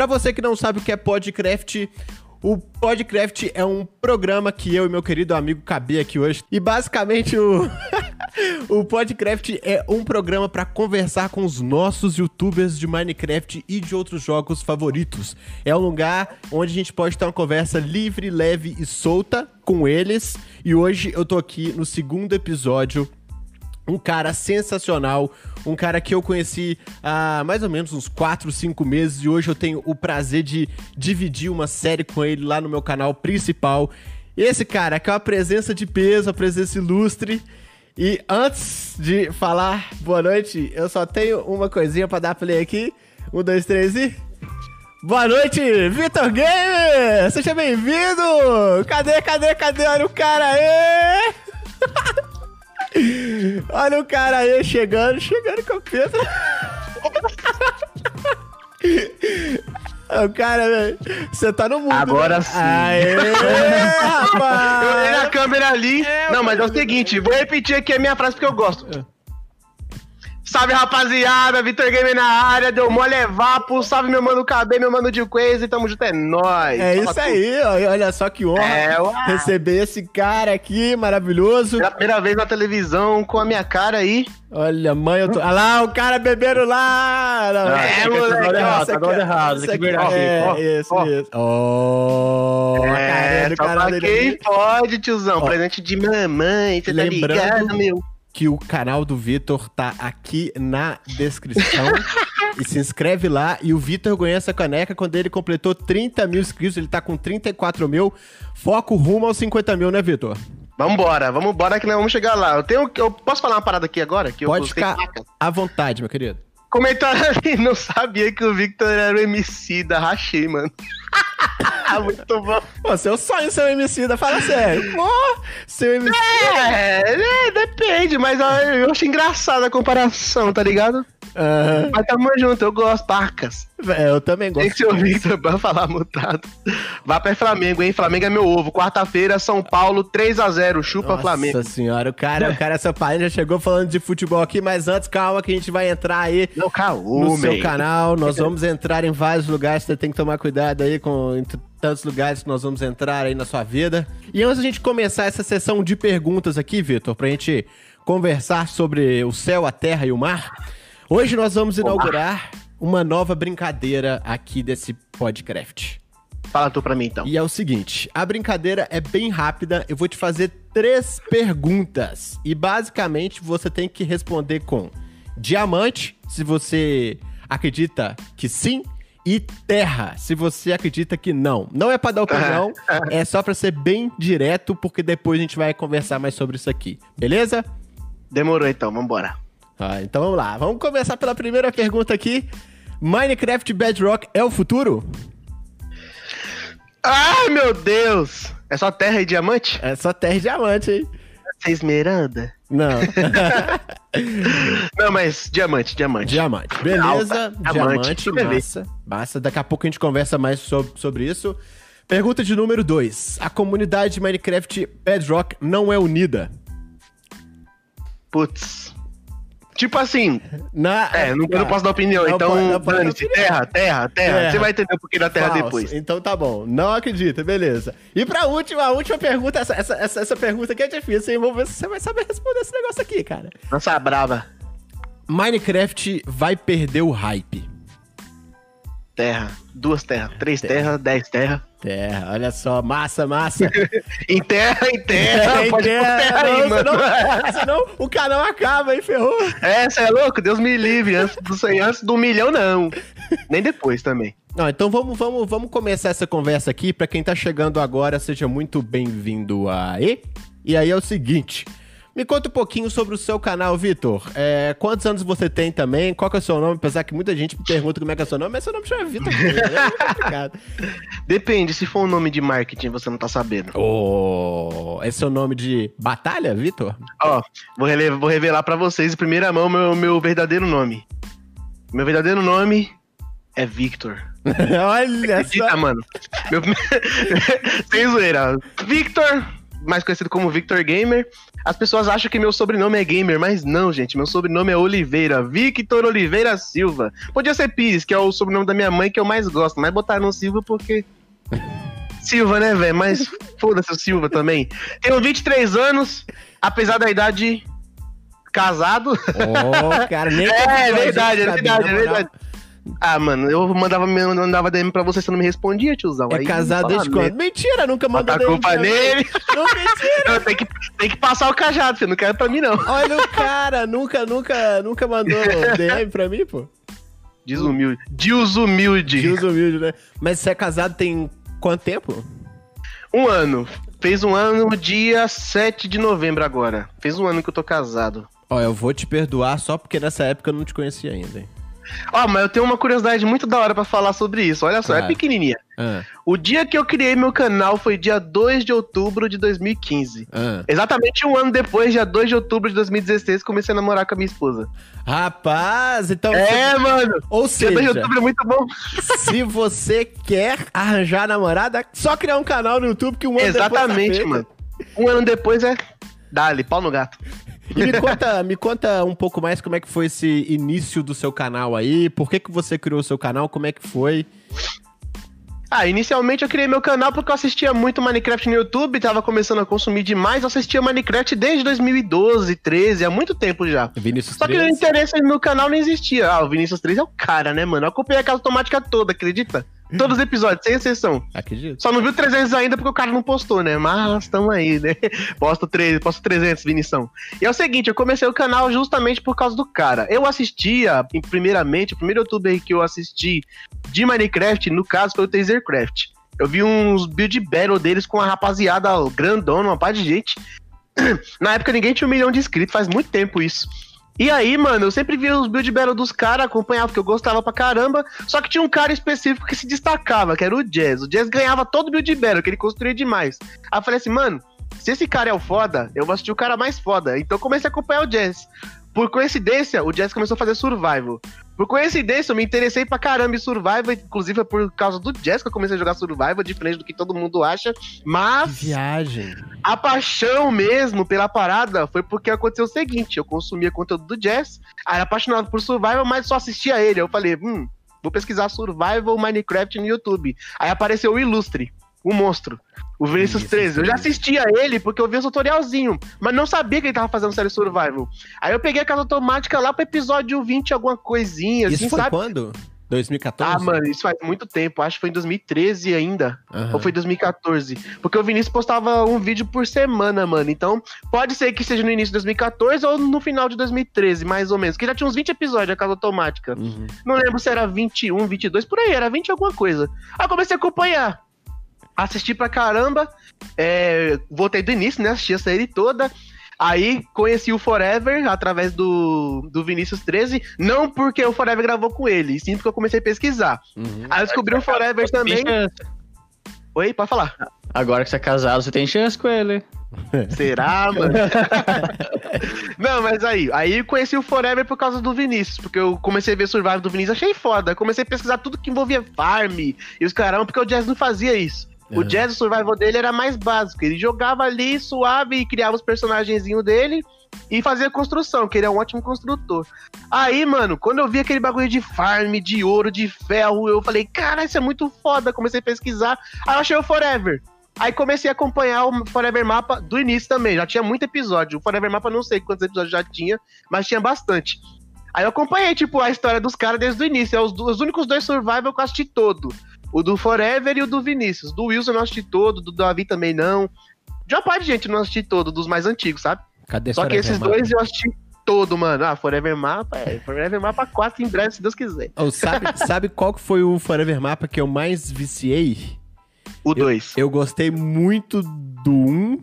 Pra você que não sabe o que é Podcraft, o Podcraft é um programa que eu e meu querido amigo cabia aqui hoje. E basicamente o. o Podcraft é um programa para conversar com os nossos youtubers de Minecraft e de outros jogos favoritos. É um lugar onde a gente pode ter uma conversa livre, leve e solta com eles. E hoje eu tô aqui no segundo episódio um cara sensacional, um cara que eu conheci há mais ou menos uns 4, 5 meses e hoje eu tenho o prazer de dividir uma série com ele lá no meu canal principal. Esse cara que é uma presença de peso, uma presença ilustre. E antes de falar boa noite, eu só tenho uma coisinha para dar play aqui. Um, dois, três e. Boa noite, Vitor Gamer! Seja bem-vindo! Cadê, cadê, cadê? Olha o cara aí! Olha o cara aí chegando, chegando com a peça. O cara, velho, você tá no mundo. Agora né? sim. Aê, rapaz! Eu olhei a câmera ali. É, não, mas é o seguinte, vou repetir aqui a minha frase porque eu gosto. Salve rapaziada, Vitor Game na área, deu mole é vapo, salve meu mano KB, meu mano de Crazy, tamo junto, é nóis. É isso aí, ó, olha só que honra é, receber esse cara aqui, maravilhoso. É a primeira vez na televisão com a minha cara aí. Olha, mãe, eu tô... Olha lá, o cara bebendo lá! Não, é, moleque, tá errado, tá dando errado. Isso aqui, é, ó, isso, ó. isso. Oh, é, a só pra quem pode, tiozão, ó, presente de mamãe, você tá ligado, meu? Que o canal do Vitor tá aqui na descrição. e se inscreve lá. E o Vitor ganhou essa caneca quando ele completou 30 mil inscritos. Ele tá com 34 mil. Foco rumo aos 50 mil, né, Vitor? Vambora, vamos embora que nós vamos chegar lá. Eu tenho. Eu posso falar uma parada aqui agora? Que Pode ficar à vontade, meu querido. Comentário ali, não sabia que o Victor era o MC da Rachei, mano. Muito bom. Pô, seu sonho ser um MC da, fala sério. Pô, seu MC. É, é, depende, mas eu acho engraçada a comparação, tá ligado? Uhum. Mas tamo junto, eu gosto, Tarcas. É, eu também gosto. Tem que ser o Victor pra falar mutado. Vá pra Flamengo, hein? Flamengo é meu ovo. Quarta-feira, São Paulo, 3x0. Chupa Nossa Flamengo. Nossa senhora, o cara, o cara, São Paulo já chegou falando de futebol aqui, mas antes, calma que a gente vai entrar aí Não, calma, no seu canal. Nós vamos entrar em vários lugares, você tem que tomar cuidado aí com tantos lugares que nós vamos entrar aí na sua vida. E antes da gente começar essa sessão de perguntas aqui, Vitor, pra gente conversar sobre o céu, a terra e o mar, hoje nós vamos inaugurar uma nova brincadeira aqui desse podcast. Fala tu pra mim então. E é o seguinte: a brincadeira é bem rápida. Eu vou te fazer três perguntas. E basicamente você tem que responder com diamante, se você acredita que sim, e terra, se você acredita que não. Não é para dar opinião, é só para ser bem direto, porque depois a gente vai conversar mais sobre isso aqui. Beleza? Demorou então, vambora. Ah, então vamos lá. Vamos começar pela primeira pergunta aqui. Minecraft Bedrock é o futuro? Ai, meu Deus! É só terra e diamante? É só terra e diamante, hein? É esmeralda? Não. Não, mas diamante, diamante. Diamante. Beleza, diamante, diamante massa. Massa. Daqui a pouco a gente conversa mais sobre, sobre isso. Pergunta de número 2. A comunidade de Minecraft Bedrock não é unida? Putz. Tipo assim. Na, é, não, eu não posso dar opinião, não então dane-se. Terra, terra, terra, Você vai entender o porquê da terra Falso. depois. Então tá bom. Não acredita, beleza. E pra última, a última pergunta, essa, essa, essa, essa pergunta aqui é difícil, hein? Vamos ver se você vai saber responder esse negócio aqui, cara. Nossa, brava. Minecraft vai perder o hype. Terra. Duas terras. Três terras, terra, dez terras. Terra, olha só, massa, massa. em terra, em terra, é, pode em terra, terra aí, mano. Senão, senão, o canal acaba, hein, ferrou. É, você é louco? Deus me livre, antes do, antes do milhão não. Nem depois também. Não, então vamos, vamos, vamos começar essa conversa aqui. Para quem tá chegando agora, seja muito bem-vindo aí. E aí é o seguinte, me conta um pouquinho sobre o seu canal, Vitor. É, quantos anos você tem também? Qual que é o seu nome? Apesar que muita gente me pergunta como é que é o seu nome, mas seu nome chama Vitor. é Depende, se for um nome de marketing, você não tá sabendo. Oh, esse é o nome de batalha, Vitor? Ó, oh, vou, vou, revelar para vocês em primeira mão meu, meu verdadeiro nome. Meu verdadeiro nome é Victor. Olha Acredita, só. mano. Meu... Sem zoeira. Victor mais conhecido como Victor Gamer. As pessoas acham que meu sobrenome é Gamer, mas não, gente. Meu sobrenome é Oliveira, Victor Oliveira Silva. Podia ser Pires, que é o sobrenome da minha mãe que eu mais gosto, mas botaram Silva porque. Silva, né, velho? Mas foda-se o Silva também. Tenho 23 anos, apesar da idade casado. Oh, cara, nem É, verdade, é verdade, é verdade. Ah, mano, eu mandava, mandava DM pra você, você não me respondia, tiozão. É Aí, casado desde quando? Mentira, nunca mandou Botar a DM culpa nele. Não, mentira. Tenho que, tem que passar o cajado, você não quer pra mim, não. Olha o cara, nunca, nunca, nunca mandou DM pra mim, pô. Desumilde. Desumilde. Deus humilde, né? Mas você é casado tem quanto tempo? Um ano. Fez um ano no dia 7 de novembro agora. Fez um ano que eu tô casado. Ó, eu vou te perdoar só porque nessa época eu não te conhecia ainda, hein? Ó, mas eu tenho uma curiosidade muito da hora pra falar sobre isso. Olha só, Claro. é pequenininha. Ah, O dia que eu criei meu canal foi dia 2 de outubro de 2015. ah. Exatamente um ano depois, dia 2 de outubro de 2016, comecei a namorar com a minha esposa. Rapaz, então. É, mano! Ou Dia 2 de seja, outubro é muito bom. se você quer arranjar namorada, só criar um canal no YouTube que um ano depois tá Exatamente, feito. mano. Um ano depois é. Dale, pau no gato. E me conta, me conta um pouco mais como é que foi esse início do seu canal aí, por que, que você criou o seu canal, como é que foi? Ah, inicialmente eu criei meu canal porque eu assistia muito Minecraft no YouTube, tava começando a consumir demais, eu assistia Minecraft desde 2012, 13, há muito tempo já. Vinícius Só que o 13? interesse no canal não existia. Ah, o Vinícius 3 é o cara, né, mano? Eu acompanhei a casa automática toda, acredita? Todos os episódios, sem exceção. Acredito. Só não viu 300 ainda porque o cara não postou, né? Mas tamo aí, né? Posto, 3, posto 300, Vinição. E é o seguinte, eu comecei o canal justamente por causa do cara. Eu assistia, primeiramente, o primeiro youtuber que eu assisti de Minecraft, no caso, foi o Tasercraft. Eu vi uns build battle deles com a rapaziada grandona, uma par de gente. Na época ninguém tinha um milhão de inscritos, faz muito tempo isso. E aí, mano, eu sempre via os build battle dos caras, acompanhava porque eu gostava pra caramba. Só que tinha um cara específico que se destacava, que era o Jazz. O Jazz ganhava todo build battle, que ele construía demais. Aí eu falei assim, mano, se esse cara é o foda, eu vou assistir o cara mais foda. Então eu comecei a acompanhar o Jazz. Por coincidência, o Jazz começou a fazer survival. Por coincidência, eu me interessei pra caramba em survival, inclusive foi por causa do Jazz que eu comecei a jogar survival, diferente do que todo mundo acha. Que Mas viagem. a paixão mesmo pela parada foi porque aconteceu o seguinte: eu consumia conteúdo do Jazz, aí era apaixonado por Survival, mas só assistia ele. Eu falei, hum, vou pesquisar Survival Minecraft no YouTube. Aí apareceu o Ilustre, o monstro. O Vinícius Isso, 13. Eu já assistia ele porque eu via o tutorialzinho, mas não sabia que ele tava fazendo série Survival. Aí eu peguei a casa automática lá pro episódio 20, alguma coisinha, Isso assim, foi sabe? quando? 2014? Ah, mano, isso faz muito tempo. Acho que foi em 2013 ainda. Aham. Ou foi 2014? Porque o Vinícius postava um vídeo por semana, mano. Então, pode ser que seja no início de 2014 ou no final de 2013, mais ou menos. Que já tinha uns 20 episódios a casa automática. Uhum. Não lembro se era 21, 22, por aí, era 20 alguma coisa. Aí comecei a acompanhar. Assisti pra caramba. É, voltei do início, né? Assisti a série toda. Aí conheci o Forever através do, do Vinícius 13. Não porque o Forever gravou com ele, sim porque eu comecei a pesquisar. Uhum. Aí eu descobri o Forever também. Tem chance. Oi, pode falar. Agora que você é casado, você tem chance com ele. Será, mano? Não, mas aí, aí eu conheci o Forever por causa do Vinícius, porque eu comecei a ver Survival do Vinícius, achei foda. Comecei a pesquisar tudo que envolvia farm e os caramba, porque o Jazz não fazia isso. O. Jazz, o survival dele era mais básico. Ele jogava ali suave e criava os personagenzinhos dele e fazia construção, que ele é um ótimo construtor. Aí, mano, quando eu vi aquele bagulho de farm, de ouro, de ferro, eu falei, cara, isso é muito foda. Comecei a pesquisar. Aí eu achei o Forever. Aí comecei a acompanhar o Forever Mapa do início também. Já tinha muito episódio. O Forever Mapa não sei quantos episódios já tinha, mas tinha bastante. Aí eu acompanhei, tipo, a história dos caras desde o início. É os, os únicos dois survival que eu assisti todo. O do Forever e o do Vinícius. Do Wilson eu não assisti todo, do Davi também não. De uma parte de gente eu não assisti todo, dos mais antigos, sabe? Cadê Só que esses dois eu assisti todo, mano. Ah, Forever Mapa, é. Forever Mapa 4 em breve, se Deus quiser. Oh, sabe, sabe qual que foi o Forever Mapa que eu mais viciei? O 2. Eu gostei muito do 1,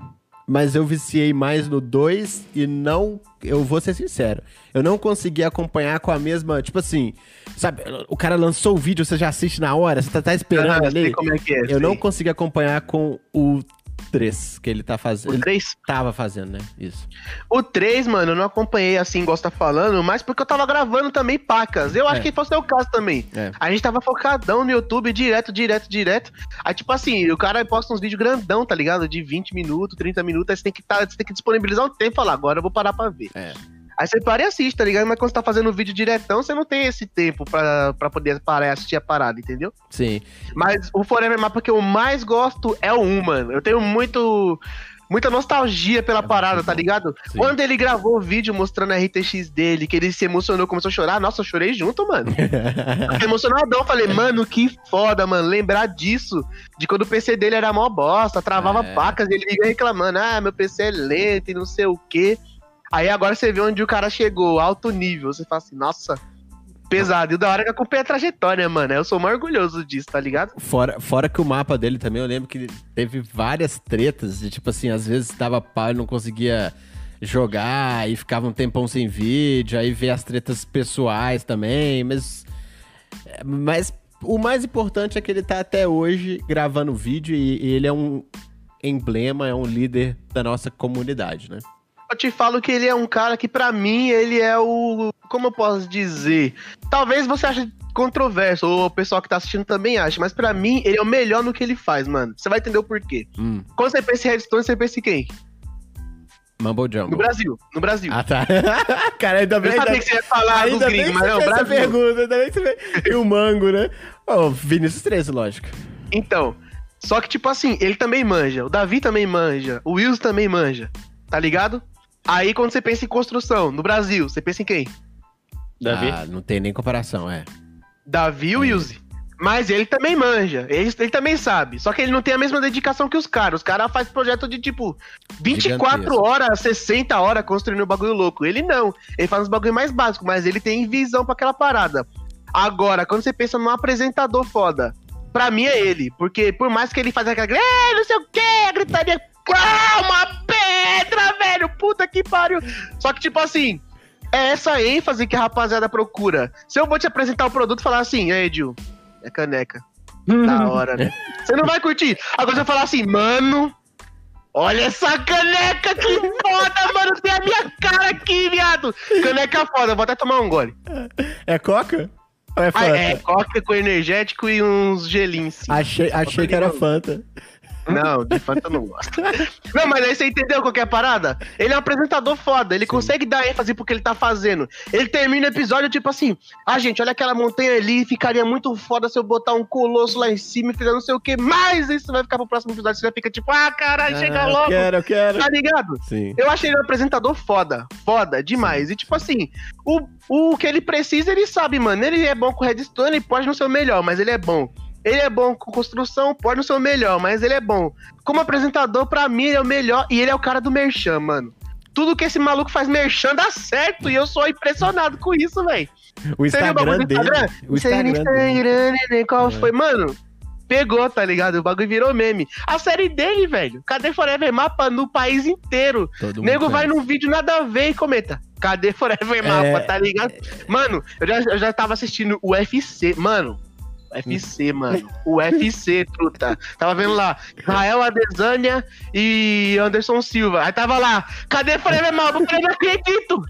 mas eu viciei mais no 2 e não. Eu vou ser sincero. Eu não consegui acompanhar com a mesma. Tipo assim, sabe? O cara lançou o vídeo, você já assiste na hora, você tá, tá esperando Ah, ali. é que é. Eu sei. não consegui acompanhar com o 3 que ele tá fazendo. O Ele 3? tava fazendo, né? Isso. O 3, mano, eu não acompanhei assim, gosta falando, mas porque eu tava gravando também pacas. Eu acho É. que fosse o caso também. É. A gente tava focadão no YouTube, direto, direto, direto. Aí, tipo assim, o cara posta uns vídeos grandão, tá ligado? De 20 minutos, 30 minutos, aí você tem que, tá, você tem que disponibilizar um tempo e falar, agora eu vou parar pra ver. É. Aí você para e assiste, tá ligado? Mas quando você tá fazendo vídeo diretão, você não tem esse tempo pra, pra poder parar e assistir a parada, entendeu? Sim. Mas o Forever Mapa que eu mais gosto é o 1, mano. Eu tenho muito. Muita nostalgia pela parada, tá ligado? É Sim. Quando ele gravou o vídeo mostrando a RTX dele, que ele se emocionou, começou a chorar, nossa, eu chorei junto, mano. Fiquei emocionadão, falei, mano, que foda, mano, lembrar disso, de quando o PC dele era mó bosta, travava É. pacas, ele vivia reclamando, ah, meu PC é lento e não sei o quê. Aí agora você vê onde o cara chegou, alto nível, você fala assim, nossa, pesado. E da hora é que eu acompanhei a trajetória, mano, eu sou mais orgulhoso disso, tá ligado? Fora, fora que o mapa dele também, eu lembro que teve várias tretas de tipo assim, às vezes dava pau e não conseguia jogar e ficava um tempão sem vídeo, aí vê as tretas pessoais também, mas. Mas o mais importante é que ele tá até hoje gravando vídeo e, e ele é um emblema, é um líder da nossa comunidade, né? Eu te falo que ele é um cara que, pra mim, ele é o. Como eu posso dizer? Talvez você ache controverso, ou o pessoal que tá assistindo também ache, mas pra mim, ele é o melhor no que ele faz, mano. Você vai entender o porquê. Hum, Quando você pensa em Redstone, você pensa em quem? Mumble No Jungle. Brasil. No Brasil. Ah, tá. Cara, ainda bem, eu sabia ainda, que você ia falar dos ainda bem gringos, mas não, Brasil. pergunta, ainda bem que você. E o Mango, né? Ó, Vinícius 13, lógico. Então, só que, tipo assim, ele também manja. O Davi também manja. O Wilson também manja. Tá ligado? Aí, quando você pensa em construção, no Brasil, você pensa em quem? Davi? Ah, não tem nem comparação, é. Davi e Wilson. Mas ele também manja, ele, ele também sabe. Só que ele não tem a mesma dedicação que os caras. Os caras fazem projeto de tipo 24 Gigantesco. horas, 60 horas construindo um bagulho louco. Ele não. Ele faz uns bagulho mais básico, mas ele tem visão pra aquela parada. Agora, quando você pensa num apresentador foda, pra mim é ele. Porque por mais que ele faça aquela. "É, não sei o que, a gritaria. Ah, uma pedra, velho! Puta que pariu! Só que, tipo assim. É essa ênfase que a rapaziada procura. Se eu vou te apresentar o produto e falar assim, ei, Edil, é caneca. Da hora, né? Você não vai curtir. Agora você vai falar assim, mano, olha essa caneca que foda, mano. Tem a minha cara aqui, viado. Caneca foda, vou até tomar um gole. É Coca? Ou é Ah, Fanta? é, coca com energético e uns gelinhos. Achei, achei que era Fanta. Não, de fato eu não gosto. Não, mas aí você entendeu qual que é a parada? Ele é um apresentador foda, ele consegue dar ênfase pro que ele tá fazendo. Ele termina o episódio tipo assim: ah, gente, olha aquela montanha ali, ficaria muito foda se eu botar um colosso lá em cima e fizer não sei o que, mas isso vai ficar pro próximo episódio. Você fica tipo, ah, caralho, chega Ah, eu logo. quero, eu quero. Tá ligado? Sim. Eu achei ele um apresentador foda, foda demais. E tipo assim, o, o que ele precisa, ele sabe, mano. Ele é bom com redstone, ele pode não ser o melhor, mas ele é bom. Ele é bom com construção, pode não ser o melhor, mas ele é bom. Como apresentador, pra mim, ele é o melhor e ele é o cara do merchan, mano. Tudo que esse maluco faz merchan dá certo e eu sou impressionado com isso, velho. O Instagram do dele. Instagram? O no Instagram dele. Instagram, né? Qual É. foi? Mano, pegou, tá ligado? O bagulho virou meme. A série dele, velho. Cadê Forever Mapa no país inteiro? Todo nego vai num vídeo nada a ver e comenta. Cadê Forever Mapa, É. tá ligado? Mano, eu já, eu já tava assistindo o UFC, mano. UFC, mano. O UFC, truta. Tava vendo lá, Rael Adesanya e Anderson Silva. Aí tava lá, cadê Mapa? Eu falei, não acredito.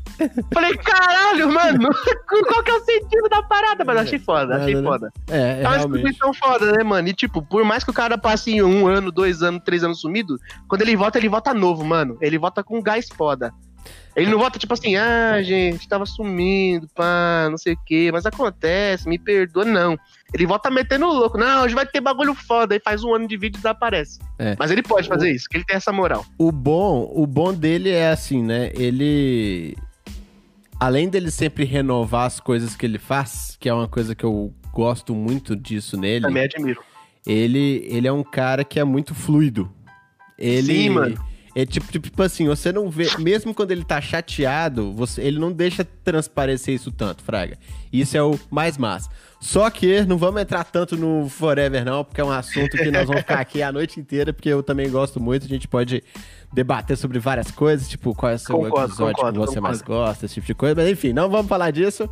Falei, caralho, mano. Qual que é o sentido da parada? Mas achei foda, achei né? foda. É, é É uma instituição foda, né, mano? E tipo, por mais que o cara passe um ano, dois anos, três anos sumido, quando ele volta, ele volta novo, mano. Ele volta com gás foda. Ele não volta tipo assim, ah, gente, tava sumindo, pá, não sei o quê, mas acontece, me perdoa, não. Ele volta metendo o louco, não, hoje vai ter bagulho foda, aí faz um ano de vídeo e desaparece. É. Mas ele pode fazer isso, que ele tem essa moral. O bom, o bom dele é assim, né? Ele. Além dele sempre renovar as coisas que ele faz, que é uma coisa que eu gosto muito disso nele, Também admiro. ele, ele é um cara que é muito fluido. Ele. Sim, mano. É tipo, tipo, tipo assim, você não vê. Mesmo quando ele tá chateado, você, ele não deixa transparecer isso tanto, Fraga. Isso é o mais massa. Só que não vamos entrar tanto no Forever, não, porque é um assunto que nós vamos ficar aqui a noite inteira, porque eu também gosto muito. A gente pode debater sobre várias coisas, tipo, qual é o seu Concordo, episódio concordo, que você concordo. mais gosta, esse tipo de coisa. Mas enfim, não vamos falar disso.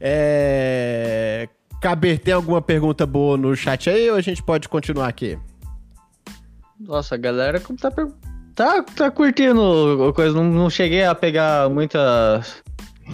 É. Caber, tem alguma pergunta boa no chat aí ou a gente pode continuar aqui? Nossa, a galera como tá, per- tá, tá curtindo a coisa. Não, não cheguei a pegar muita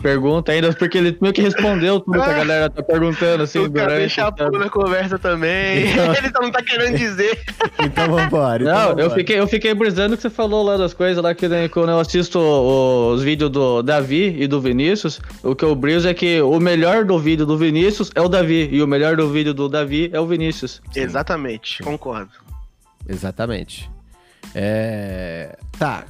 pergunta ainda, porque ele meio que respondeu tudo que a galera tá perguntando, assim, o cara durante. chapou na conversa também. Então. Ele não tá querendo dizer. Então vambora. então Não, eu vambora. fiquei, eu fiquei brisando que você falou lá das coisas lá que né, quando eu assisto os vídeos do Davi e do Vinícius, o que eu briso é que o melhor do vídeo do Vinícius é o Davi e o melhor do vídeo do Davi é o Vinícius. Exatamente, concordo. Exatamente. É... Tá.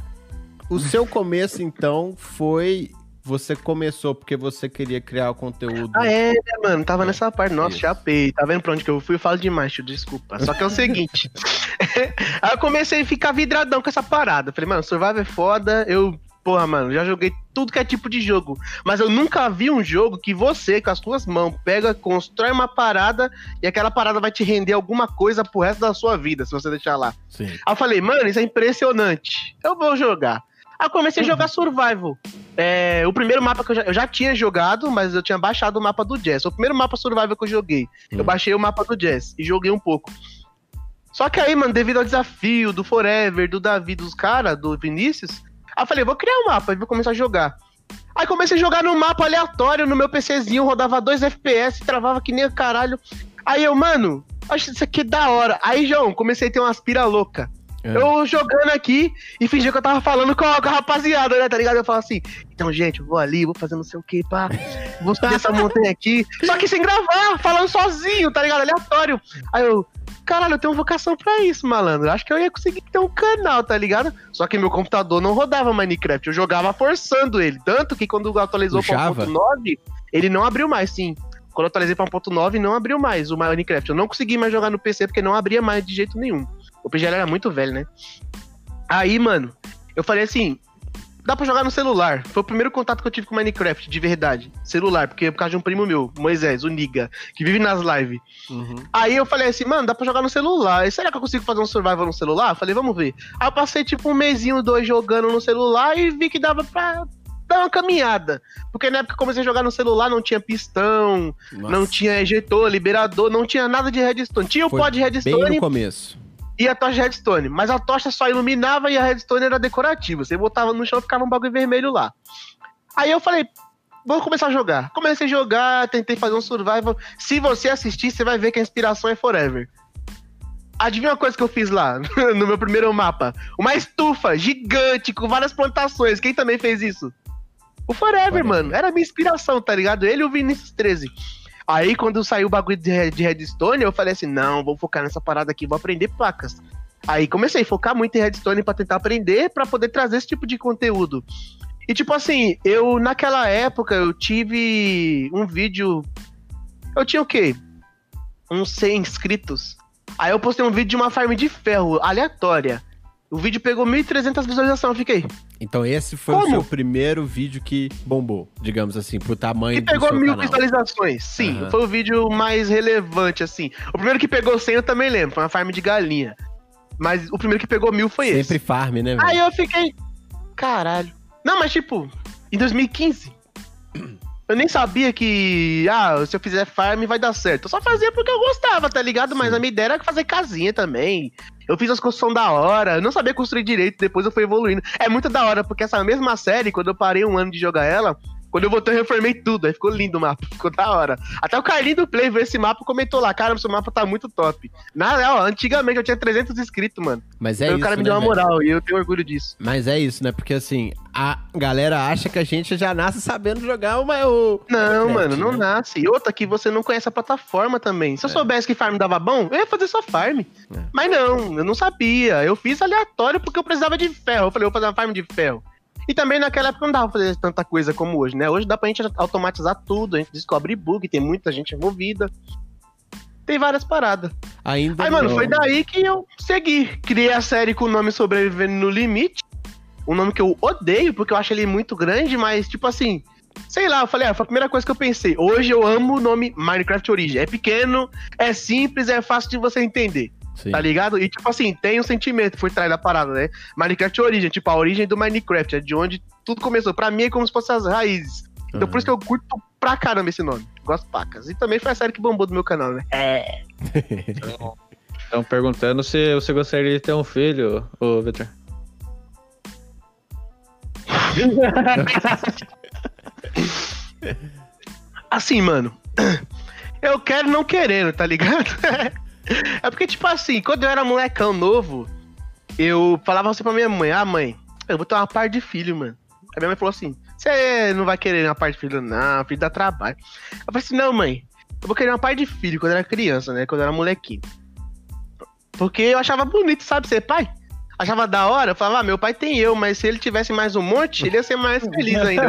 O seu começo, então, foi. Você começou porque você queria criar o conteúdo. Ah, é, né, mano? Tava nessa parte. Nossa, Isso. chapei. Tá vendo pra onde que eu fui? Eu falo demais, tio, desculpa. Só que é o seguinte. Aí eu comecei a ficar vidradão com essa parada. Falei, mano, Survival é foda. Eu, porra, mano, já joguei tudo que é tipo de jogo. Mas eu nunca vi um jogo que você, com as suas mãos, pega, constrói uma parada e aquela parada vai te render alguma coisa pro resto da sua vida, se você deixar lá. Sim. Aí eu falei, mano, isso é impressionante. Eu vou jogar. Aí eu comecei a jogar Survival. É, o primeiro mapa que eu já, eu já tinha jogado, mas eu tinha baixado o mapa do Jazz. O primeiro mapa Survival que eu joguei. Eu Hum. baixei o mapa do Jazz e joguei um pouco. Só que aí, mano, devido ao desafio do Forever, do Davi, dos caras, do Vinícius, aí eu falei, vou criar um mapa e vou começar a jogar. Aí comecei a jogar num mapa aleatório no meu PCzinho, rodava 2 FPS, travava que nem o caralho. Aí eu, mano, acho isso aqui da hora. Aí, João, comecei a ter uma aspira louca. É. Eu jogando aqui e fingia que eu tava falando com a, com a rapaziada, né? Tá ligado? Eu falo assim, então, gente, eu vou ali, vou fazer não sei o que, pá. Vou subir essa montanha aqui. Só que sem gravar, falando sozinho, tá ligado? Aleatório. Aí eu, caralho, eu tenho vocação pra isso, malandro. Acho que eu ia conseguir ter um canal, tá ligado? Só que meu computador não rodava Minecraft, eu jogava forçando ele. Tanto que quando atualizou pra Java? 1.9, ele não abriu mais, sim. Quando eu atualizei pra 1.9, não abriu mais o Minecraft. Eu não consegui mais jogar no PC porque não abria mais de jeito nenhum. O PGL era muito velho, né? Aí, mano, eu falei assim: dá pra jogar no celular. Foi o primeiro contato que eu tive com Minecraft, de verdade. Celular, porque é por causa de um primo meu, Moisés, o Niga, que vive nas lives. Uhum. Aí eu falei assim, mano, dá pra jogar no celular. E será que eu consigo fazer um survival no celular? Eu falei, vamos ver. Aí eu passei tipo um mesinho, dois jogando no celular e vi que dava pra dar uma caminhada. Porque na época que eu comecei a jogar no celular não tinha pistão, Nossa, não tinha ejetor, liberador, não tinha nada de redstone. Tinha o pó de Bem redstone no começo. E a tocha redstone. Mas a tocha só iluminava e a redstone era decorativa. Você botava no chão ficava um bagulho vermelho lá. Aí eu falei, vou começar a jogar. Comecei a jogar, tentei fazer um survival. Se você assistir, você vai ver que a inspiração é forever. Adivinha uma coisa que eu fiz lá no meu primeiro mapa? Uma estufa gigante com várias plantações. Quem também fez isso? O Forever, Forever. mano. Era a minha inspiração, tá ligado? Ele e o Vinícius 13. Aí, quando saiu o bagulho de, de Redstone, eu falei assim: não, vou focar nessa parada aqui, vou aprender placas. Aí comecei a focar muito em Redstone pra tentar aprender, pra poder trazer esse tipo de conteúdo. E tipo assim, eu naquela época eu tive um vídeo. Eu tinha o quê? Uns 100 inscritos. Aí eu postei um vídeo de uma farm de ferro aleatória. O vídeo pegou 1.300 visualizações, fiquei. Então esse foi o Como? seu primeiro vídeo que bombou, digamos assim, pro tamanho Que do pegou mil canal. visualizações. Sim, Aham. foi o vídeo mais relevante, assim. O primeiro que pegou 100 eu também lembro, foi uma farm de galinha. Mas o primeiro que pegou mil foi Sempre esse. farm, né, velho? Aí eu fiquei. Caralho. Não, mas tipo, em 2015. Eu nem sabia que, ah, se eu fizer farm vai dar certo. Eu só fazia porque eu gostava, tá ligado? Mas a minha ideia era fazer casinha também. Eu fiz as construções da hora, eu não sabia construir direito, depois eu fui evoluindo. É muito da hora, porque essa mesma série, quando eu parei um ano de jogar ela, quando eu voltei eu reformei tudo, aí ficou lindo o mapa, ficou da hora. Até o Carlinho do Play viu esse mapa e comentou lá, cara, seu mapa tá muito top. Na real, antigamente eu tinha 300 inscritos, mano. Mas é Aí isso, o cara me né, deu uma velho? moral e eu tenho orgulho disso. Mas é isso, né? Porque assim, a galera acha que a gente já nasce sabendo jogar uma, o. Não, Minecraft, mano, não né? nasce. E outra que você não conhece a plataforma também. Se eu É. soubesse que farm dava bom, eu ia fazer só farm. Mas não, eu não sabia. Eu fiz aleatório porque eu precisava de ferro. Eu falei, vou fazer uma farm de ferro. E também naquela época não dava pra fazer tanta coisa como hoje, né? Hoje dá pra gente automatizar tudo, a gente descobre bug, tem muita gente envolvida. Tem várias paradas. Ainda Aí, mano, não. foi daí que eu segui. Criei a série com o nome Sobrevivendo no Limite. Um nome que eu odeio, porque eu acho ele muito grande, mas, tipo assim, sei lá, eu falei, ah, foi a primeira coisa que eu pensei. Hoje eu amo o nome Minecraft Origin. É pequeno, é simples, é fácil de você entender, Sim. tá ligado? E, tipo assim, tem um sentimento por trás da parada, né? Minecraft Origin, tipo, a origem do Minecraft, é de onde tudo começou. Pra mim é como se fossem as raízes. Então por isso que eu curto pra caramba esse nome. Gosto pacas. E também foi a série que bombou do meu canal, né? É. Estão perguntando se você gostaria de ter um filho, ô Victor. Assim, mano. Eu quero não querendo, tá ligado? É porque, tipo assim, quando eu era molecão novo, eu falava assim pra minha mãe: Ah, mãe, eu vou ter uma par de filho, mano. Aí minha mãe falou assim: Você não vai querer uma par de filho, não, filho dá trabalho. Eu falei assim: Não, mãe, eu vou querer uma par de filho quando eu era criança, né? Quando eu era molequinho. Porque eu achava bonito, sabe, ser pai. Achava da hora, eu falava, ah, meu pai tem eu, mas se ele tivesse mais um monte, ele ia ser mais feliz ainda.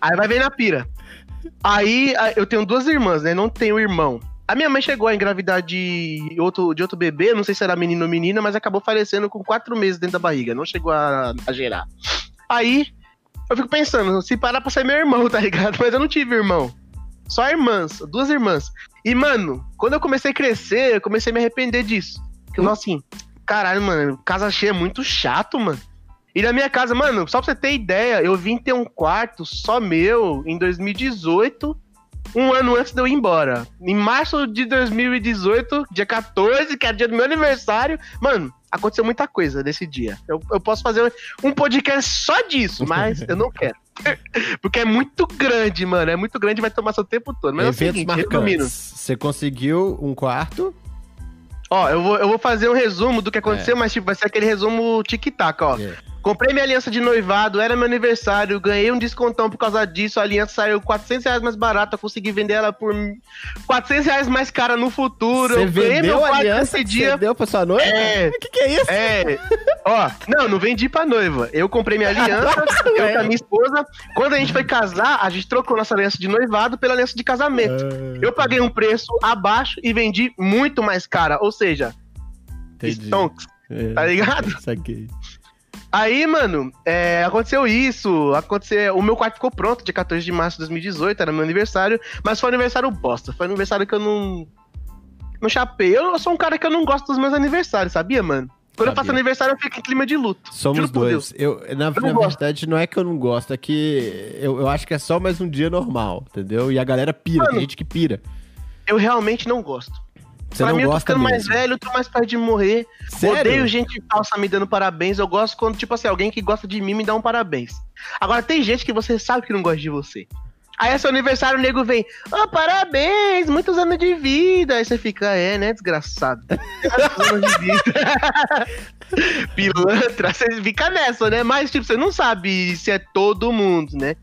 Aí vai ver na pira. Aí eu tenho duas irmãs, né? Não tenho irmão. A minha mãe chegou a engravidar de outro, de outro bebê, não sei se era menino ou menina, mas acabou falecendo com quatro meses dentro da barriga, não chegou a, a gerar. Aí eu fico pensando, se parar pra ser meu irmão, tá ligado? Mas eu não tive irmão. Só irmãs, duas irmãs. E, mano, quando eu comecei a crescer, eu comecei a me arrepender disso. Que eu falo assim, caralho, mano, casa cheia é muito chato, mano. E na minha casa, mano, só pra você ter ideia, eu vim ter um quarto só meu em 2018 um ano antes de eu ir embora. Em março de 2018, dia 14, que era dia do meu aniversário, mano, aconteceu muita coisa nesse dia. Eu, eu posso fazer um podcast só disso, mas eu não quero. Porque é muito grande, mano. É muito grande e vai tomar seu tempo todo. Mas Eventos é o seguinte, marcantes. Você conseguiu um quarto? Ó, eu vou, eu vou fazer um resumo do que aconteceu, é. mas tipo, vai ser aquele resumo tic-tac, ó. É. Comprei minha aliança de noivado, era meu aniversário, ganhei um descontão por causa disso. A aliança saiu 400 reais mais barata, consegui vender ela por 400 reais mais cara no futuro. Você vendeu a aliança esse dia. Você deu pra sua noiva? É. O que, que é isso? É. Ó, não, não vendi pra noiva. Eu comprei minha aliança, eu é. com a minha esposa. Quando a gente foi casar, a gente trocou nossa aliança de noivado pela aliança de casamento. Ah. Eu paguei um preço abaixo e vendi muito mais cara. Ou seja, Entendi. Stonks. É, tá ligado? Saquei. Aí, mano, é, aconteceu isso. Aconteceu, o meu quarto ficou pronto dia 14 de março de 2018, era meu aniversário, mas foi um aniversário bosta. Foi um aniversário que eu não. Não chapei. Eu sou um cara que eu não gosto dos meus aniversários, sabia, mano? Quando sabia. eu faço aniversário, eu fico em clima de luto. Somos dois. Eu, na, eu na verdade, não é que eu não gosto, é que eu, eu acho que é só mais um dia normal, entendeu? E a galera pira, mano, tem gente que pira. Eu realmente não gosto. Você pra mim, eu tô ficando mesmo. mais velho, tô mais perto de morrer. Sério? Odeio gente falsa me dando parabéns. Eu gosto quando, tipo assim, alguém que gosta de mim me dá um parabéns. Agora, tem gente que você sabe que não gosta de você. Aí é seu aniversário, o nego vem, oh, parabéns, muitos anos de vida. Aí você fica, é, né, desgraçado. anos de vida. Pilantra, você fica nessa, né? Mas, tipo, você não sabe se é todo mundo, né?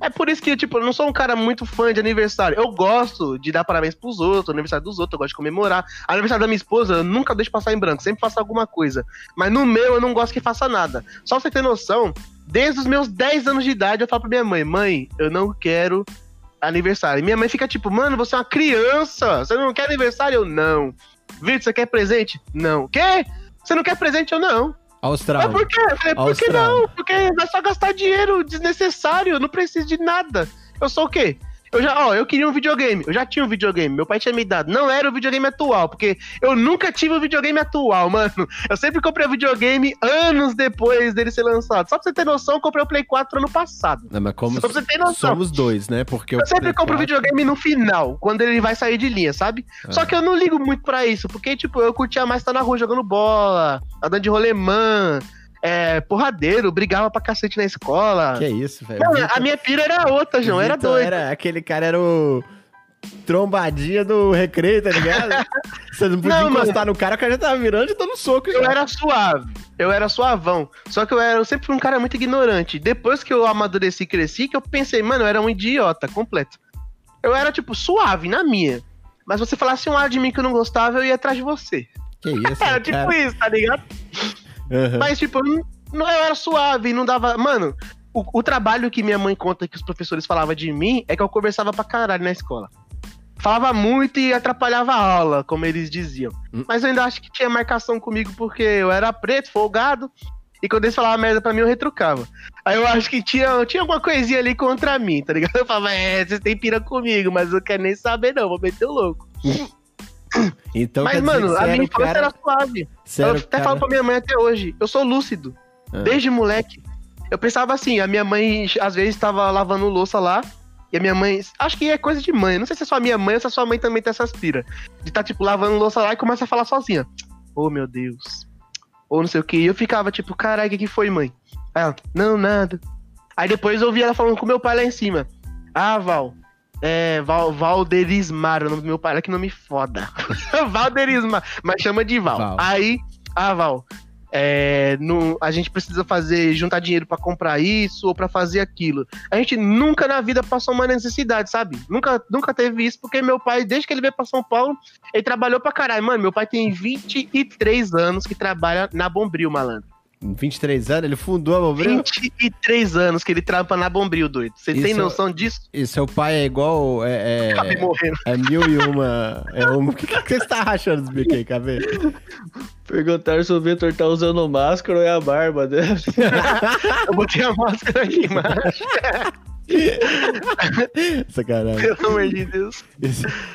É por isso que, tipo, eu não sou um cara muito fã de aniversário. Eu gosto de dar parabéns pros outros, aniversário dos outros, eu gosto de comemorar. Aniversário da minha esposa, eu nunca deixo passar em branco, sempre faço alguma coisa. Mas no meu, eu não gosto que faça nada. Só pra você ter noção, desde os meus 10 anos de idade, eu falo pra minha mãe: mãe, eu não quero aniversário. E minha mãe fica tipo, mano, você é uma criança, você não quer aniversário? Eu não. Vitor, você quer presente? Não. Quê? Você não quer presente? Eu não. Austrália. Mas por quê? Falei, por que não? Porque vai só gastar dinheiro desnecessário, eu não preciso de nada. Eu sou o quê? Eu já, ó, eu queria um videogame. Eu já tinha um videogame. Meu pai tinha me dado. Não era o videogame atual, porque eu nunca tive o um videogame atual, mano. Eu sempre comprei o videogame anos depois dele ser lançado. Só pra você ter noção, eu comprei o Play 4 ano passado. Não, mas como Só pra você ter noção. somos dois, né? Porque eu sempre compro o 4... videogame no final, quando ele vai sair de linha, sabe? Ah. Só que eu não ligo muito pra isso, porque, tipo, eu curtia mais estar na rua jogando bola, andando de rolemã é, porradeiro, brigava pra cacete na escola. Que isso, velho. A minha pira era outra, João, era doido. Era, aquele cara era o trombadinha do recreio, tá ligado? Você não podia não, encostar mano. no cara, o cara já tava virando e dando soco. Eu já. era suave, eu era suavão. Só que eu era eu sempre fui um cara muito ignorante. Depois que eu amadureci e cresci, que eu pensei, mano, eu era um idiota completo. Eu era, tipo, suave, na minha. Mas você falasse um ar de mim que eu não gostava, eu ia atrás de você. Que isso, Era tipo cara. isso, tá ligado? Uhum. Mas, tipo, não, era suave, não dava. Mano, o, o, trabalho que minha mãe conta que os professores falavam de mim é que eu conversava pra caralho na escola. Falava muito e atrapalhava a aula, como eles diziam. Hum. Mas eu ainda acho que tinha marcação comigo porque eu era preto, folgado. E quando eles falavam merda pra mim, eu retrucava. Aí eu acho que tinha, tinha alguma coisinha ali contra mim, tá ligado? Eu falava, é, vocês têm pira comigo, mas eu quero nem saber, não, vou meter o louco. Então, Mas, mano, a minha infância cara... era suave. eu até cara... falo pra minha mãe até hoje. Eu sou lúcido. Ah. Desde moleque. Eu pensava assim, a minha mãe às vezes estava lavando louça lá. E a minha mãe, acho que é coisa de mãe. Não sei se é só a minha mãe ou se a sua mãe também tem essas pira. De tá, tipo, lavando louça lá e começa a falar sozinha. Oh, meu Deus. Ou não sei o que. E eu ficava, tipo, caralho, o que, que foi, mãe? Aí ela, não, nada. Aí depois eu ouvi ela falando com meu pai lá em cima. Ah, Val. É, Val, Valderismar, o nome do meu pai, olha que nome foda. Valderismar, mas chama de Val. Val. Aí, ah, Val, é, não, a gente precisa fazer, juntar dinheiro pra comprar isso ou pra fazer aquilo. A gente nunca na vida passou uma necessidade, sabe? Nunca, nunca teve isso, porque meu pai, desde que ele veio pra São Paulo, ele trabalhou pra caralho. Mano, meu pai tem 23 anos que trabalha na Bombril, malandro. 23 anos, ele fundou a Bombril? 23 anos que ele trampa na Bombril, doido. Você tem Isso- noção disso? E seu pai é igual. É, Acabei é, morrendo. é mil e uma. É uma. O que, que você tá rachando dos bicos aí, cabelo? Perguntaram se o Victor tá usando máscara ou é a barba dele. Eu botei a máscara aqui, macho. Sacanagem. Pelo amor de Deus.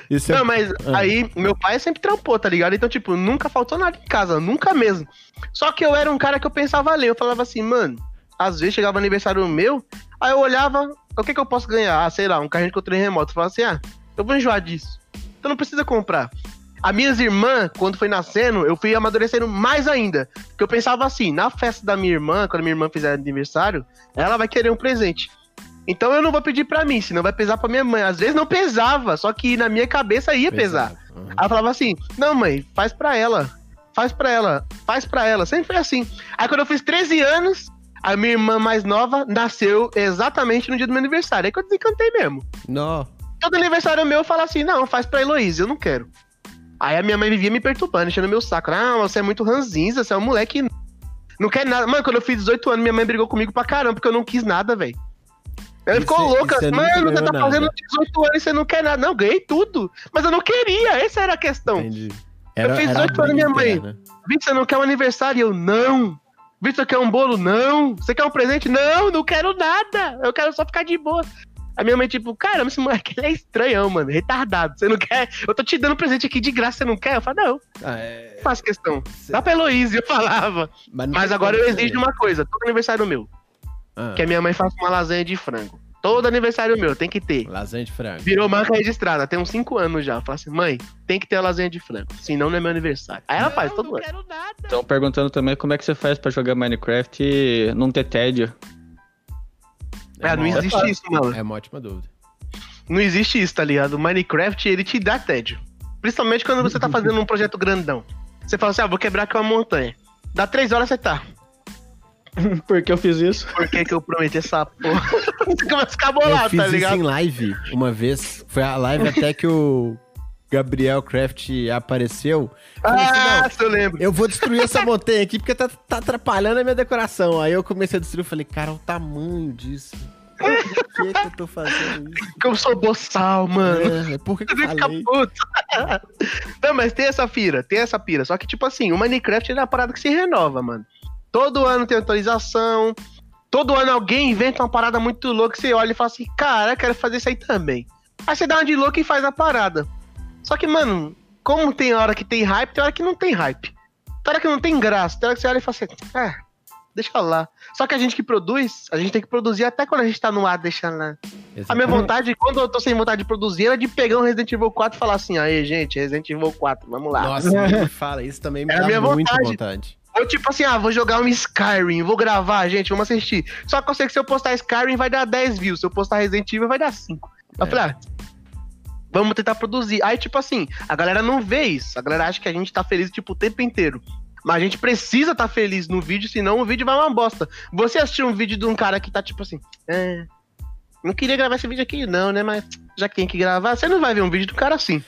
Isso é. Não, mas Ah. aí meu pai sempre trampou, tá ligado? Então, tipo, nunca faltou nada em casa, nunca mesmo. Só que eu era um cara que eu pensava além. Eu falava assim, mano, às vezes chegava aniversário meu, aí eu olhava, o que que eu posso ganhar? Ah, sei lá, um carrinho de controle remoto. Eu falava assim, ah, eu vou enjoar disso. Então não precisa comprar. As minhas irmãs, quando foi nascendo, eu fui amadurecendo mais ainda. Porque eu pensava assim, na festa da minha irmã, quando minha irmã fizer aniversário, ela vai querer um presente. Então eu não vou pedir pra mim, senão vai pesar pra minha mãe. Às vezes não pesava, só que na minha cabeça ia pesar. Uhum. Eu falava assim: não, mãe, faz pra ela. Faz pra ela. Faz pra ela. Sempre foi assim. Aí quando eu fiz 13 anos, a minha irmã mais nova nasceu exatamente no dia do meu aniversário. Aí que eu desencantei mesmo. Não. Todo aniversário meu eu falo assim: não, faz pra Heloísa, eu não quero. Aí a minha mãe vivia me perturbando, enchendo meu saco. Ah, você é muito ranzinza, você é um moleque. que Não quer nada. Mano, quando eu fiz 18 anos, minha mãe brigou comigo pra caramba, porque eu não quis nada, velho. Ela ficou cê- e louca. nunca Mano, você tá nada. fazendo 18 anos e você não quer nada. Não, ganhei tudo. Mas eu não queria, essa era a questão. Entendi. Eu fiz a 18 anos, minha mãe. interna. Vitor, você não quer um aniversário? Eu, não. Vitor, você quer um bolo? Não. Você quer um presente? Não, não quero nada. Eu quero só ficar de boa. A minha mãe, tipo, caramba, esse moleque ele é estranhão, mano. Retardado. Você não quer? Eu tô te dando presente aqui de graça, você não quer? Eu falo, não, Ah, é- não faço questão. cê- Dá pra Heloísa, eu falava. Mas, Mas agora eu exijo ser. uma coisa: todo aniversário meu, Ah, que a minha mãe faça uma lasanha de frango. Todo aniversário meu, tem que ter. Lasanha de frango. Virou marca registrada, tem uns 5 anos já. Eu falo assim, mãe, tem que ter a lasanha de frango. Senão não é meu aniversário. Aí ela faz todo ano. Estão perguntando também como é que você faz pra jogar Minecraft e não ter tédio. É, não uma- existe isso, mano. É uma ótima dúvida. Não existe isso, tá ligado? O Minecraft, ele te dá tédio. Principalmente quando você tá fazendo um projeto grandão. Você fala assim, ah, vou quebrar aqui uma montanha. Dá três horas você tá. Por que eu fiz isso? Por que que eu prometi essa porra? você começa a ficar Eu bolado, fiz tá isso ligado? em live uma vez. Foi a live até que o Gabriel Craft apareceu. Assim, Ah, se eu lembro. Eu vou destruir essa montanha aqui porque tá, tá atrapalhando a minha decoração. Aí eu comecei a destruir e falei, cara, o tamanho disso. Por que, que eu tô fazendo isso? Que eu sou boçal, mano. É, por que, que eu falei? puto. Não, mas tem essa pira, tem essa pira. Só que, tipo assim, o Minecraft é uma parada que se renova, mano. Todo ano tem atualização. Todo ano alguém inventa uma parada muito louca. Você olha e fala assim, cara, quero fazer isso aí também. Aí você dá uma de louco e faz a parada. Só que, mano, como tem hora que tem hype, tem hora que não tem hype. Tem hora que não tem graça. Tem hora que você olha e fala assim, ah, deixa lá. Só que a gente que produz, a gente tem que produzir até quando a gente tá no ar, deixa lá. A minha vontade, quando eu tô sem vontade de produzir, era de pegar um Resident Evil 4 e falar assim, aí, gente, Resident Evil 4, vamos lá. Nossa, fala, isso também me É dá minha muita vontade. vontade. Ou tipo assim, ah, vou jogar um Skyrim, vou gravar, gente, vamos assistir. Só que eu sei que se eu postar Skyrim vai dar 10 views, se eu postar Resident Evil vai dar 5. Eu É. falei, ah, vamos tentar produzir. Aí, tipo assim, a galera não vê isso. A galera acha que a gente tá feliz, tipo, o tempo inteiro. Mas a gente precisa estar tá feliz no vídeo, senão o vídeo vai uma bosta. Você assistiu um vídeo de um cara que tá tipo assim, é, não queria gravar esse vídeo aqui, não, né? Mas já que tem que gravar, você não vai ver um vídeo do cara assim.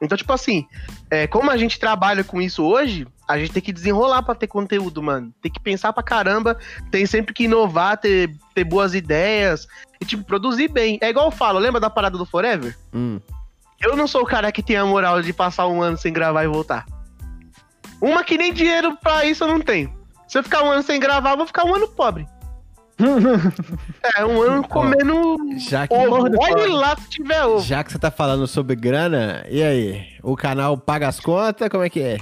Então, tipo assim, é, como a gente trabalha com isso hoje, a gente tem que desenrolar pra ter conteúdo, mano. Tem que pensar pra caramba, tem sempre que inovar, ter, ter boas ideias e, tipo, produzir bem. É igual eu falo, lembra da parada do Forever? Hum. Eu não sou o cara que tem a moral de passar um ano sem gravar e voltar. Uma que nem dinheiro pra isso eu não tenho. Se eu ficar um ano sem gravar, eu vou ficar um ano pobre. É, um ano comendo Já que, ovo. Olha lá se tiver ovo. já que você tá falando sobre grana, e aí? O canal paga as contas? Como é que é?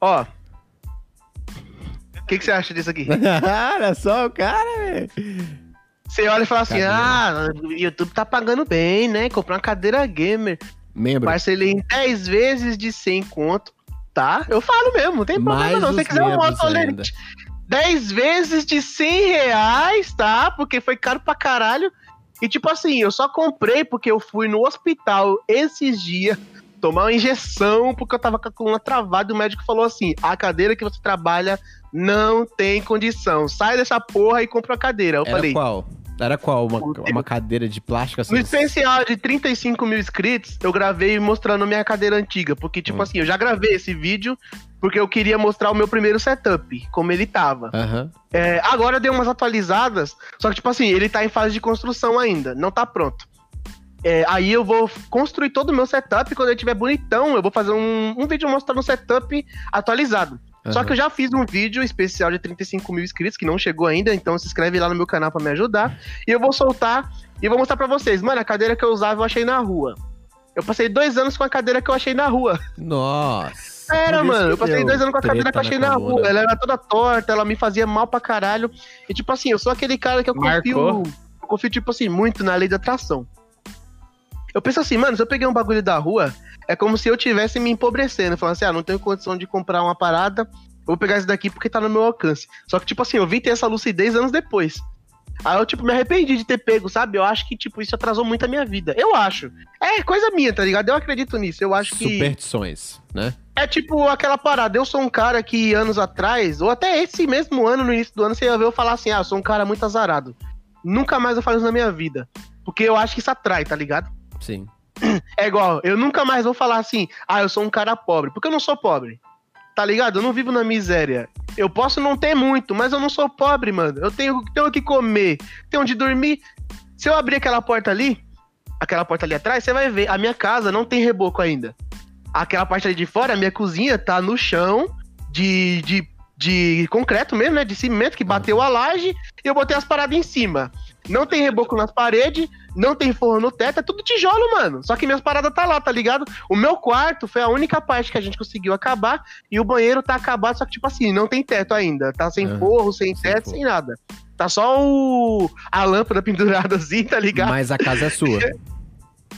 Ó. O que, que você acha disso aqui? Olha só o cara, velho. Você olha e fala assim: Cadeira. ah, o YouTube tá pagando bem, né? Comprar uma cadeira gamer. Membro. Parcelei em 10 vezes de 100 conto. Tá? Eu falo mesmo, não tem problema Mais não. Se você quiser moto ainda. 10 vezes de 100 reais, tá? Porque foi caro pra caralho. E tipo assim, eu só comprei porque eu fui no hospital esses dias tomar uma injeção porque eu tava com a coluna travada e o médico falou assim: a cadeira que você trabalha não tem condição. Sai dessa porra e compra uma cadeira. Eu Era falei, qual? Era qual? Uma, uma cadeira de plástico assim? no especial de 35 mil inscritos, eu gravei mostrando minha cadeira antiga. Porque, tipo Hum. assim, eu já gravei esse vídeo porque eu queria mostrar o meu primeiro setup, como ele tava. Aham. É, agora deu umas atualizadas, só que, tipo assim, ele tá em fase de construção ainda, não tá pronto. É, aí eu vou construir todo o meu setup, quando ele estiver bonitão, eu vou fazer um, um vídeo mostrando o setup atualizado. Só aham. que eu já fiz um vídeo especial de 35 mil inscritos, que não chegou ainda, então se inscreve lá no meu canal pra me ajudar. E eu vou soltar e vou mostrar pra vocês. Mano, a cadeira que eu usava eu achei na rua. Eu passei dois anos com a cadeira que eu achei na rua. Nossa. Era, mano. Eu passei dois anos com a cadeira que eu achei na rua. Ela era toda torta, ela me fazia mal pra caralho. E tipo assim, eu sou aquele cara que eu confio. Eu confio, tipo assim, muito na lei da atração. Eu penso assim, mano, se eu peguei um bagulho da rua, é como se eu tivesse me empobrecendo. Falando assim, ah, não tenho condição de comprar uma parada, eu vou pegar isso daqui porque tá no meu alcance. Só que, tipo assim, eu vim ter essa lucidez anos depois. Aí eu, tipo, me arrependi de ter pego, sabe? Eu acho que, tipo, isso atrasou muito a minha vida. Eu acho. É coisa minha, tá ligado? Eu acredito nisso. Eu acho que. Superstições, né? É tipo aquela parada, eu sou um cara que anos atrás, ou até esse mesmo ano, no início do ano, você ia ver eu falar assim, ah, eu sou um cara muito azarado. Nunca mais eu faço isso na minha vida. Porque eu acho que isso atrai, tá ligado? Sim. É igual, eu nunca mais vou falar assim, ah, eu sou um cara pobre. Porque eu não sou pobre. Tá ligado? Eu não vivo na miséria. Eu posso não ter muito, mas eu não sou pobre, mano. Eu tenho, tenho o que comer, tenho onde dormir. Se eu abrir aquela porta ali, aquela porta ali atrás, você vai ver, a minha casa não tem reboco ainda. Aquela parte ali de fora, a minha cozinha tá no chão de, de, de concreto mesmo, né? De cimento que bateu a laje e eu botei as paradas em cima. Não tem reboco nas paredes, não tem forro no teto, é tudo tijolo, mano. Só que minhas paradas tá lá, tá ligado? O meu quarto foi a única parte que a gente conseguiu acabar e o banheiro tá acabado, só que tipo assim, não tem teto ainda. Tá sem Aham. forro, sem Sem teto, forro. sem nada. Tá só o a lâmpada pendurada assim, tá ligado? Mas a casa é sua.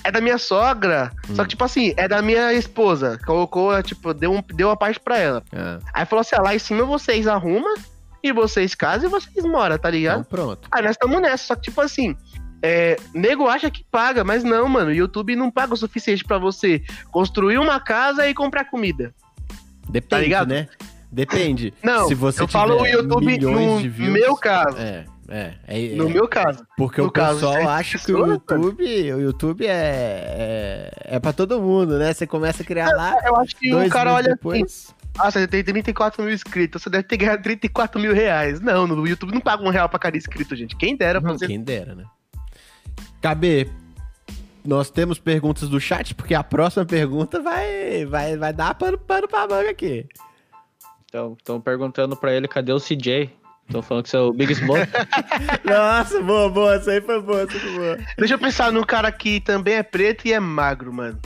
É da minha sogra. Só Hum. que, tipo assim, é da minha esposa. Colocou, tipo, deu, um, deu uma parte pra ela. Ah, Aí falou assim: ah, lá em cima vocês arrumam e vocês casam e vocês moram, tá ligado? então pronto. Aí nós estamos nessa. Só que, tipo assim, é, nego acha que paga, mas não, mano. O YouTube não paga o suficiente pra você construir uma casa e comprar comida. Depende, ligado? né? Depende. Não, Se você eu falo o YouTube no views, meu caso. É, é. é, No é, meu caso. Porque no o caso, pessoal acha que o YouTube, o YouTube é, é, é pra todo mundo, né? Você começa a criar lá, Eu acho que o cara olha depois. assim. Ah, você tem 34 mil inscritos, você deve ter ganhado 34 mil reais. Não, no YouTube não paga um real pra cada inscrito, gente. Quem dera pra você. Quem dera, né? KB, nós temos perguntas do chat, porque a próxima pergunta vai, vai, vai dar pano, pano pra manga aqui. Então, estão perguntando pra ele cadê o CJ. Estão falando que você é o Big Smoke. Nossa, boa, boa, essa aí foi boa, essa foi boa. Deixa eu pensar num cara que também é preto e é magro, mano.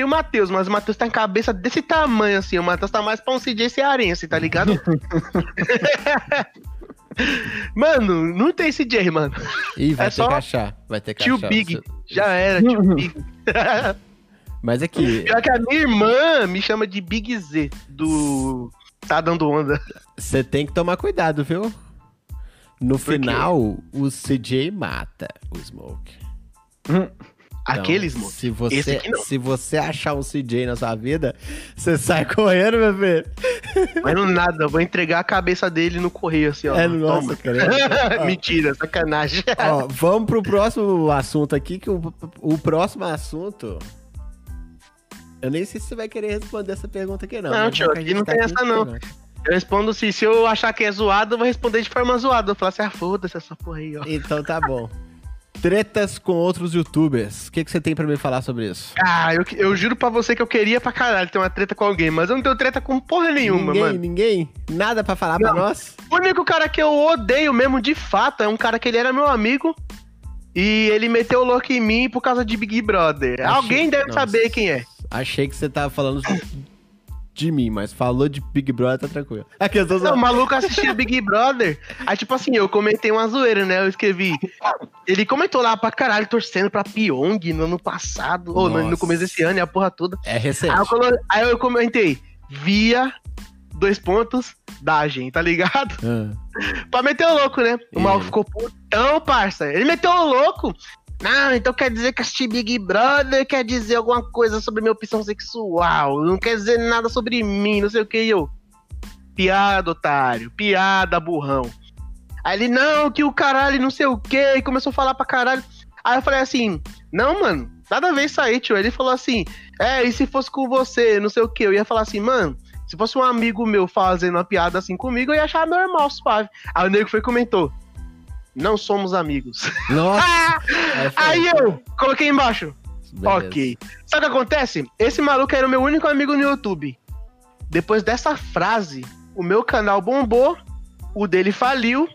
Tem o Matheus, mas o Matheus tá em cabeça desse tamanho, assim. O Matheus tá mais pra um CJ cearense, tá ligado? mano, não tem CJ, mano. Ih, vai É ter só que achar, vai ter que Tio achar. Big. Você- Já era, tio Big. Mas aqui, Pior que a minha irmã me chama de Big Z, do... Tá dando onda. você tem que tomar cuidado, viu? No quê? final, o CJ mata o Smoke. Então, Aqueles, mano. Se você, aqui se você achar um CJ na sua vida, você sai correndo, meu filho. Mas não nada, eu vou entregar a cabeça dele no correio, assim, ó. é, nossa, cara. Mentira, sacanagem. Ó, vamos pro próximo assunto aqui, que o, o próximo assunto. Eu nem sei se você vai querer responder essa pergunta aqui, não. Não, tio, aqui não tá tem essa, não. né? Eu respondo se, se eu achar que é zoado, eu vou responder de forma zoada. Eu vou falar assim, ah, foda-se essa porra aí, ó. Então tá bom. Tretas com outros youtubers. O que, que você tem pra me falar sobre isso? Ah, eu, eu juro pra você que eu queria pra caralho ter uma treta com alguém, mas eu não tenho treta com porra nenhuma, ninguém, mano. ninguém? Nada pra falar pra Não. nós? O único cara que eu odeio mesmo, de fato, é um cara que ele era meu amigo e ele meteu o louco em mim por causa de Big Brother. Achei- Alguém deve Nossa. saber quem é. Achei que você tava falando de mim, mas falou de Big Brother, tá tranquilo. Aqui, eu tô Não, o zoando. maluco assistiu Big Brother. Aí, tipo assim, eu comentei uma zoeira, né? Eu escrevi. Ele comentou lá pra caralho, torcendo pra Pyong no ano passado, ou no, começo desse ano, e a porra toda. É Aí eu, recente. colo- aí eu comentei, via dois pontos da gente, tá ligado? Ah. pra meter o louco, né? O E ele? ficou putão, parça. Ele meteu o louco. Não, então quer dizer que assistir Big Brother quer dizer alguma coisa sobre minha opção sexual. Não quer dizer nada sobre mim, não sei o que. Eu. Piada, otário. Piada, burrão. Aí ele, não, que o caralho, não sei o que. E começou a falar pra caralho. Aí eu falei assim: Não, mano, nada a ver isso aí, tio. Ele falou assim: É, e se fosse com você, não sei o que. Eu ia falar assim, mano. Se fosse um amigo meu fazendo uma piada assim comigo, eu ia achar normal, suave. Aí o nego foi e comentou: Não somos amigos. Nossa. Aí foi. Aí eu coloquei embaixo. Beleza. Ok. Sabe o que acontece? Esse maluco era o meu único amigo no YouTube. Depois dessa frase, o meu canal bombou, o dele faliu,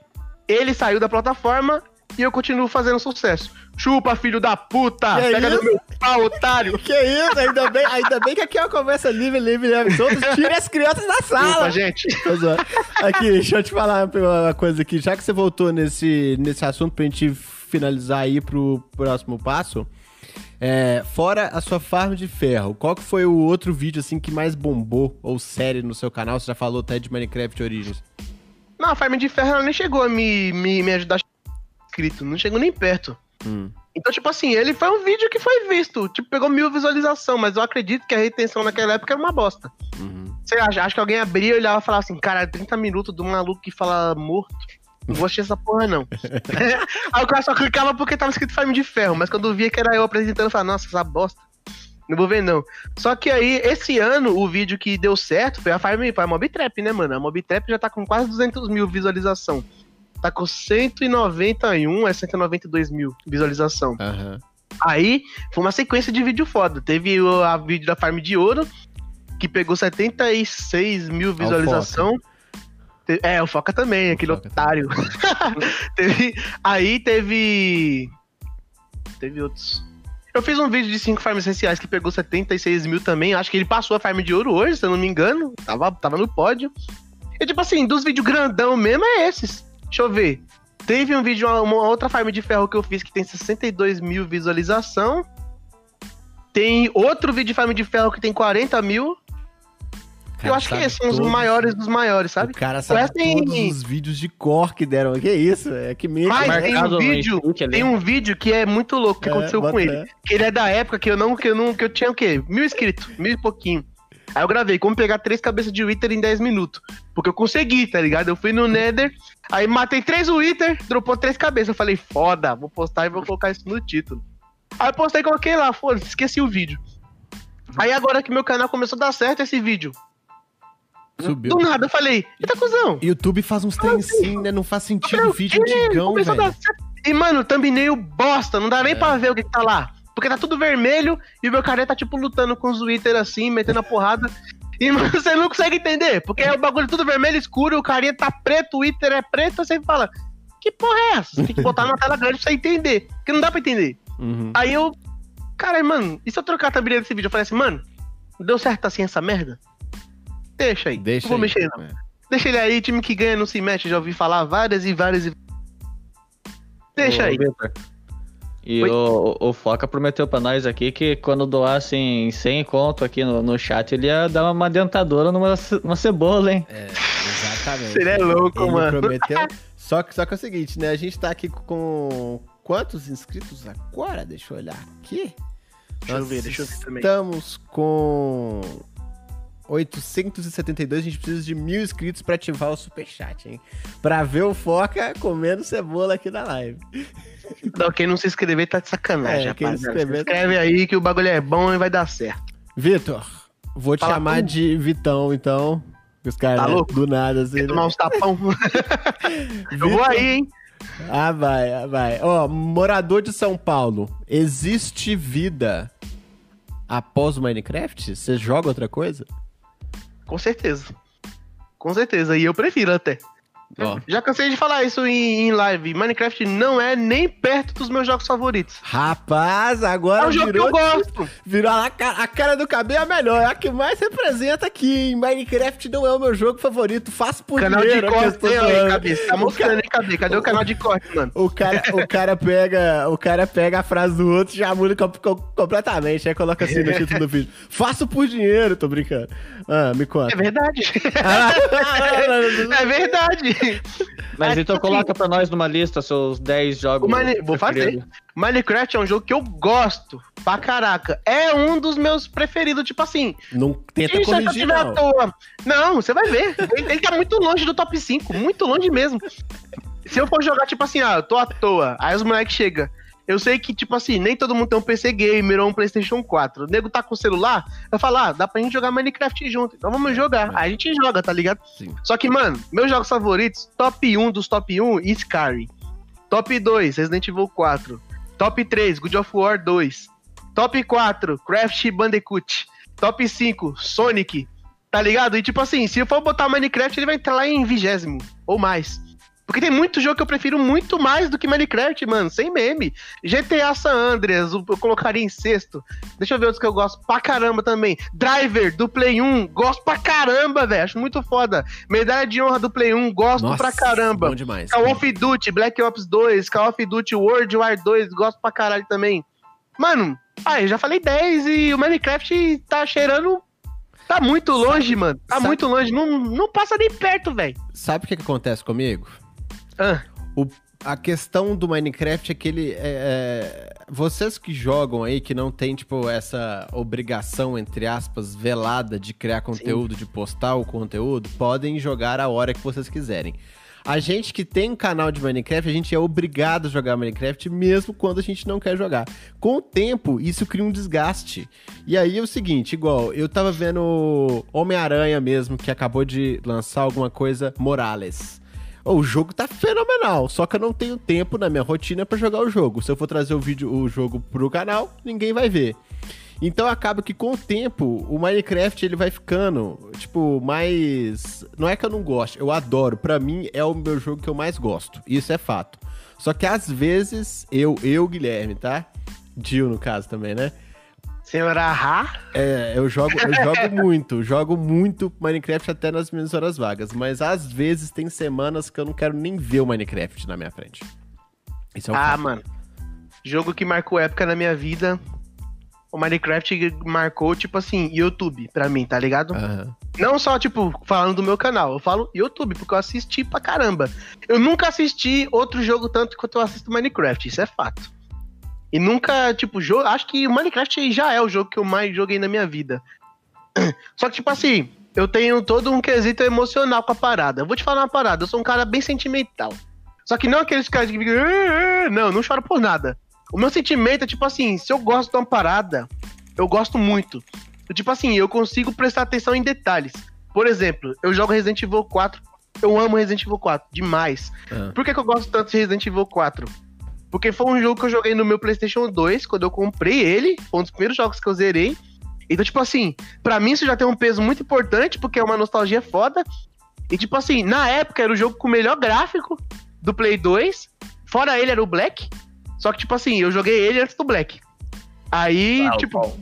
ele saiu da plataforma e eu continuo fazendo sucesso. Chupa, filho da puta! Que Pega isso? no meu pau, otário! Que isso, ainda bem, ainda bem que aqui é uma conversa livre, livre, livre. Todos tirem as crianças da sala. gente. Tô zoando. Aqui, deixa eu te falar uma coisa aqui. Já que você voltou nesse, nesse assunto pra gente finalizar aí pro próximo passo, é, fora a sua farm de ferro, qual que foi o outro vídeo assim que mais bombou ou série no seu canal? Você já falou até de Minecraft Origins. Não, a Farm de Ferro ela nem chegou a me, me, me ajudar inscrito, não chegou nem perto. Hum. Então, tipo assim, ele foi um vídeo que foi visto. Tipo, pegou mil visualizações, mas eu acredito que a retenção naquela época era uma bosta. Uhum. Você acha? Acho que alguém abria e olhava e falava assim, cara, 30 minutos do maluco que fala morto. Não vou assistir essa porra, não. Aí o cara só clicava porque tava escrito Farm de Ferro, mas quando via que era eu apresentando, eu falava, nossa, essa bosta. Não vou ver, não. Só que aí, esse ano, o vídeo que deu certo foi a a Mob Trap, né, mano? A Mob Trap já tá com quase 200 mil visualização. Tá com 191, é 192 mil visualização. Aham. Aí foi uma sequência de vídeo foda. Teve o a vídeo da Farm de Ouro, que pegou 76 mil visualização. Te- É, o Foca também, aquele Foca otário. teve, aí teve. Teve outros. Eu fiz um vídeo de 5 farms essenciais que pegou 76 mil também. Acho que ele passou a farm de ouro hoje, se eu não me engano. Tava, tava no pódio. E tipo assim, dos vídeos grandão mesmo é esses. Deixa eu ver. Teve um vídeo, uma, uma outra farm de ferro que eu fiz que tem 62 mil visualização. Tem outro vídeo de farm de ferro que tem 40 mil. Cara, eu acho que esses são os maiores dos maiores, sabe? O cara sabe Parece- todos os vídeos de cor que deram. Que isso? É que meio Mas que... tem um vídeo, tem um vídeo que é muito louco que É, aconteceu com ele. fé. Que ele é da época que eu não, que eu não, que eu tinha o quê? Mil inscritos, mil e pouquinho. Aí eu gravei como pegar três cabeças de Wither em 10 minutos. Porque eu consegui, tá ligado? Eu fui no Nether, aí matei três Wither, dropou três cabeças. Eu falei, foda, vou postar e vou colocar isso no título. Aí eu postei e coloquei lá, foda-se, esqueci o vídeo. Aí agora que meu canal começou a dar certo esse vídeo. Subiu. Do nada eu falei, eita cuzão. YouTube faz uns trem assim, né? Não faz sentido o vídeo antigão, velho. E, mano, thumbnail bosta, não dá nem É. pra ver o que, que tá lá. Porque tá tudo vermelho e o meu cara tá, tipo, lutando com os Twitter assim, metendo a porrada. E você não consegue entender, porque é o bagulho tudo vermelho escuro, o carinha tá preto, o Twitter é preto, você fala, que porra é essa? Você tem que botar na tela grande pra você entender, porque não dá pra entender. Uhum. Aí eu, cara, mano, e se eu trocar a thumbnail desse vídeo? Eu falei assim, mano, deu certo assim essa merda? Deixa aí, Deixa não vou aí. mexer não. É. Deixa ele aí, time que ganha não se mexe, já ouvi falar várias e várias e... Deixa Ô, aí. E o, o Foca prometeu pra nós aqui que quando doassem 100 conto aqui no, no chat, ele ia dar uma dentadora numa, numa cebola, hein? É, exatamente. Você é louco, Ele mano. prometeu. Só que, só que é o seguinte, né? A gente tá aqui com quantos inscritos agora? Deixa eu olhar aqui. Deixa eu Nós ver, deixa eu ver também. Estamos com 872, a gente precisa de mil inscritos pra ativar o superchat, hein? Pra ver o Foca comendo cebola aqui na live. Não, quem não se inscrever tá de sacanagem, É, quem não se inscrever- Se inscreve aí que o bagulho é bom e vai dar certo. Vitor, vou te Fala chamar de Vitão, então. Os caras, Tá né, louco? do nada, assim. Né? tomar uns tapão? eu vou aí, hein? Ah, vai, ah, vai. Ó, morador de São Paulo, existe vida após o Minecraft? Você joga outra coisa? Com certeza. Com certeza. E eu prefiro até. Ó. Já cansei de falar isso em, em, live. Minecraft não é nem perto dos meus jogos favoritos. Rapaz, agora. É um jogo virou, que eu gosto. Virou a cara, a cara do cabelo é a melhor. É a que mais representa aqui. Minecraft não é o meu jogo favorito. Faço por canal dinheiro. Canal de corte aí, cabeça. Tá mostrando aí, cabeça. Cadê o canal de corte, mano? O cara, o cara, pega, o cara pega a frase do outro e já muda completamente. Aí coloca assim no título do vídeo. Faço por dinheiro, tô brincando. Ah, me conta. É verdade. é verdade. Mas então assim, coloca pra nós numa lista seus 10 jogos. Mine... Vou fazer. Minecraft é um jogo que eu gosto pra caraca. É um dos meus preferidos, tipo assim. Não tenta corrigir, não. Toa. Não, você vai ver. Ele, ele tá muito longe do top 5, muito longe mesmo. Se eu for jogar, tipo assim, ah, eu tô à toa, aí os moleques chegam. Eu sei que, tipo assim, nem todo mundo tem um PC gamer ou um PlayStation 4. O nego tá com o celular, eu falo, ah, dá pra gente jogar Minecraft junto. Então vamos jogar. Aí a gente joga, tá ligado? Sim. Só que, mano, meus jogos favoritos, top 1 dos top 1, Skyrim. Top 2, Resident Evil 4. Top 3, God of War 2. Top 4, Craft Bandicoot. Top 5, Sonic. Tá ligado? E tipo assim, se eu for botar Minecraft, ele vai entrar lá em vigésimo ou mais. Porque tem muito jogo que eu prefiro muito mais do que Minecraft, mano, sem meme. GTA San Andreas, eu colocaria em sexto. Deixa eu ver outros que eu gosto pra caramba também. Driver, do Play 1, gosto pra caramba, velho, acho muito foda. Medalha de honra do Play 1, gosto Nossa, pra caramba. Bom demais. Call of Duty, Black Ops 2, Call of Duty World War 2, gosto pra caralho também. Mano, ah, eu já falei 10 e o Minecraft tá cheirando Tá muito longe, sabe, mano. Tá sabe, muito longe. Não, não passa nem perto, velho. Sabe o que, que acontece comigo? Ah. O, a questão do Minecraft é que ele. É, é, vocês que jogam aí, que não tem, tipo, essa obrigação, entre aspas, velada de criar conteúdo, Sim. de postar o conteúdo, podem jogar a hora que vocês quiserem. A gente que tem um canal de Minecraft, a gente é obrigado a jogar Minecraft mesmo quando a gente não quer jogar. Com o tempo, isso cria um desgaste. E aí é o seguinte, igual, eu tava vendo Homem-Aranha mesmo, que acabou de lançar alguma coisa Morales. O jogo tá fenomenal, só que eu não tenho tempo na minha rotina para jogar o jogo. Se eu for trazer o vídeo, o jogo pro canal, ninguém vai ver. Então acaba que com o tempo o Minecraft ele vai ficando, tipo, mais. Não é que eu não gosto, eu adoro. Para mim é o meu jogo que eu mais gosto. Isso é fato. Só que às vezes eu, eu Guilherme, tá? Dio no caso também, né? Senhora Ra? É, eu jogo, eu jogo muito, jogo muito Minecraft até nas minhas horas vagas, mas às vezes tem semanas que eu não quero nem ver o Minecraft na minha frente. Isso é um ah, fato. mano. Jogo que marcou época na minha vida. O Minecraft marcou, tipo assim, YouTube pra mim, tá ligado? Uhum. Não só, tipo, falando do meu canal, eu falo YouTube, porque eu assisti pra caramba. Eu nunca assisti outro jogo tanto quanto eu assisto Minecraft, isso é fato. E nunca, tipo, jogo. Acho que Minecraft já é o jogo que eu mais joguei na minha vida. Só que, tipo assim, eu tenho todo um quesito emocional com a parada. Eu vou te falar uma parada, eu sou um cara bem sentimental. Só que não aqueles caras que ficam. Não, não choro por nada. O meu sentimento é, tipo assim, se eu gosto de uma parada, eu gosto muito. Tipo assim, eu consigo prestar atenção em detalhes. Por exemplo, eu jogo Resident Evil 4. Eu amo Resident Evil 4 demais. Ah. Por que, que eu gosto tanto de Resident Evil 4? Porque foi um jogo que eu joguei no meu PlayStation 2, quando eu comprei ele. Foi um dos primeiros jogos que eu zerei. Então, tipo assim, para mim isso já tem um peso muito importante, porque é uma nostalgia foda. E, tipo assim, na época era o jogo com o melhor gráfico do Play 2. Fora ele era o Black. Só que, tipo assim, eu joguei ele antes do Black. Aí, ah, tipo.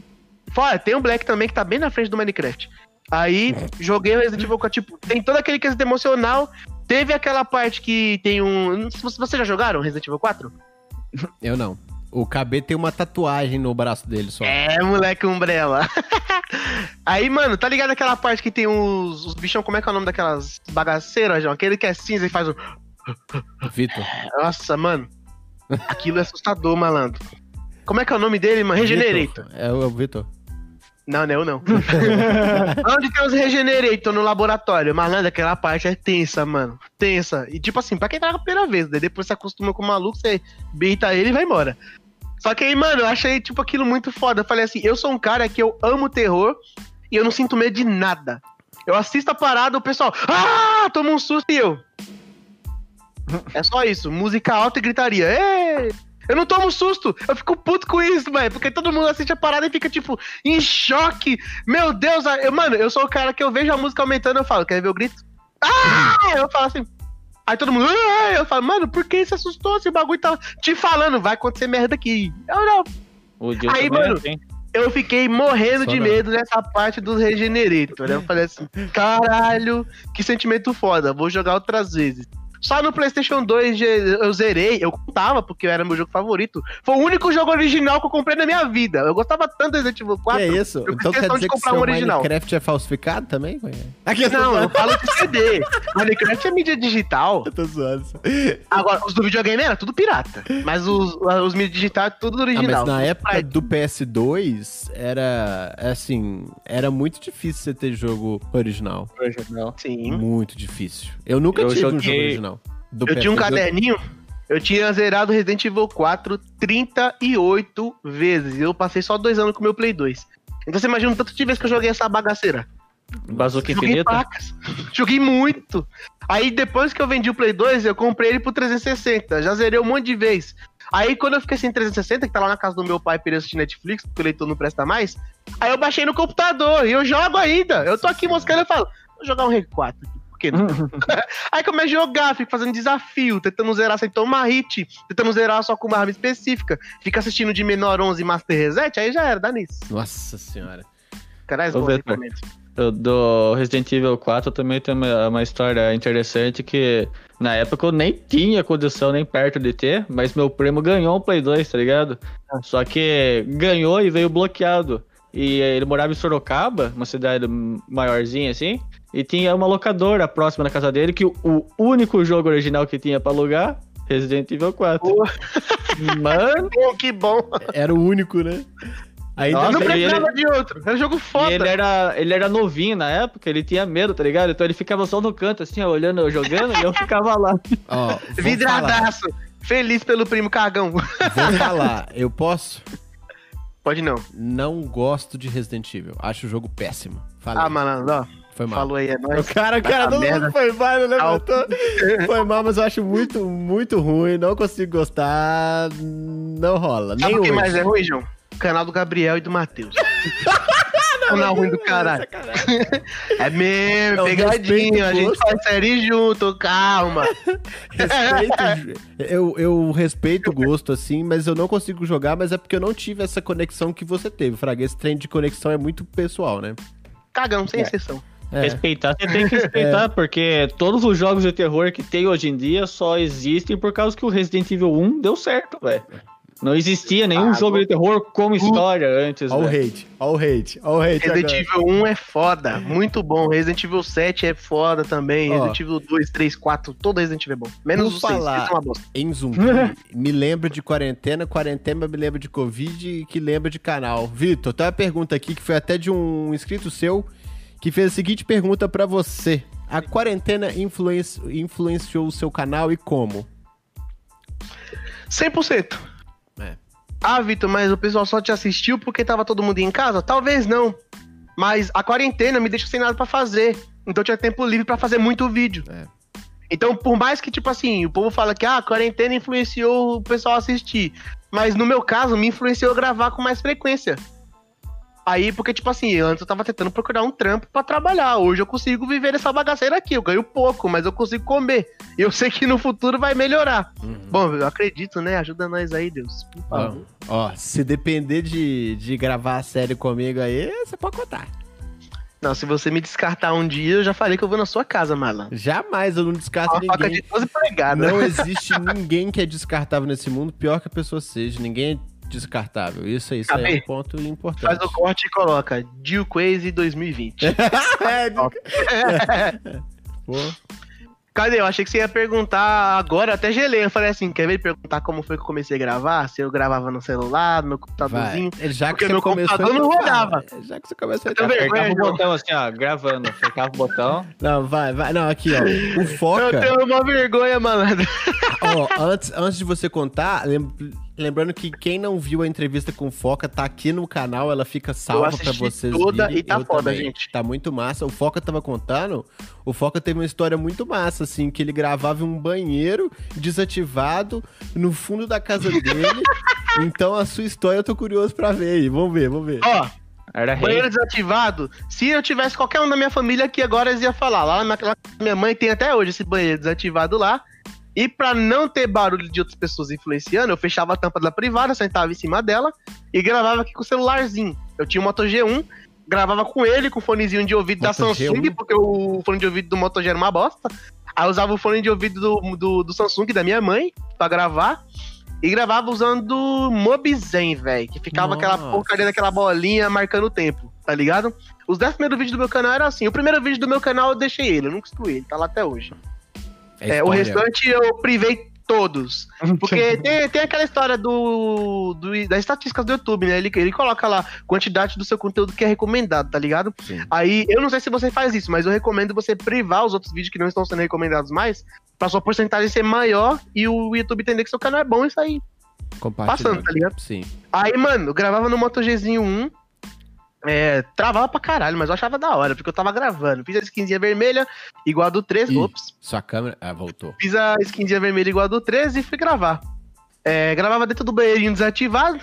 Fora, tem o Black também que tá bem na frente do Minecraft. Aí, joguei o Resident Evil 4, tipo, tem todo aquele quesito emocional. Teve aquela parte que tem um. Vocês já jogaram Resident Evil 4? Eu não. O KB tem uma tatuagem no braço dele só. É, moleque umbrella. Aí, mano, tá ligado aquela parte que tem os, os bichão, como é que é o nome daquelas bagaceiras, João? Aquele que é cinza e faz o. Vitor. Nossa, mano. Aquilo é assustador, malandro. Como é que é o nome dele, mano? Regenerator. É o Vitor. Não, não, não. Onde tem os Regenerator no laboratório? Malandro, aquela parte é tensa, mano. Tensa. E tipo assim, pra quem tá na primeira vez, né? depois você acostuma com o maluco, você beita ele e vai embora. Só que aí, mano, eu achei, tipo, aquilo muito foda. Eu falei assim, eu sou um cara que eu amo terror e eu não sinto medo de nada. Eu assisto a parada, o pessoal, ah, toma um susto e eu. É só isso, música alta e gritaria. Ei! Eu não tomo susto, eu fico puto com isso, velho. Porque todo mundo assiste a parada e fica, tipo, em choque. Meu Deus, eu, mano, eu sou o cara que eu vejo a música aumentando eu falo, quer ver o grito? Ah! Eu falo assim. Aí todo mundo, ah! eu falo, mano, por que você assustou? Esse bagulho tá te falando, vai acontecer merda aqui. Eu não. Aí, é mano, assim. Eu fiquei morrendo Só de não. medo nessa parte do Regenerator. né? Eu falei assim, caralho, que sentimento foda, vou jogar outras vezes. Só no PlayStation 2 ge- eu zerei, eu contava, porque era meu jogo favorito. Foi o único jogo original que eu comprei na minha vida. Eu gostava tanto do Resident Evil Que 4. é isso? eu Então quer de dizer que comprar seu um original. Minecraft é falsificado também? Aqui, Não, eu falo de CD. Minecraft é mídia digital. Eu tô zoando. Agora, os do videogame era tudo pirata. Mas os, os mídias digitais, tudo Ah, original. mas na época do PS2, era assim, era muito difícil você ter jogo original. Original. Sim. Muito difícil. Eu nunca Eu tive um joguei- jogo original. Do Eu tinha um PS2. caderninho, eu tinha zerado Resident Evil 4 38 vezes. Eu passei só dois anos com o meu Play 2. Então você imagina o tanto de vezes que eu joguei essa bagaceira. Bazuca infinita. pacas. Joguei muito. Aí depois que eu vendi o Play 2, eu comprei ele pro 360. Já zerei um monte de vez. Aí quando eu fiquei sem 360, que tá lá na casa do meu pai pra assistir Netflix, porque o leitor não presta mais, aí eu baixei no computador e eu jogo ainda. Eu tô aqui moscando e falo, vou jogar um Reg 4 aqui. Não? Aí começo a jogar, fico fazendo desafio, tentando zerar sem tomar hit, tentando zerar só com uma arma específica. Fica assistindo de menor 11 Master Reset, aí já era, dá nisso. Nossa senhora. Caralho, bons Vitor. recomendo. O Do Resident Evil 4 também tem uma, uma história interessante que na época eu nem tinha condição nem perto de ter, mas meu primo ganhou um Play 2, tá ligado? Só que ganhou e veio bloqueado. E ele morava em Sorocaba, uma cidade maiorzinha assim, e tinha uma locadora próxima da casa dele que o, o único jogo original que tinha pra alugar, Resident Evil 4. Pô. Mano, Bom, que bom. Era o único, né? Ainda Nossa, não e precisava ele- de outro. Era um jogo E foda. ele era, ele era novinho na época, ele tinha medo, tá ligado? Então ele ficava só no canto, assim, ó, olhando eu jogando, e eu ficava lá. Ó, vou falar, Vidradaço. Feliz pelo primo cagão. vou falar. Eu posso? Pode não. Não gosto de Resident Evil. Acho o jogo péssimo. Falei. Ah, malandro, ó. Foi mal. Falou aí, é O nóis. cara, o cara, todo merda. mundo foi mal, não levantou. Foi mal, mas eu acho muito, muito ruim. Não consigo gostar. Não rola. Sabe Nem o que mais é ruim, João? O canal do Gabriel e do Matheus. canal ruim do caralho. É mesmo, Eu pegadinho. A o gente faz série junto, calma. Respeito, eu, eu respeito o gosto, assim, mas eu não consigo jogar, mas é porque eu não tive essa conexão que você teve, Fraga. Esse trem de conexão é muito pessoal, né? Cagão, sem É. exceção. É. Respeitar, você tem que respeitar, porque todos os jogos de terror que tem hoje em dia só existem por causa que o Resident Evil 1 deu certo, velho. Não existia nenhum Ah, jogo de terror como história antes, Ó o hate, ó o hate, ó o hate Resident agora. Evil 1 é foda, muito bom. Resident Evil 7 é foda também. Ó. Resident Evil 2, 3, 4, todo Resident Evil é bom. Menos o 6, falar- é uma bosta. Em zumbi, me lembra de quarentena, quarentena me lembra de Covid, que lembra de canal. Vitor, tem uma pergunta aqui que foi até de um inscrito seu, que fez a seguinte pergunta pra você. A quarentena influenci- influenciou o seu canal e como? 100%. É. Ah, Vitor, mas o pessoal só te assistiu porque tava todo mundo em casa? Talvez não. Mas a quarentena me deixa sem nada pra fazer. Então tinha tempo livre pra fazer muito vídeo. É. Então, por mais que, tipo assim, o povo fala que ah, a quarentena influenciou o pessoal a assistir. Mas no meu caso, me influenciou a gravar com mais frequência. Aí, porque, tipo assim, antes eu tava tentando procurar um trampo pra trabalhar. Hoje eu consigo viver dessa bagaceira aqui. Eu ganho pouco, mas eu consigo comer. E eu sei que no futuro vai melhorar. Uhum. Bom, eu acredito, né? Ajuda nós aí, Deus. Por Ó, favor. ó, se depender de, de gravar a série comigo aí, você pode contar. Não, se você me descartar um dia, eu já falei que eu vou na sua casa, malandro. Jamais eu não descarto Uma faca ninguém. de 12 pregadas. Não existe ninguém que é descartável nesse mundo, pior que a pessoa seja. Ninguém é descartável. Isso aí, isso aí é um ponto importante. Faz o corte e coloca Jill Crazy 2020. É, Pô, Cadê? Eu achei que você ia perguntar agora, eu até gelei. Eu falei assim, quer ver perguntar como foi que eu comecei a gravar? Se eu gravava no celular, no meu vai. computadorzinho. Já que Porque você meu começou. computador não rodava. Já que você começou. Eu vendo. fala. Apertava o botão assim, ó, gravando. Apertava o botão. Não, vai, vai. Não, aqui, ó. O Eu Foca. tenho uma vergonha, malandro. Ó, antes, antes de você contar, lembrando que quem não viu a entrevista com o Foca tá aqui no canal, ela fica salva pra assisti vocês toda virem. e tá Eu foda, também. gente. Tá muito massa. O Foca tava contando, o Foca teve uma história muito massa, assim, que ele gravava em um banheiro desativado no fundo da casa dele. então a sua história eu tô curioso pra ver aí. Vamos ver, vamos ver. Ó, Era rei. Banheiro desativado. Se eu tivesse qualquer um da minha família aqui agora, eles iam falar. Lá naquela minha mãe tem até hoje esse banheiro desativado lá. E pra não ter barulho de outras pessoas influenciando, eu fechava a tampa da privada, sentava em cima dela e gravava aqui com o celularzinho. Eu tinha um Moto G1, gravava com ele, com o fonezinho de ouvido da Moto Samsung, G1? porque o fone de ouvido do Moto G era uma bosta. Aí eu usava o fone de ouvido do, do, do Samsung da minha mãe pra gravar. E gravava usando o Mobizen, velho. Que ficava aquela Nossa. porcaria daquela bolinha marcando o tempo, tá ligado? Os 10 primeiros vídeos do meu canal eram assim. O primeiro vídeo do meu canal eu deixei ele, eu nunca excluí ele, tá lá até hoje. É, o história. restante eu privei todos. Porque tem, tem aquela história do, do- das estatísticas do YouTube, né? Ele, ele coloca lá quantidade do seu conteúdo que é recomendado, tá ligado? Sim. Aí, eu não sei se você faz isso, mas eu recomendo você privar os outros vídeos que não estão sendo recomendados mais, pra sua porcentagem ser maior e o YouTube entender que seu canal é bom e sair. Passando, tá ligado? Sim. Aí, mano, eu gravava no Moto Gzinho 1. É, travava pra caralho, mas eu achava da hora, porque eu tava gravando. Fiz a skinzinha vermelha, igual a do 13. Ih. Ops. Sua câmera. Ah, voltou. Fiz a skinzinha vermelha igual a do 13 e fui gravar. É, gravava dentro do banheirinho desativado.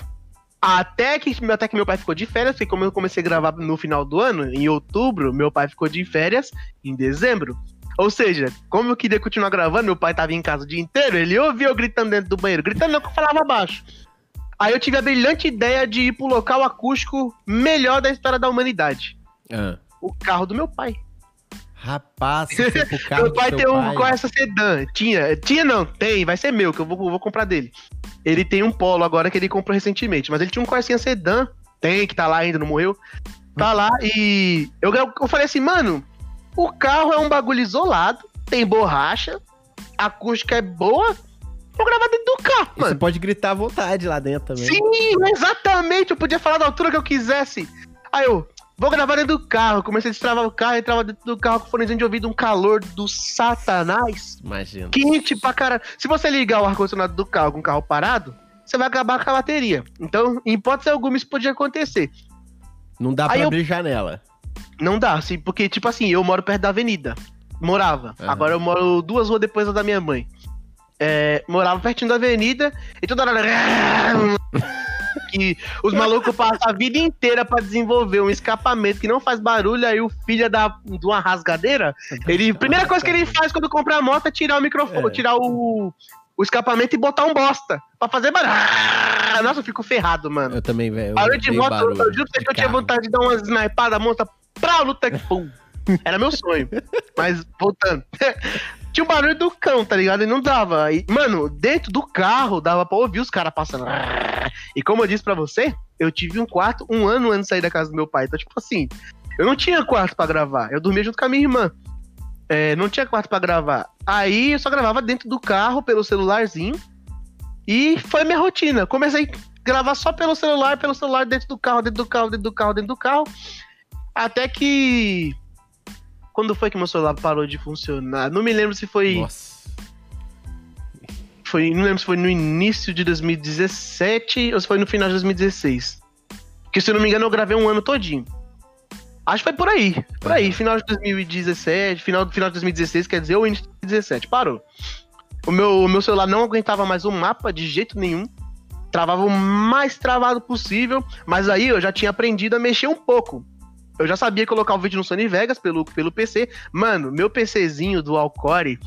Até que, até que meu pai ficou de férias, porque como eu comecei a gravar no final do ano, em outubro, meu pai ficou de férias em dezembro. Ou seja, como eu queria continuar gravando, meu pai tava em casa o dia inteiro, ele ouvia eu gritando dentro do banheiro. Gritando não, que eu falava baixo. Aí eu tive a brilhante ideia de ir pro local acústico melhor da história da humanidade. Ah. O carro do meu pai. Rapaz, Meu pai tem um. Corsa sedã. Tinha, tinha não, tem, vai ser meu, que eu vou, vou comprar dele. Ele tem um Polo agora que ele comprou recentemente, mas ele tinha um Corsinha sedã, tem, que tá lá ainda, não morreu. Tá lá e eu, eu falei assim, mano, o carro é um bagulho isolado, tem borracha, a acústica é boa, gravar dentro do carro, E Você mano. pode gritar à vontade lá dentro também. Sim, exatamente, eu podia falar da altura que eu quisesse. Aí eu, vou gravar dentro do carro, comecei a destravar o carro, entrava dentro do carro com fonezinho de ouvido, um calor do satanás. Imagina. quente pra caralho. Se você ligar o ar-condicionado do carro com o carro parado, você vai acabar com a bateria. Então, em hipótese alguma, isso podia acontecer. Não dá Aí pra eu- abrir janela. Não dá, assim, porque, tipo assim, eu moro perto da avenida. Morava. Aham. Agora eu moro duas ruas depois da minha mãe. É, morava pertinho da avenida e toda hora. que os malucos passam a vida inteira pra desenvolver um escapamento que não faz barulho, aí o filho da, de uma rasgadeira, ele, primeira coisa que ele faz quando compra a moto é tirar o microfone, É. tirar o, o escapamento e botar um bosta pra fazer barulho. Ah, Nossa, eu fico ferrado, mano. Eu também, velho. Barulho de moto, eu- barulho eu juro que eu tinha vontade de dar uma snipada monta pra luta que pum. Era meu sonho. Mas, voltando. Tinha um barulho do cão, tá ligado? E não dava. E, mano, dentro do carro dava pra ouvir os caras passando. E como eu disse pra você, eu tive um quarto um ano antes de sair da casa do meu pai. Então, tipo assim, eu não tinha quarto pra gravar. Eu dormia junto com a minha irmã. É, não tinha quarto pra gravar. Aí eu só gravava dentro do carro, pelo celularzinho. E foi minha rotina. Comecei a gravar só pelo celular, pelo celular, dentro do carro, dentro do carro, dentro do carro, dentro do carro. Até que. Quando foi que meu celular parou de funcionar? Não me lembro se foi. Nossa. foi não lembro se foi no início de 2017 ou se foi no final de 2016. Porque se eu não me engano, eu gravei um ano todinho. Acho que foi por aí. Por aí, final de 2017, final, final de 2016, quer dizer, ou início de 2017. Parou. O meu, o meu celular não aguentava mais o mapa de jeito nenhum. Travava o mais travado possível. Mas aí eu já tinha aprendido a mexer um pouco. Eu já sabia colocar o vídeo no Sony Vegas pelo, pelo PC. Mano, meu PCzinho do Alcore,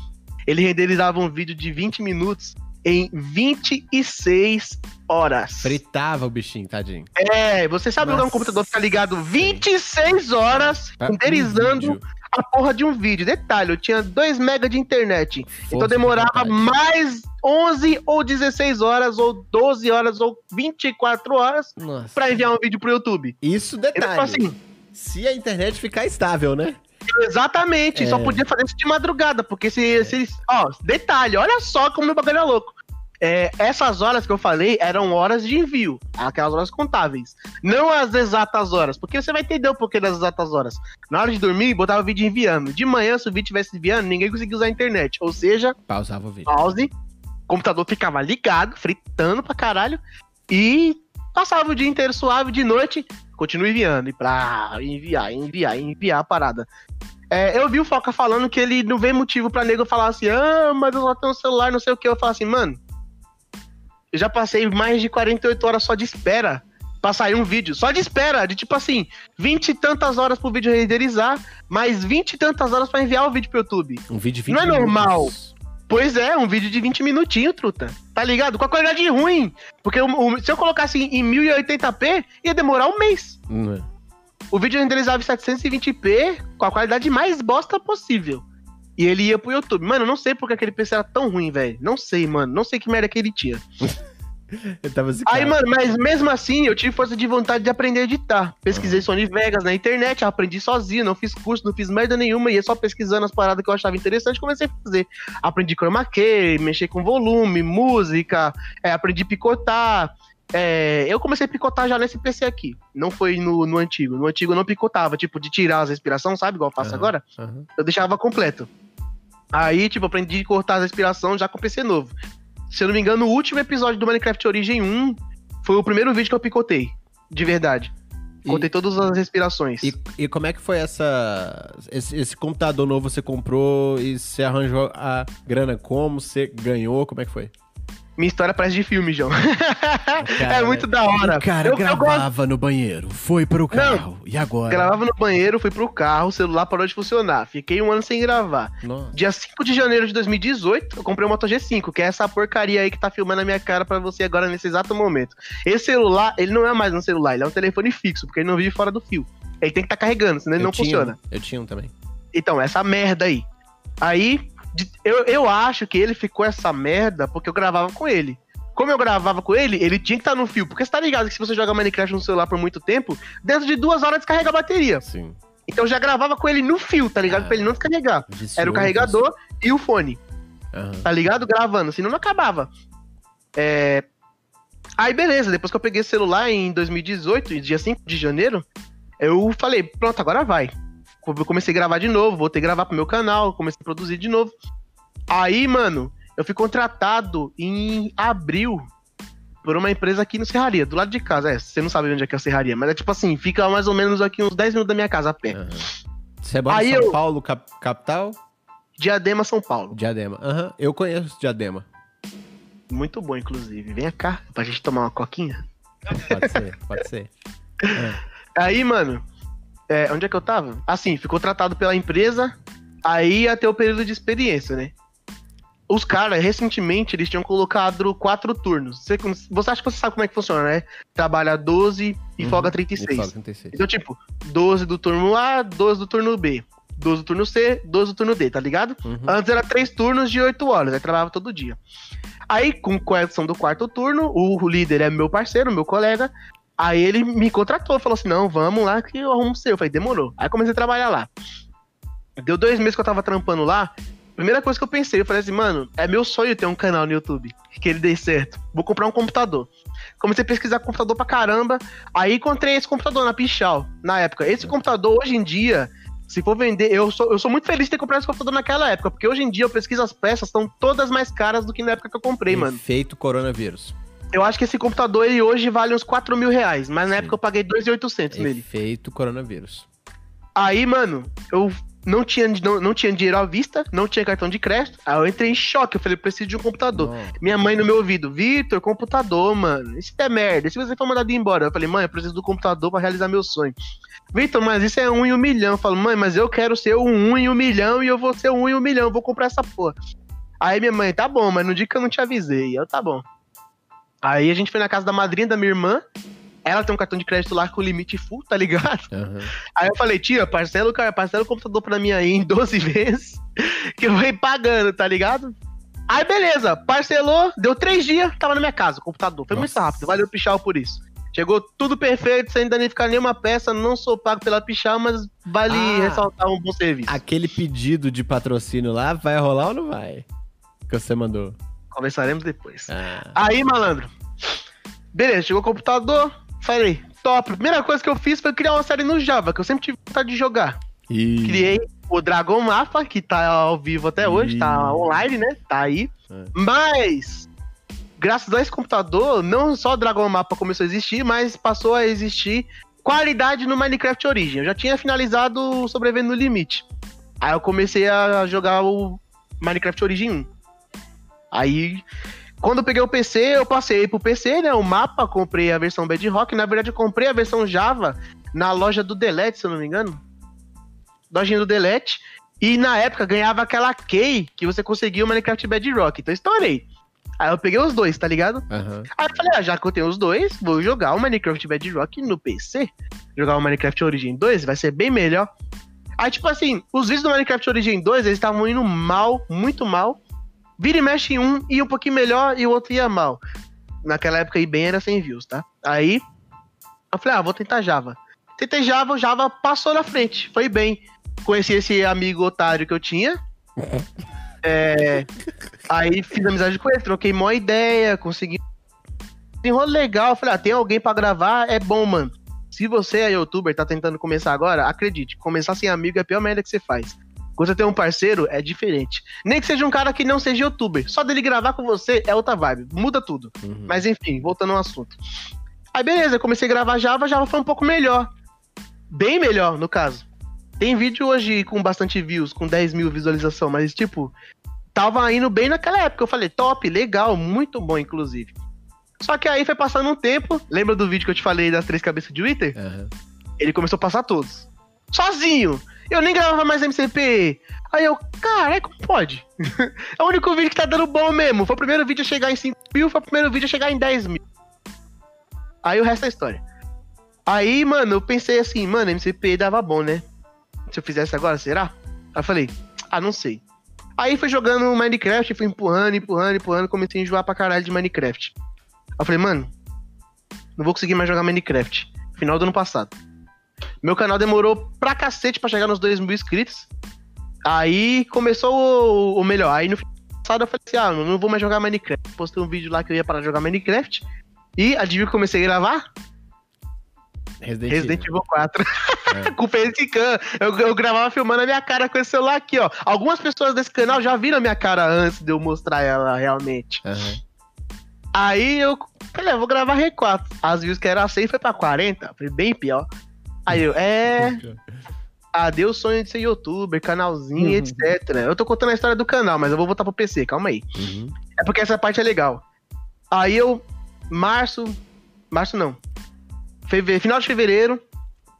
ele renderizava um vídeo de 20 minutos em 26 horas. Fritava o bichinho, tadinho. É, você sabe jogar um Nossa. computador ficar ligado 26 horas um renderizando vídeo. a porra de um vídeo. Detalhe, eu tinha 2 mega de internet. então Força de demorava vontade. mais 11 ou 16 horas, ou 12 horas, ou 24 horas Nossa. pra enviar um vídeo pro YouTube. Isso, Então, detalhe. assim, Se a internet ficar estável, né? exatamente, É. só podia fazer isso de madrugada, porque se, se. Ó, detalhe, olha só como o bagulho é louco. É, essas horas que eu falei eram horas de envio, aquelas horas contáveis. Não as exatas horas, porque você vai entender o porquê das exatas horas. Na hora de dormir, botava o vídeo enviando. De manhã, se o vídeo estivesse enviando, ninguém conseguia usar a internet. Ou seja, Pausava o vídeo. pause, o computador ficava ligado, fritando pra caralho, e passava o dia inteiro suave, de noite, continua enviando, e pra enviar, enviar, enviar a parada. É, eu vi o Foca falando que ele não vê motivo pra nego falar assim, ah, mas eu só tenho um celular, não sei o que. Eu falo assim, mano, eu já passei mais de 48 horas só de espera pra sair um vídeo. Só de espera, de tipo assim, 20 e tantas horas pro vídeo renderizar, mais 20 e tantas horas pra enviar o vídeo pro YouTube. Um vídeo de 20 Não é normal. minutos. Pois é, um vídeo de 20 minutinhos, truta. Tá ligado? Com a qualidade ruim. Porque o- o- se eu colocasse em 1080p, ia demorar um mês. Não é. O vídeo renderizava em 720p com a qualidade mais bosta possível. E ele ia pro YouTube. Mano, eu não sei porque aquele PC era tão ruim, velho. Não sei, mano. Não sei que merda que ele tinha. Eu tava zicado. Aí, mano, mas mesmo assim, eu tive força de vontade de aprender a editar. Pesquisei Sony Vegas na internet, aprendi sozinho, não fiz curso, não fiz merda nenhuma, ia só pesquisando as paradas que eu achava interessante, comecei a fazer. Aprendi chroma key, mexer com volume, música, é, aprendi a picotar. É, eu comecei a picotar já nesse PC aqui. Não foi no, no antigo. No antigo eu não picotava, tipo, de tirar as respirações, sabe? Igual eu faço Aham. agora. Aham. Eu deixava completo. Aí, tipo, aprendi a cortar as respirações já com PC novo. Se eu não me engano, o último episódio do Minecraft Origem 1 foi o primeiro vídeo que eu picotei. De verdade. E- Contei todas as respirações. E, e como é que foi essa. Esse, esse computador novo você comprou e você arranjou a grana como? Você ganhou? Como é que foi? Minha história parece de filme, João. Cara, é muito da hora. O cara eu, eu gravava no banheiro, foi pro carro. E agora? gravava no banheiro, fui pro carro, o celular parou de funcionar. Fiquei um ano sem gravar. Nossa. Dia 5 de janeiro de 2018, eu comprei o Moto G5, que é essa porcaria aí que tá filmando a minha cara pra você agora nesse exato momento. Esse celular, ele não é mais um celular, ele é um telefone fixo, porque ele não vive fora do fio. Ele tem que estar carregando, senão ele Eu não tinha funciona. Eu tinha um também. Então, essa merda aí. Aí, eu, eu acho que ele ficou essa merda porque eu gravava com ele. Como eu gravava com ele, ele tinha que estar no fio. Porque você tá ligado que se você joga Minecraft no celular por muito tempo, dentro de duas horas descarrega a bateria. Sim. Então eu já gravava com ele no fio, tá ligado? Ah. Pra ele não descarregar. Vicioso. Era o carregador e o fone, Aham. tá ligado? Gravando, senão não acabava. É... Aí beleza, depois que eu peguei esse celular em 2018, dia 5 de janeiro, eu falei, pronto, agora vai. Eu comecei a gravar de novo, voltei a gravar pro meu canal, comecei a produzir de novo. Aí, mano, eu fui contratado em abril por uma empresa aqui no Serraria, do lado de casa. É, você não sabe onde é que é a Serraria, mas é tipo assim, fica mais ou menos aqui uns 10 minutos da minha casa a pé. Aham. Você mora Aí em São eu- Paulo, cap- capital? Diadema, São Paulo. Diadema. Aham. Eu conheço Diadema. Muito bom, inclusive. Vem cá, pra gente tomar uma coquinha. Pode ser, pode ser. Aí, mano, é, onde é que eu tava? Assim, ficou tratado pela empresa, aí ter o período de experiência, né? Os caras, recentemente, eles tinham colocado quatro turnos. Você, você acha que você sabe como é que funciona, né? Trabalha 12 e Uhum. folga E 36. folga 36. Então, tipo, 12 do turno A, 12 do turno B. 12 do turno C, 12 do turno D, tá ligado? Uhum. Antes era três turnos de oito horas, aí trabalhava todo dia. Aí, com correção do quarto turno, o líder é meu parceiro, meu colega. Aí ele me contratou, falou assim: não, vamos lá que eu arrumo seu. Eu falei, demorou. Aí comecei a trabalhar lá. Deu dois meses que eu tava trampando lá. Primeira coisa que eu pensei, eu falei assim, mano, é meu sonho ter um canal no YouTube. Que ele dê certo. Vou comprar um computador. Comecei a pesquisar computador pra caramba. Aí encontrei esse computador na Pichal, na época. Esse computador, hoje em dia, se for vender, eu sou, eu sou muito feliz de ter comprado esse computador naquela época, porque hoje em dia eu pesquiso as peças, estão todas mais caras do que na época que eu comprei, mano. Efeito coronavírus. Eu acho que esse computador ele hoje vale uns 4 mil reais, mas na Sim. época eu paguei 2.800 nele. Efeito coronavírus. Aí, mano, eu não tinha, não, não tinha dinheiro à vista, não tinha cartão de crédito. Aí eu entrei em choque, eu falei, preciso de um computador. Minha mãe no meu ouvido, Vitor, computador, mano. Isso é merda. E Se você for mandado embora, eu falei, mãe, eu preciso do computador pra realizar meu sonho. Vitor, mas isso é um em um milhão. Eu falo, mãe, mas eu quero ser um um em um milhão e eu vou ser um em um milhão, eu vou comprar essa porra. Aí minha mãe, tá bom, mas no dia que eu não te avisei. Eu, tá bom. Aí a gente foi na casa da madrinha da minha irmã. Ela tem um cartão de crédito lá com limite full, tá ligado? Aham. Aí eu falei, tia, parcela, o cara, parcela o computador pra mim aí em 12 vezes, que eu vou ir pagando, tá ligado? Aí beleza, parcelou, deu três dias, tava na minha casa, o computador. Foi muito Nossa. rápido, valeu Pichal por isso. Chegou tudo perfeito, sem danificar nenhuma peça, não sou pago pela Pichal, mas vale Ah. ressaltar um bom serviço. Aquele pedido de patrocínio lá, vai rolar ou não vai? Que você mandou. Conversaremos depois. Ah. Aí, malandro, beleza, chegou o computador, falei, top. Primeira coisa que eu fiz foi criar uma série no Java, que eu sempre tive vontade de jogar. E... Criei o Dragon Mapa, que tá ao vivo até hoje, tá online, né? Tá aí. É. Mas, graças a esse computador, não só o Dragon Mapa começou a existir, mas passou a existir qualidade no Minecraft Origin. Eu já tinha finalizado o Sobrevivendo no Limite. Aí eu comecei a jogar o Minecraft Origin 1. Aí Quando eu peguei o PC, eu passei pro PC, né? O mapa, comprei a versão Bedrock. Na verdade, eu comprei a versão Java na loja do Delete, se eu não me engano. Lojinha do Delete. E na época ganhava aquela key que você conseguia o Minecraft Bedrock. Então estourei. Aí eu peguei os dois, tá ligado? Aham. Aí eu falei, ah, já que eu tenho os dois, vou jogar o Minecraft Bedrock no PC. Jogar o Minecraft Origin 2 vai ser bem melhor. Aí, tipo assim, os vídeos do Minecraft Origin 2, eles estavam indo mal, muito mal. Vira e mexe em um, ia um pouquinho melhor e o outro ia mal. Naquela época aí bem era 100 views, tá? Aí, eu falei, ah, vou tentar Java. Tentei Java, o Java passou na frente, foi bem. Conheci esse amigo otário que eu tinha. É, aí fiz amizade com ele, troquei mó ideia, consegui. Enrolo legal, falei, ah, tem alguém pra gravar, é bom, mano. Se você é youtuber, tá tentando começar agora, acredite, começar sem amigo é a pior merda que você faz. Quando você tem um parceiro, é diferente. Nem que seja um cara que não seja youtuber. Só dele gravar com você é outra vibe. Muda tudo. Uhum. Mas enfim, voltando ao assunto. Aí beleza, comecei a gravar Java, Java foi um pouco melhor. Bem melhor, no caso. Tem vídeo hoje com bastante views, com 10 mil visualização, mas tipo, tava indo bem naquela época. Eu falei, top, legal, muito bom, inclusive. Só que aí foi passando um tempo. Lembra do vídeo que eu te falei das três cabeças de Wither? Aham. Ele começou a passar todos. Sozinho! Eu nem gravava mais MCP. Aí eu, cara, como pode? é o único vídeo que tá dando bom mesmo. Foi o primeiro vídeo a chegar em 5 mil, foi o primeiro vídeo a chegar em 10 mil. Aí o resto é história. Aí, mano, eu pensei assim, mano, MCP dava bom, né? Se eu fizesse agora, será? Aí eu falei, ah, não sei. Aí fui jogando Minecraft, fui empurrando, empurrando, empurrando, comecei a enjoar pra caralho de Minecraft. Aí eu falei, mano, não vou conseguir mais jogar Minecraft. Final do ano passado. Meu canal demorou pra cacete pra chegar nos 2 mil inscritos. Aí começou o, o melhor. Aí no ano passado eu falei assim: ah, não vou mais jogar Minecraft. Postei um vídeo lá que eu ia parar de jogar Minecraft. E adivinha que comecei a gravar? Resident, Resident Evil. Evil 4. É. com o facecam. Eu, eu gravava filmando a minha cara com esse celular aqui, ó. Algumas pessoas desse canal já viram a minha cara antes de eu mostrar ela realmente. Aham. Aí eu falei, ah, vou gravar R4. As views que era 100 foi pra 40. Foi bem pior. Aí eu, é. Ah, deu o sonho de ser youtuber, canalzinho, Uhum. etc. Eu tô contando a história do canal, mas eu vou voltar pro PC, calma aí. Uhum. É porque essa parte é legal. Aí eu, março. Março não. Feve- final de fevereiro,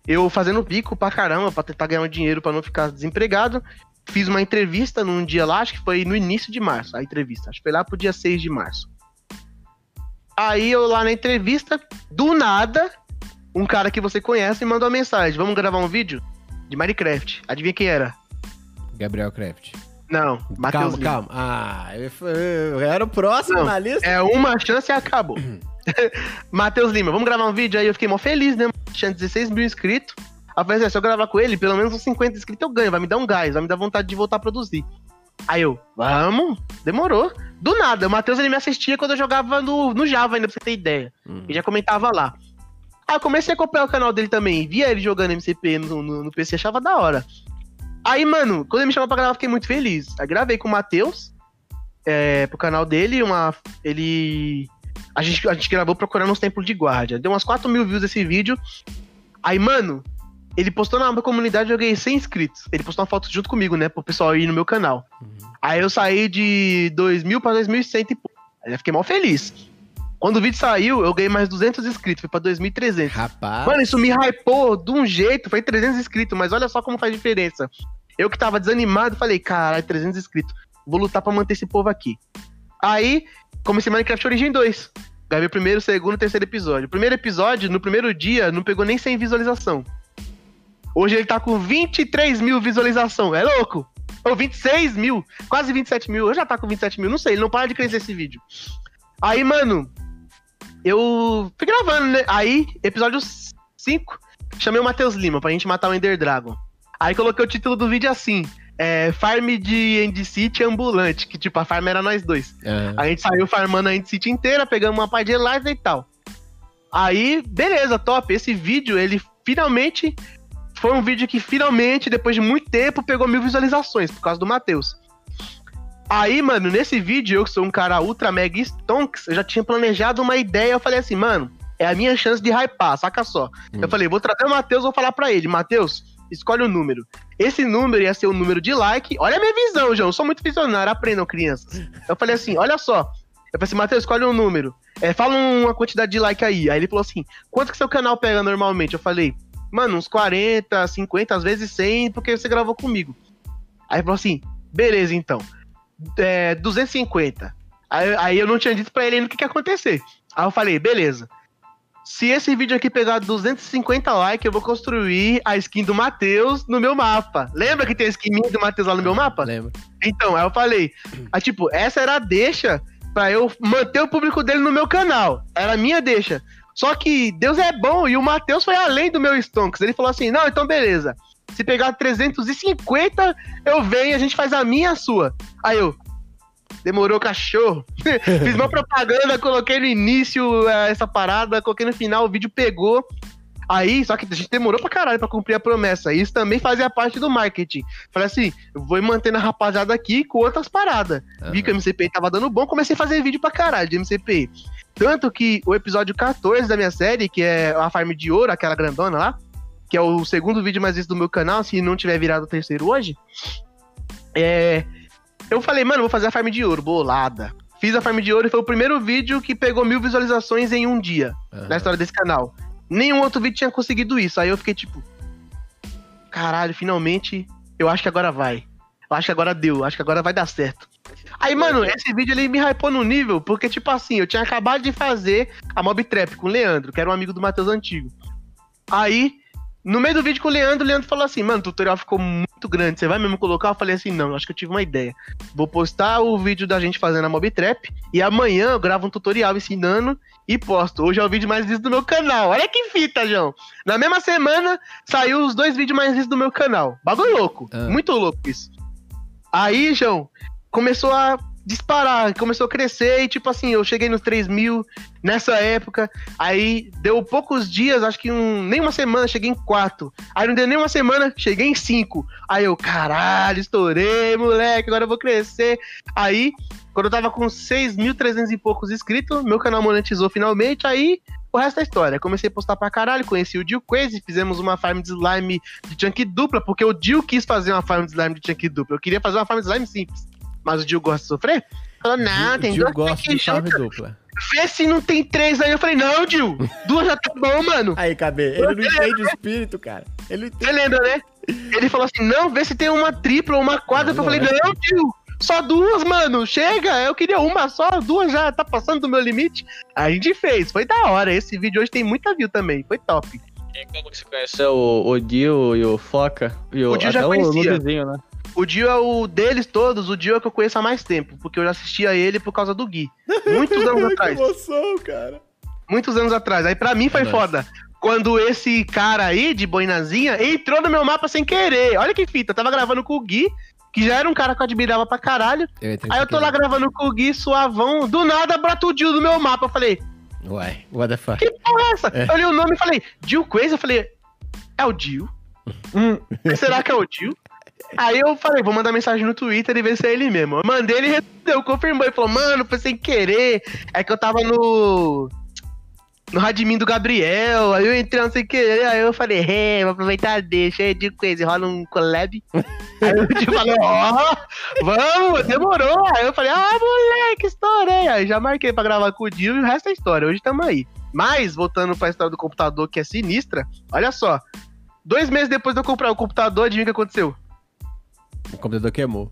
eu fazendo bico pra caramba, pra tentar ganhar um dinheiro pra não ficar desempregado. Fiz uma entrevista num dia lá, acho que foi no início de março, a entrevista. Acho que foi lá pro dia 6 de março. Aí eu lá na entrevista, do nada, um cara que você conhece mandou uma mensagem: Vamos gravar um vídeo de Minecraft. Adivinha quem era? Gabriel Craft. Não, Matheus calma, Lima. calma. Ah, eu, era o próximo Não, na lista. É uma chance e acabou. Matheus Lima, vamos gravar um vídeo aí? Eu fiquei mó feliz, né? Tinha 16 mil inscritos. Aí falei assim, "Ah, se eu gravar com ele, pelo menos uns 50 inscritos eu ganho, vai me dar um gás, vai me dar vontade de voltar a produzir. Aí eu, vamos, demorou. Do nada, o Matheus ele me assistia quando eu jogava no, no Java ainda, pra você ter ideia. Uhum. E já comentava lá. Aí eu comecei a acompanhar o canal dele também, via ele jogando MCP no, no, no PC, achava da hora. Aí, mano, quando ele me chamou pra gravar, eu fiquei muito feliz. Aí gravei com o Matheus, é, pro canal dele, uma. Ele. A gente, a gente gravou procurando uns templos de guarda. Deu umas 4 mil views esse vídeo. Aí, mano, ele postou na comunidade, eu ganhei 100 inscritos. Ele postou uma foto junto comigo, né? Pro pessoal ir no meu canal. Uhum. Aí eu saí de 2.000 pra 2.100 e pouco. Aí eu fiquei mal feliz. Quando o vídeo saiu, eu ganhei mais 200 inscritos, foi pra 2.300. Rapaz. Mano, isso me hypou de um jeito, foi 300 inscritos, mas olha só como faz diferença. Eu que tava desanimado, falei, caralho, 300 inscritos, vou lutar pra manter esse povo aqui. Aí, comecei Minecraft Origem 2. Gravei o primeiro, segundo e terceiro episódio. O primeiro episódio, no primeiro dia, não pegou nem 100 visualização. Hoje ele tá com 23 mil visualização, é louco? Ou 26 mil, quase 27 mil. Eu já tá com 27 mil, não sei, ele não para de crescer esse vídeo. Aí, mano, eu fui gravando, né? Aí, episódio 5, chamei o Matheus Lima pra gente matar o Ender Dragon. Aí coloquei o título do vídeo assim: é, Farm de End City ambulante, que tipo, a farm era nós dois. Aham. A gente saiu farmando a End City inteira, pegamos uma parte de Eliza e tal. Aí, beleza, top. Esse vídeo, ele finalmente. Foi um vídeo que finalmente, depois de muito tempo, pegou mil visualizações, por causa do Matheus. Aí, mano, nesse vídeo, eu que sou um cara ultra mega stonks, eu já tinha planejado uma ideia. Eu falei assim, mano, é a minha chance de hypar, saca só. Hum. Eu falei, vou trazer o Matheus, vou falar pra ele, Matheus, escolhe o número. Esse número ia ser o número de like. Olha a minha visão, João. Eu sou muito visionário, aprendam, crianças. Eu falei assim: olha só. Eu falei assim, Matheus, escolhe um número. É, fala uma quantidade de like aí. Aí ele falou assim, quanto que seu canal pega normalmente? Eu falei, mano, uns 40, 50, às vezes 100, porque você gravou comigo. Aí ele falou assim, beleza então. É, 250. Aí, aí eu não tinha dito pra ele ainda o que, que ia acontecer. Aí eu falei, beleza. Se esse vídeo aqui pegar 250 likes, eu vou construir a skin do Matheus no meu mapa. Lembra que tem a skin minha do Matheus lá no meu mapa? Lembra? Então, aí eu falei, ah, tipo, essa era a deixa pra eu manter o público dele no meu canal. Era a minha deixa. Só que Deus é bom e o Matheus foi além do meu Stonks. Ele falou assim: não, então beleza. Se pegar 350, eu venho a gente faz a minha e a sua. Aí eu. Demorou, cachorro. Fiz uma propaganda, coloquei no início eh, essa parada, coloquei no final, o vídeo pegou. Aí, só que a gente demorou pra caralho pra cumprir a promessa. Isso também fazia parte do marketing. Falei assim, vou mantendo a rapaziada aqui com outras paradas. Aham. Vi que o MCP tava dando bom, comecei a fazer vídeo pra caralho de MCP. Tanto que o episódio 14 da minha série, que é a Farm de Ouro, aquela grandona lá, que é o segundo vídeo mais visto do meu canal, se não tiver virado o terceiro hoje, é... Eu falei, mano, vou fazer a Farm de Ouro, bolada. Fiz a Farm de Ouro e foi o primeiro vídeo que pegou mil visualizações em um dia Aham. na história desse canal. Nenhum outro vídeo tinha conseguido isso. Aí eu fiquei tipo, caralho, finalmente, eu acho que agora vai. Eu acho que agora deu, acho que agora vai dar certo. Aí, mano, esse vídeo ele me hypou no nível, porque, tipo assim, eu tinha acabado de fazer a Mob Trap com o Leandro, que era um amigo do Matheus Antigo. Aí, no meio do vídeo com o Leandro, o Leandro falou assim, mano, o tutorial ficou muito grande, você vai mesmo colocar? Eu falei assim, não, acho que eu tive uma ideia. Vou postar o vídeo da gente fazendo a Mob Trap, e amanhã eu gravo um tutorial ensinando e posto. Hoje é o vídeo mais visto do meu canal. Olha que fita, João. Na mesma semana, saiu os dois vídeos mais vistos do meu canal. Bagulho louco. Ah. Muito louco isso. Aí, João, começou a disparar, começou a crescer e, tipo assim, eu cheguei nos 3 mil nessa época. Aí deu poucos dias, acho que um, nem uma semana, cheguei em 4. Aí não deu nem uma semana, cheguei em 5. Aí eu, caralho, estourei, moleque, agora eu vou crescer. Aí, quando eu tava com 6.300 e poucos inscritos, meu canal monetizou finalmente, aí o resto é história. Comecei a postar pra caralho, conheci o Dio Crazy, fizemos uma farm de slime de chunk dupla, porque o Dio quis fazer uma farm de slime de chunk dupla. Eu queria fazer uma farm de slime simples. Mas o Dio gosta de sofrer? Falou, não, tem Gil duas gosta de juntas. dupla. Vê se não tem três aí. Eu falei, não, Dio, duas já tá bom, mano. Aí, KB, ele não entende o espírito, cara. Ele não entende. Você lembra, né? Ele falou assim: não, vê se tem uma tripla ou uma quadra. Não, eu falei: não é. não, tio, só duas, mano. Chega, eu queria uma só, duas já tá passando do meu limite. A gente fez, foi da hora. Esse vídeo hoje tem muita view também, foi top. E como que você conheceu o, o Dio e o Foca? E o, O Dio já até conhecia. o Lupezinho, né? O Dio é o deles todos, o Dio é que eu conheço há mais tempo, porque eu já assistia ele por causa do Gui. Muitos anos atrás. emoção, cara. Muitos anos atrás. Aí pra mim foi É foda. Quando esse cara aí, de boinazinha, entrou no meu mapa sem querer. Olha que fita, eu tava gravando com o Gui, que já era um cara que eu admirava pra caralho. Eu Aí eu tô lá gravando com o Gui suavão, do nada brota o Dio do meu mapa. Eu falei, Uai, what the fuck? que porra é essa? É. Eu li o nome e falei, Dio Crazy? Eu falei, é o Dio? Hum, será que é o Dio? Aí eu falei, vou mandar mensagem no Twitter e ver se é ele mesmo. Eu mandei, ele respondeu, confirmou. Ele falou, mano, foi sem querer. É que eu tava no. No Radmin do Gabriel. Aí eu entrei não sem querer. Aí eu falei, é, vou aproveitar, deixa aí, Dio Crazy, rola um collab. Aí o Dio falou, ó, vamos, demorou. Aí eu falei, ah, moleque, estourei. Aí já marquei pra gravar com o Dio e o resto é história. Hoje tamo aí. Mas, voltando pra história do computador, que é sinistra, olha só. Dois meses depois de eu comprar o computador, adivinha o que aconteceu? O computador queimou.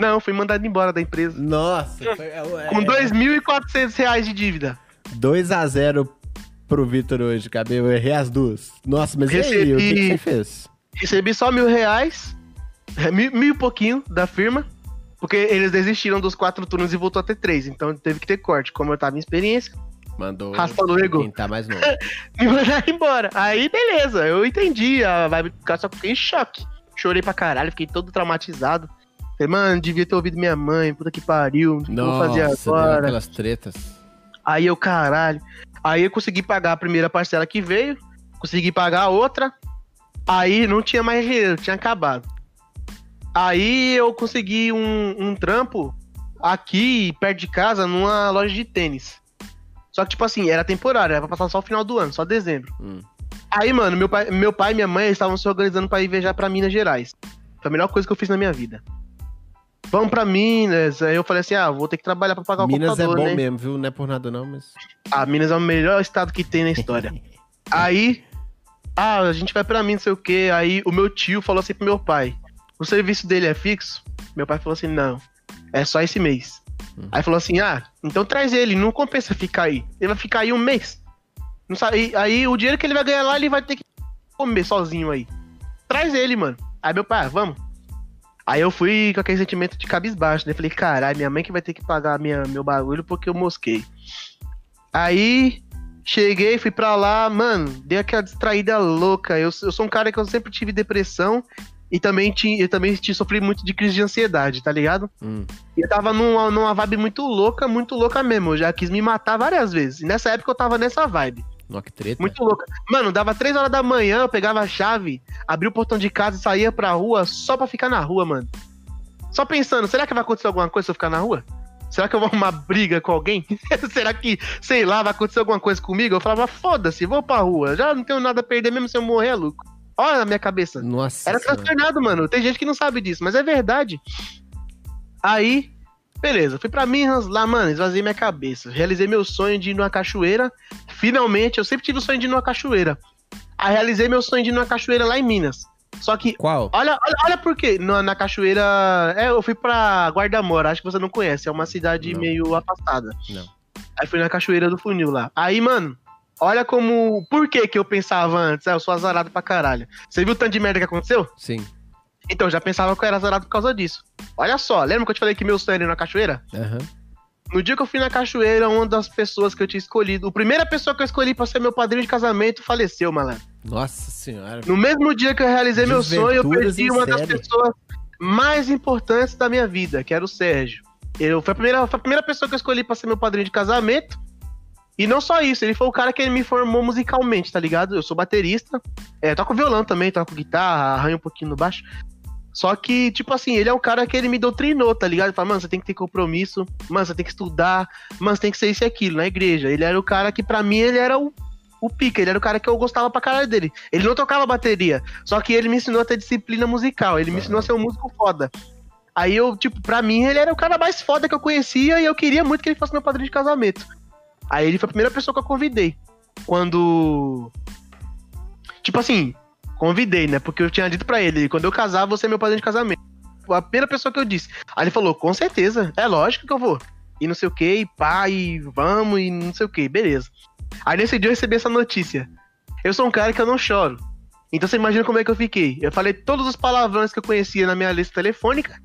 Não, fui mandado embora da empresa. Nossa, foi, é, Com 2.400 reais de dívida. 2x0 pro Vitor hoje, KB. Eu errei as duas. Nossa, mas e aí? O que, que Recebi- você fez? Recebi só mil reais, é, mil, mil e pouquinho da firma, porque eles desistiram dos quatro turnos e voltou a ter três. Então teve que ter corte. Como eu tava em experiência, Mandou raspando o ego. quem tá mais novo. me mandaram embora. Aí, beleza, eu entendi a vibe do cara, só que fiquei em choque. Chorei pra caralho, fiquei todo traumatizado. Falei, mano, devia ter ouvido minha mãe, puta que pariu, o que eu vou fazer agora? aquelas tretas. Aí eu, caralho. Aí eu consegui pagar a primeira parcela que veio, consegui pagar a outra. Aí não tinha mais dinheiro, tinha acabado. Aí eu consegui um, um trampo aqui, perto de casa, numa loja de tênis. Só que, tipo assim, era temporário, era pra passar só o final do ano, só dezembro. Hum. Aí, mano, meu pai, meu pai e minha mãe estavam se organizando pra ir viajar pra Minas Gerais. Foi a melhor coisa que eu fiz na minha vida. vamos pra Minas. Aí eu falei assim, ah, vou ter que trabalhar pra pagar Minas o computador, é bom né? mesmo, viu? Não é por nada não, mas... Ah, Minas é o melhor estado que tem na história. Aí, ah, a gente vai pra Minas, não sei o quê. Aí o meu tio falou assim pro meu pai: o serviço dele é fixo? Meu pai falou assim: não, é só esse mês. Hum. Aí falou assim: ah, então traz ele, não compensa ficar aí. Ele vai ficar aí um mês. Não sabe, aí o dinheiro que ele vai ganhar lá, ele vai ter que comer sozinho aí. Traz ele, mano. Aí meu pai, ah, vamos. Aí eu fui com aquele sentimento de cabisbaixo, né? Falei, caralho, minha mãe que vai ter que pagar minha, meu bagulho porque eu mosquei. Aí cheguei, fui pra lá, mano, dei aquela distraída louca. Eu, eu sou um cara que eu sempre tive depressão e também, tinha, eu também te, sofri muito de crise de ansiedade, tá ligado? Hum. E eu tava numa, numa vibe muito louca, muito louca mesmo. Eu já quis me matar várias vezes. E nessa época eu tava nessa vibe. Que treta. Muito louca. Mano, dava três horas da manhã, eu pegava a chave, abria o portão de casa e saía pra rua só pra ficar na rua, mano. Só pensando, será que vai acontecer alguma coisa se eu ficar na rua? Será que eu vou arrumar briga com alguém? será que, sei lá, vai acontecer alguma coisa comigo? Eu falava, foda-se, vou pra rua. Já não tenho nada a perder, mesmo se eu morrer, é lucro. Olha a minha cabeça. Nossa Era transtornado, mano. Tem gente que não sabe disso, mas é verdade. Aí, beleza, fui pra Minas, lá, mano, esvaziei minha cabeça. Realizei meu sonho de ir numa cachoeira. Finalmente, eu sempre tive o sonho de ir numa cachoeira. Aí realizei meu sonho de ir numa cachoeira lá em Minas. Só que, Qual? olha, olha, olha por quê. Na, na cachoeira. É, eu fui pra Guardamora, acho que você não conhece. É uma cidade Não. meio afastada. Não. Aí fui na cachoeira do funil lá. Aí, mano, olha como. Por que que eu pensava antes? Ah, eu sou azarado pra caralho. Você viu o tanto de merda que aconteceu? Sim. Então, eu já pensava que eu era azarado por causa disso. Olha só, lembra que eu te falei que meu sonho era ir na cachoeira? Aham. No dia que eu fui na cachoeira, uma das pessoas que eu tinha escolhido, a primeira pessoa que eu escolhi pra ser meu padrinho de casamento faleceu, malandro. Nossa senhora. No mesmo dia que eu realizei meu sonho, eu perdi uma das pessoas mais importantes da minha vida, que era o Sérgio. Eu, foi, a primeira, foi a primeira pessoa que eu escolhi pra ser meu padrinho de casamento. E não só isso, ele foi o cara que me formou musicalmente, tá ligado? Eu sou baterista, é, toco violão também, toco guitarra, arranho um pouquinho no baixo. Só que, tipo assim, ele é um cara que ele me doutrinou, tá ligado? Fala, mano, você tem que ter compromisso, mano, você tem que estudar, mano, você tem que ser isso e aquilo na igreja. Ele era o cara que, pra mim, ele era o, o pica, ele era o cara que eu gostava pra caralho dele. Ele não tocava bateria, só que ele me ensinou a ter disciplina musical, ele me ensinou a ser um músico foda. Aí eu, tipo, pra mim, ele era o cara mais foda que eu conhecia e eu queria muito que ele fosse meu padrinho de casamento. Aí ele foi a primeira pessoa que eu convidei. Quando. Tipo assim, convidei, né? Porque eu tinha dito pra ele, quando eu casar, você é meu padrinho de casamento. Foi a primeira pessoa que eu disse. Aí ele falou, com certeza, é lógico que eu vou. E não sei o que, e pá, e vamos, e não sei o que, beleza. Aí nesse dia eu recebi essa notícia. Eu sou um cara que eu não choro. Então você imagina como é que eu fiquei. Eu falei todos os palavrões que eu conhecia na minha lista telefônica.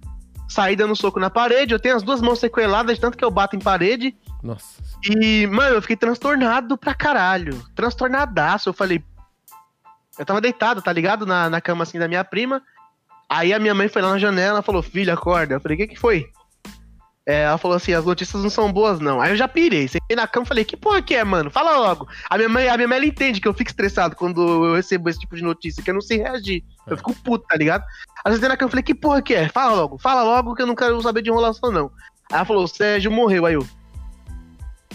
Saí dando soco na parede. Eu tenho as duas mãos sequeladas, tanto que eu bato em parede. Nossa. E, mano, eu fiquei transtornado pra caralho. Transtornadaço. Eu falei. Eu tava deitado, tá ligado? Na, na cama assim da minha prima. Aí a minha mãe foi lá na janela e falou: Filho, acorda. Eu falei: O que que foi? É, ela falou assim: As notícias não são boas, não. Aí eu já pirei. Sentei na cama e falei: Que porra que é, mano? Fala logo. A minha mãe, a minha mãe ela entende que eu fico estressado quando eu recebo esse tipo de notícia, que eu não sei reagir. Eu fico puto, tá ligado? Aí eu sentei na cama e falei: Que porra que é? Fala logo, fala logo que eu não quero saber de enrolação, não. Aí ela falou: O Sérgio morreu. Aí eu.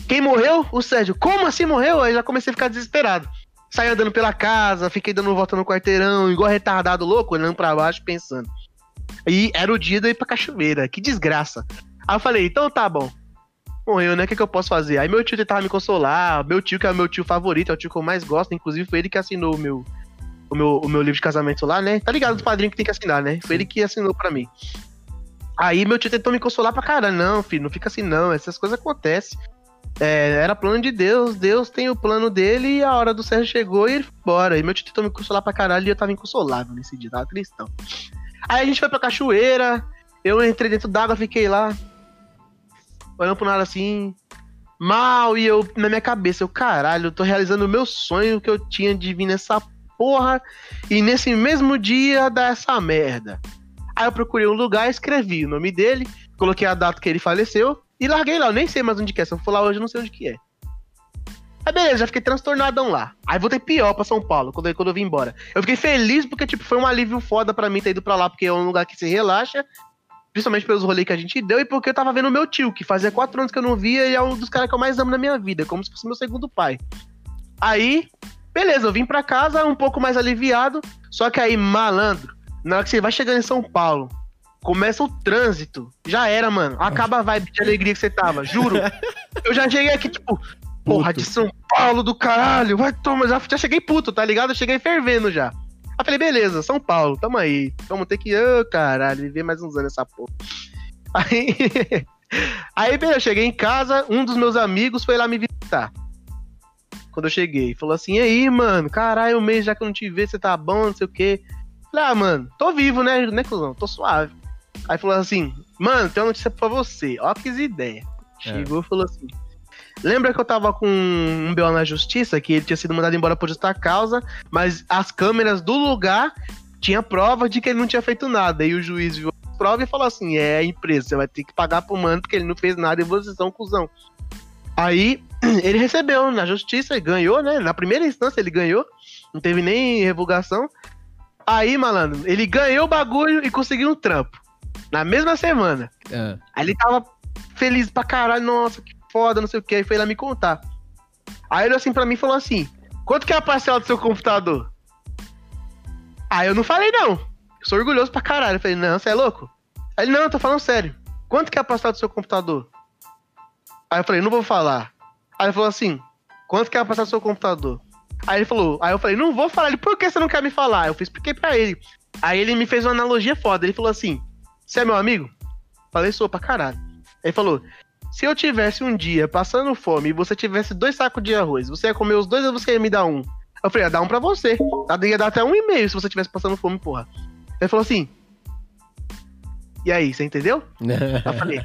Quem morreu? O Sérgio. Como assim morreu? Aí já comecei a ficar desesperado. Saí andando pela casa, fiquei dando volta no quarteirão, igual retardado louco, olhando pra baixo, pensando. E era o dia de ir pra cachoeira. Que desgraça. Aí eu falei, então tá bom. Morreu, né? O que, que eu posso fazer? Aí meu tio tentava me consolar. Meu tio, que é o meu tio favorito, é o tio que eu mais gosto. Inclusive, foi ele que assinou o meu, o meu, o meu livro de casamento lá, né? Tá ligado do padrinho que tem que assinar, né? Foi ele que assinou pra mim. Aí meu tio tentou me consolar pra caralho. Não, filho, não fica assim não. Essas coisas acontecem. É, era plano de Deus, Deus tem o plano dele e a hora do Sérgio chegou e ele foi embora. E meu tio tentou me consolar pra caralho e eu tava inconsolável nesse dia, tava cristão. Aí a gente foi pra cachoeira, eu entrei dentro d'água, fiquei lá, olhando pro nada assim, mal, e eu, na minha cabeça, eu, caralho, eu tô realizando o meu sonho que eu tinha de vir nessa porra, e nesse mesmo dia dar essa merda. Aí eu procurei um lugar, escrevi o nome dele, coloquei a data que ele faleceu, e larguei lá, eu nem sei mais onde que é, se eu for lá hoje eu não sei onde que é. Aí beleza, já fiquei transtornadão lá. Aí voltei pior pra São Paulo, quando eu, quando eu vim embora. Eu fiquei feliz porque, tipo, foi um alívio foda pra mim ter ido pra lá, porque é um lugar que se relaxa, principalmente pelos rolês que a gente deu, e porque eu tava vendo meu tio, que fazia quatro anos que eu não via, e é um dos caras que eu mais amo na minha vida, como se fosse meu segundo pai. Aí, beleza, eu vim pra casa um pouco mais aliviado, só que aí, malandro, na hora que você vai chegando em São Paulo, começa o trânsito. Já era, mano. Acaba a vibe de alegria que você tava, juro. Eu já cheguei aqui, tipo, porra, de São Paulo do caralho, vai tomar. Já, já cheguei puto, tá ligado? Eu cheguei fervendo já. Aí falei, beleza, São Paulo, tamo aí. Vamos ter que, ô oh, caralho, viver mais uns anos essa porra. Aí, aí beleza, eu cheguei em casa, um dos meus amigos foi lá me visitar. Quando eu cheguei, falou assim: e aí, mano, caralho, um mês já que eu não te vi, você tá bom, não sei o quê. Falei, ah, mano, tô vivo, né, né, cuzão? Tô suave. Aí falou assim, mano, tem uma notícia pra você. Ó, que ideia. Chegou e falou assim: Lembra que eu tava com um BO na justiça, que ele tinha sido mandado embora por justa causa, mas as câmeras do lugar tinha prova de que ele não tinha feito nada. E o juiz viu a prova e falou assim: é a empresa, você vai ter que pagar pro mano porque ele não fez nada e vocês são cuzão. Aí ele recebeu na justiça e ganhou, né? Na primeira instância ele ganhou, não teve nem revogação. Aí, malandro, ele ganhou o bagulho e conseguiu um trampo. Na mesma semana. É. Aí ele tava feliz pra caralho, nossa, que foda, não sei o que. Aí foi lá me contar. Aí ele assim pra mim falou assim: quanto que é a parcela do seu computador? Aí eu não falei, não. Eu sou orgulhoso pra caralho. Eu falei, não, você é louco? Aí ele, não, eu tô falando sério. Quanto que é a parcela do seu computador? Aí eu falei, não vou falar. Aí ele falou assim: quanto que é a parcela do seu computador? Aí ele falou, aí eu falei, não vou falar. Ele, por que você não quer me falar? Eu expliquei pra ele. Aí ele me fez uma analogia foda. Ele falou assim: Você é meu amigo? Falei, sou pra caralho. Ele falou: Se eu tivesse um dia passando fome e você tivesse dois sacos de arroz, você ia comer os dois ou você ia me dar um? Eu falei, ia dar um pra você. Ia dar até um e meio se você tivesse passando fome, porra. Ele falou assim. E aí, você entendeu? eu falei.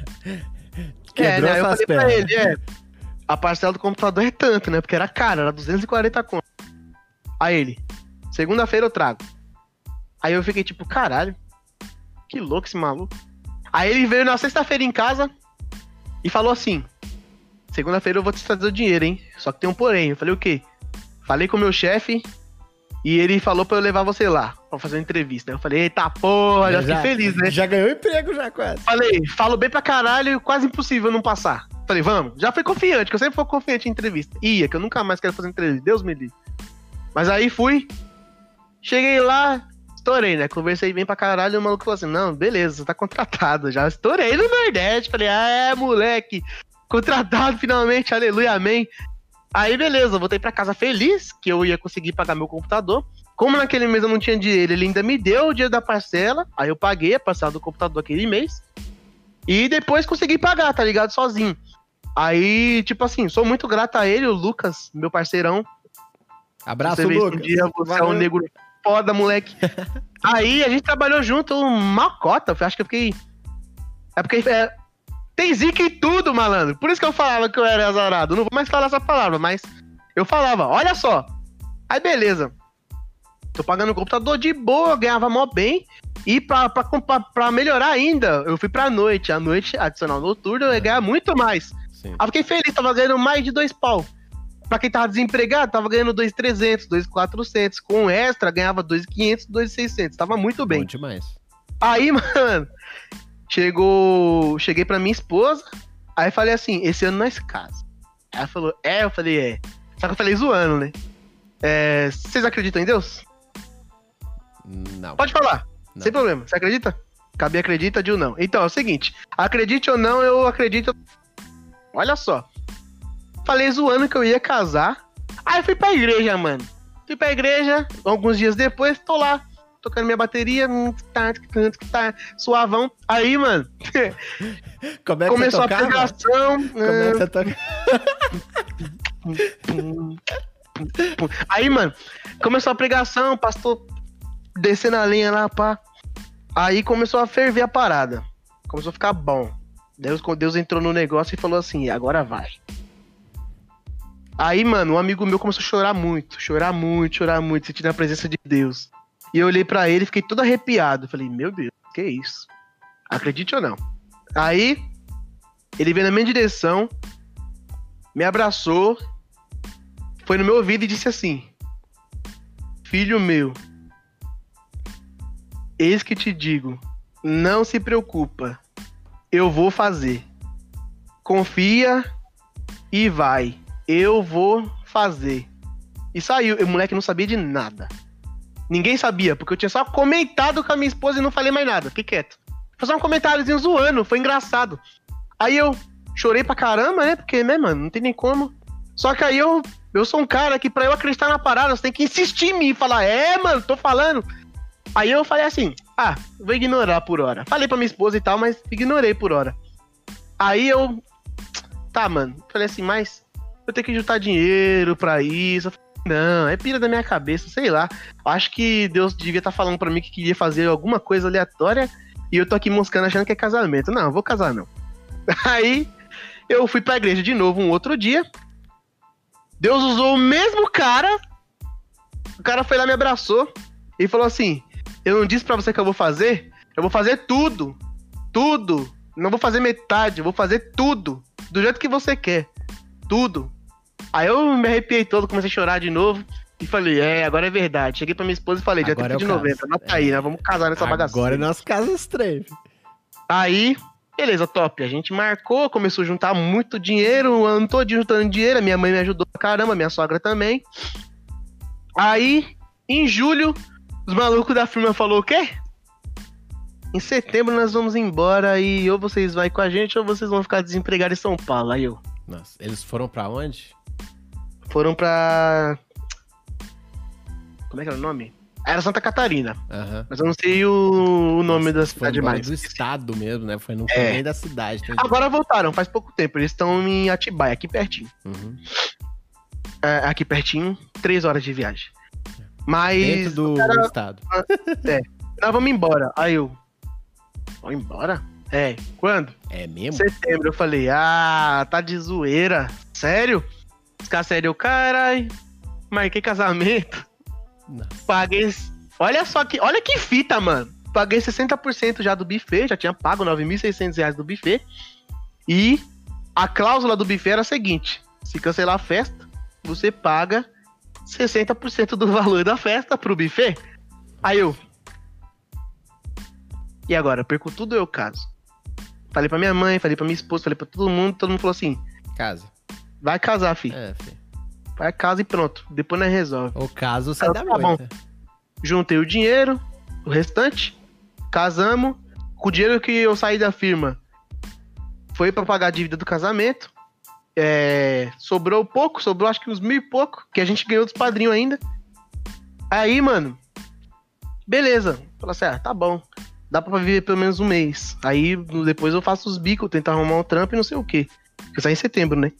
é, né? Eu falei pernas. pra ele, é. A parcela do computador é tanto, né? Porque era caro, era 240 conto. Aí ele, segunda-feira eu trago. Aí eu fiquei tipo, caralho, que louco esse maluco. Aí ele veio na sexta-feira em casa e falou assim: segunda-feira eu vou te trazer o dinheiro, hein? Só que tem um porém. Eu falei, o quê? Falei com o meu chefe e ele falou pra eu levar você lá pra fazer uma entrevista. Eu falei, eita porra, já, já fiquei feliz, né? Já ganhou emprego já quase. Falei, falo bem pra caralho, quase impossível não passar. Falei, vamos. Já fui confiante, que eu sempre fui confiante em entrevista. Ia, que eu nunca mais quero fazer entrevista. Deus me livre. Mas aí fui. Cheguei lá, estourei, né? Conversei bem pra caralho e o maluco falou assim: não, beleza, você tá contratado. Já estourei no Nordeste. Falei, ah, é, moleque. Contratado finalmente, aleluia, amém. Aí, beleza, voltei pra casa feliz que eu ia conseguir pagar meu computador. Como naquele mês eu não tinha dinheiro, ele ainda me deu o dia da parcela. Aí eu paguei a parcela do computador aquele mês. E depois consegui pagar, tá ligado? Sozinho. Aí, tipo assim, sou muito grato a ele, o Lucas, meu parceirão, Abraço, você Lucas. Um dia você Valeu. é um negro foda, moleque. Aí a gente trabalhou junto uma cota. Acho que eu fiquei. É porque é... tem zica em tudo, malandro. Por isso que eu falava que eu era azarado. Não vou mais falar essa palavra, mas eu falava, olha só. Aí beleza. Tô pagando o computador de boa, ganhava mó bem. E pra, pra, pra, pra melhorar ainda, eu fui pra noite. A noite adicional noturno eu ia ganhar muito mais. Sim. Aí fiquei feliz, tava ganhando mais de dois pau. Pra quem tava desempregado, tava ganhando 2,300, 2,400. Com extra, ganhava 2,500, 2,600. Tava muito bem. Bom demais. Aí, mano, chegou. Cheguei pra minha esposa. Aí falei assim: esse ano nós casa. Ela falou: é? Eu falei: é. Só que eu falei zoando, né? É, vocês acreditam em Deus? Não. Pode falar, não. sem problema. Você acredita? Cabe acredita, Dil não. Então, é o seguinte: acredite ou não, eu acredito. Olha só. Falei zoando que eu ia casar. Aí fui pra igreja, mano. Fui pra igreja, alguns dias depois, tô lá, tocando minha bateria, hum, tá, tá, tá, suavão. Aí, mano, Como começou a, tocar, a pregação. Começa a tocar. Aí, mano, começou a pregação, pastor descendo a linha lá, pá. Aí começou a ferver a parada. Começou a ficar bom. Deus, Deus entrou no negócio e falou assim: agora vai. Aí, mano, um amigo meu começou a chorar muito, chorar muito, chorar muito, sentindo a presença de Deus. E eu olhei para ele e fiquei todo arrepiado. Falei, meu Deus, que isso? Acredite ou não. Aí, ele veio na minha direção, me abraçou, foi no meu ouvido e disse assim: Filho meu, eis que te digo, não se preocupa, eu vou fazer. Confia e vai eu vou fazer. E saiu. O moleque não sabia de nada. Ninguém sabia, porque eu tinha só comentado com a minha esposa e não falei mais nada. Fiquei quieto. Fazer um comentáriozinho zoando, foi engraçado. Aí eu chorei pra caramba, né? Porque, né, mano, não tem nem como. Só que aí eu, eu sou um cara que pra eu acreditar na parada, você tem que insistir em mim e falar, é, mano, tô falando. Aí eu falei assim, ah, vou ignorar por hora. Falei pra minha esposa e tal, mas ignorei por hora. Aí eu, tá, mano, falei assim, mas eu tenho que juntar dinheiro pra isso. Não, é pira da minha cabeça, sei lá. Acho que Deus devia estar tá falando para mim que queria fazer alguma coisa aleatória e eu tô aqui moscando achando que é casamento. Não, vou casar não. Aí eu fui pra igreja de novo um outro dia. Deus usou o mesmo cara. O cara foi lá me abraçou e falou assim: Eu não disse para você que eu vou fazer? Eu vou fazer tudo. Tudo. Não vou fazer metade, eu vou fazer tudo. Do jeito que você quer. Tudo. Aí eu me arrepiei todo, comecei a chorar de novo. E falei, é, agora é verdade. Cheguei pra minha esposa e falei, dia 30 é de novembro, anota aí, né? Vamos casar nessa bagaça. Agora é nosso caso estranho. Aí, beleza, top. A gente marcou, começou a juntar muito dinheiro, o ano todo juntando dinheiro. A minha mãe me ajudou pra caramba, minha sogra também. Aí, em julho, os malucos da firma falou o quê? Em setembro nós vamos embora e ou vocês vão com a gente ou vocês vão ficar desempregados em São Paulo. Aí eu. Nossa, eles foram para onde? Foram pra. Como é que era o nome? Era Santa Catarina. Uhum. Mas eu não sei o, o nome Nossa, da cidade mais. do estado mesmo, né? Foi no é. nem da cidade. Agora voltaram, faz pouco tempo. Eles estão em Atibaia, aqui pertinho. Uhum. É, aqui pertinho, três horas de viagem. Mas. Dentro do, cara... estado. É. Nós vamos embora. Aí eu. Vamos embora? É. Quando? É mesmo? Setembro. Eu falei, ah, tá de zoeira. Sério? Ficar sério, carai. Marquei casamento. Nossa. Paguei. Olha só que. Olha que fita, mano. Paguei 60% já do buffet, já tinha pago 9.600 reais do buffet. E a cláusula do buffet era a seguinte: se cancelar a festa, você paga 60% do valor da festa pro buffet. Aí eu. E agora? Perco tudo eu caso. Falei pra minha mãe, falei pra minha esposa, falei pra todo mundo, todo mundo falou assim: Casa. Vai casar, filho. É, filho. Vai casa e pronto. Depois nós resolve. O caso sai da tá bom. Juntei o dinheiro, o restante, casamos. Com o dinheiro que eu saí da firma, foi para pagar a dívida do casamento. É, sobrou pouco, sobrou acho que uns mil e pouco, que a gente ganhou dos padrinhos ainda. Aí, mano, beleza. Falei assim, ah, tá bom. Dá pra viver pelo menos um mês. Aí depois eu faço os bicos, tentar arrumar um trampo e não sei o quê. Eu saí em setembro, né?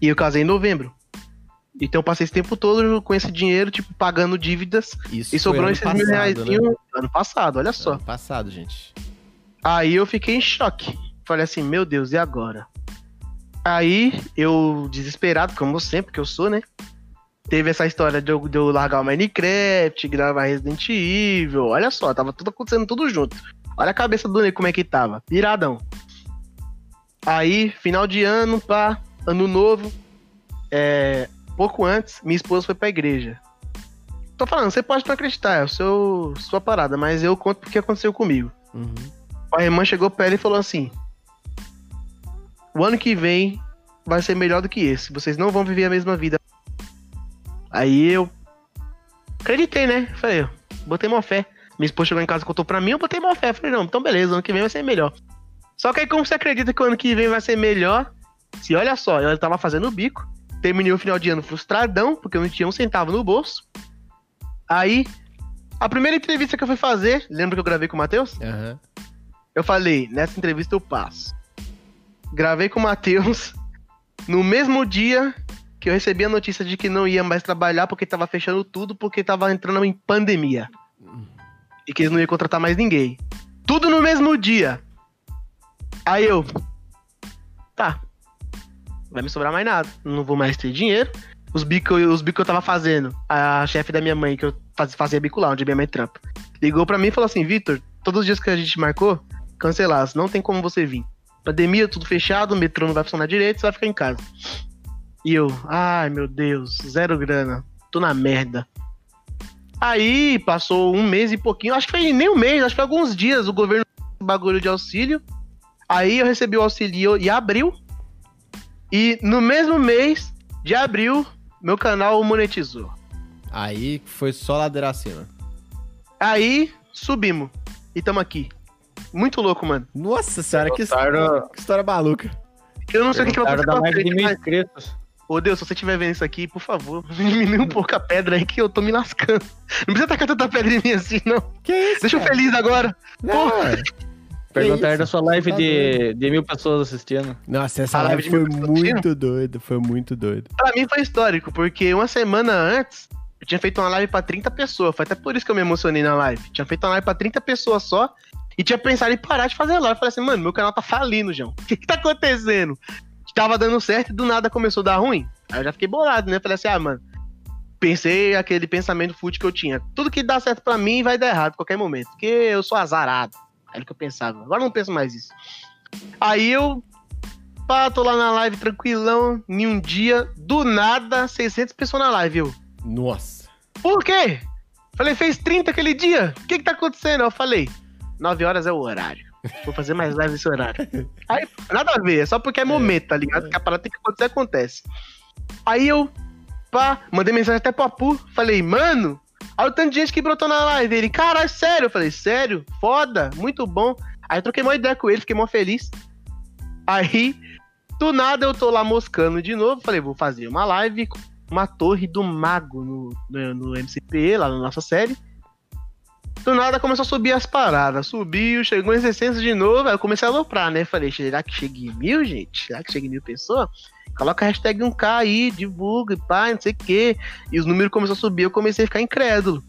E eu casei em novembro. Então eu passei esse tempo todo com esse dinheiro, tipo, pagando dívidas. Isso e sobrou esses passado, mil reais né? ano passado, olha só. Ano passado, gente. Aí eu fiquei em choque. Falei assim, meu Deus, e agora? Aí eu, desesperado, como sempre que eu sou, né? Teve essa história de eu, de eu largar o Minecraft, gravar Resident Evil. Olha só, tava tudo acontecendo tudo junto. Olha a cabeça do Ney como é que tava. Viradão. Aí, final de ano, pá, ano novo. É, pouco antes, minha esposa foi pra igreja. Tô falando, você pode não acreditar, é o seu, sua parada, mas eu conto porque aconteceu comigo. Uhum. A irmã chegou pra ela e falou assim: O ano que vem vai ser melhor do que esse. Vocês não vão viver a mesma vida. Aí eu acreditei, né? Falei, botei uma fé. Minha esposa chegou em casa e contou pra mim, eu botei uma fé. Falei, não, então beleza, ano que vem vai ser melhor. Só que aí, como você acredita que o ano que vem vai ser melhor? Se olha só, eu tava fazendo o bico, terminei o final de ano frustradão, porque eu não tinha um centavo no bolso. Aí, a primeira entrevista que eu fui fazer, lembra que eu gravei com o Matheus? Uhum. Eu falei, nessa entrevista eu passo. Gravei com o Matheus no mesmo dia que eu recebi a notícia de que não ia mais trabalhar porque tava fechando tudo, porque tava entrando em pandemia. E que eles não iam contratar mais ninguém. Tudo no mesmo dia. Aí eu. Tá, vai me sobrar mais nada. Não vou mais ter dinheiro. Os bicos os bico que eu tava fazendo, a chefe da minha mãe, que eu fazia bico lá, onde minha mãe trampa, ligou pra mim e falou assim: Vitor, todos os dias que a gente marcou, cancelados, não tem como você vir. Pandemia, tudo fechado, o metrô não vai funcionar direito, você vai ficar em casa. E eu, ai meu Deus, zero grana, tô na merda. Aí passou um mês e pouquinho, acho que foi nem um mês, acho que foi alguns dias o governo bagulho de auxílio. Aí eu recebi o auxílio em abril, e no mesmo mês de abril, meu canal monetizou. Aí foi só ladeira acima. Aí subimos. E estamos aqui. Muito louco, mano. Nossa senhora, que, Perguntaram- que história maluca. Eu não sei o que, que vai acontecer mais de frente, mil mas... inscritos. Ô Deus, se você estiver vendo isso aqui, por favor, diminui um pouco a pedra aí que eu tô me lascando. Não precisa tacar tanta pedra em mim assim, não. Que isso? Deixa eu cara? feliz agora. Não, ué. Perguntaram isso? da sua live Tá de, de mil pessoas assistindo. Nossa, essa A live foi muito doida, foi muito doida. Pra mim foi histórico, porque uma semana antes, eu tinha feito uma live pra 30 pessoas. Foi até por isso que eu me emocionei na live. Tinha feito uma live pra 30 pessoas só. E tinha pensado em parar de fazer live. Falei assim, mano, meu canal tá falindo, João. O que, que tá acontecendo? Tava dando certo e do nada começou a dar ruim. Aí eu já fiquei bolado, né? Falei assim, ah, mano. Pensei aquele pensamento fútil que eu tinha. Tudo que dá certo pra mim vai dar errado a qualquer momento. Porque eu sou azarado. Era o que eu pensava. Agora eu não penso mais isso. Aí eu pá, tô lá na live tranquilão, em um dia, do nada, 600 pessoas na live, eu. Nossa. Por quê? Falei, fez 30 aquele dia, o que que tá acontecendo? Eu falei, 9 horas é o horário, vou fazer mais live nesse horário. Aí, nada a ver, é só porque é momento, tá ligado? Que a parada tem que acontecer, acontece. Aí eu, pá, mandei mensagem até pro Apu, falei, mano, olha o tanto de gente que brotou na live. Ele, caralho, sério? Eu falei, sério? Foda, muito bom. Aí eu troquei uma ideia com ele, fiquei mó feliz. Aí, do nada eu tô lá moscando de novo. Falei, vou fazer uma live com uma torre do mago no, no, no MCP, lá na nossa série. Do nada começou a subir as paradas. Subiu, chegou em 600 de novo. Aí eu comecei a aloprar, né? Falei, será que chega em mil, gente? Será que chega em mil pessoas? Coloca a hashtag 1K aí, divulga, pá, não sei o quê. E os números começaram a subir, eu comecei a ficar incrédulo.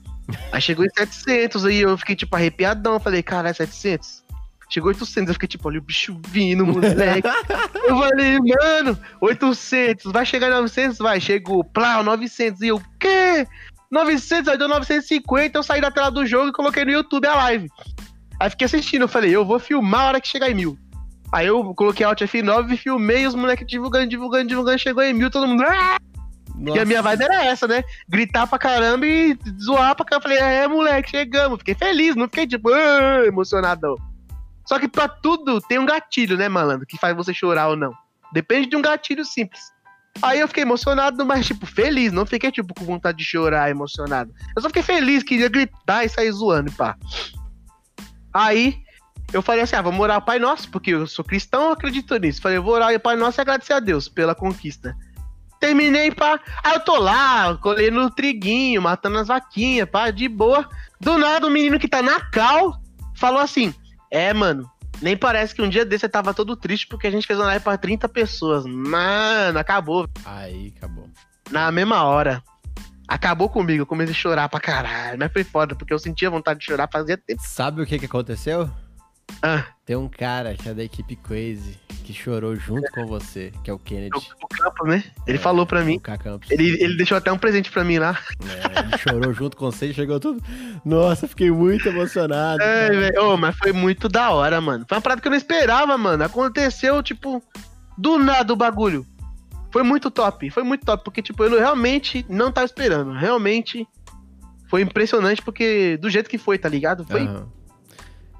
Aí chegou em 700, aí eu fiquei tipo arrepiadão. Falei, caralho, 700? Chegou 800, eu fiquei tipo, olha o bicho vindo, moleque. eu falei, mano, 800, vai chegar em 900? Vai, chegou, plá, 900. E eu, quê? 900, aí deu 950, eu saí da tela do jogo e coloquei no YouTube a live. Aí fiquei assistindo, eu falei, eu vou filmar a hora que chegar em mil. Aí eu coloquei Alt F9 e filmei os moleques divulgando, divulgando, divulgando, chegou em mil, todo mundo... "Ah!" E a minha vibe era essa, né? Gritar pra caramba e zoar pra caramba. Falei, é, moleque, chegamos. Fiquei feliz, não fiquei tipo, "Ah", emocionadão. Só que pra tudo tem um gatilho, né, malandro? Que faz você chorar ou não. Depende de um gatilho simples. Aí eu fiquei emocionado, mas, tipo, feliz. Não fiquei, tipo, com vontade de chorar, emocionado. Eu só fiquei feliz, queria gritar e sair zoando, pá. Aí eu falei assim: ah, vamos orar ao Pai Nosso, porque eu sou cristão, eu acredito nisso. Falei, eu vou orar ao Pai Nosso e agradecer a Deus pela conquista. Terminei, pá. Aí eu tô lá, colhendo o triguinho, matando as vaquinhas, pá, de boa. Do nada, o menino que tá na cal falou assim: É, mano, nem parece que um dia desse você tava todo triste porque a gente fez uma live pra 30 pessoas. Mano, acabou. Aí, acabou. Na mesma hora. Acabou comigo, eu comecei a chorar pra caralho. Mas foi foda, porque eu sentia vontade de chorar fazia tempo. Sabe o que que aconteceu? Ah, Tem um cara que é da equipe Crazy que chorou junto com você, que é o Kennedy. o, o Campos, né? Ele falou pra mim. Ele, ele deixou até um presente pra mim lá. É, ele chorou junto com você e chegou tudo. Nossa, fiquei muito emocionado. É, velho. Ô, mas foi muito da hora, mano. Foi uma parada que eu não esperava, mano. Aconteceu, tipo, do nada o bagulho. Foi muito top, foi muito top, porque, tipo, eu realmente não tava esperando. Realmente foi impressionante, porque do jeito que foi, tá ligado? Foi Aham.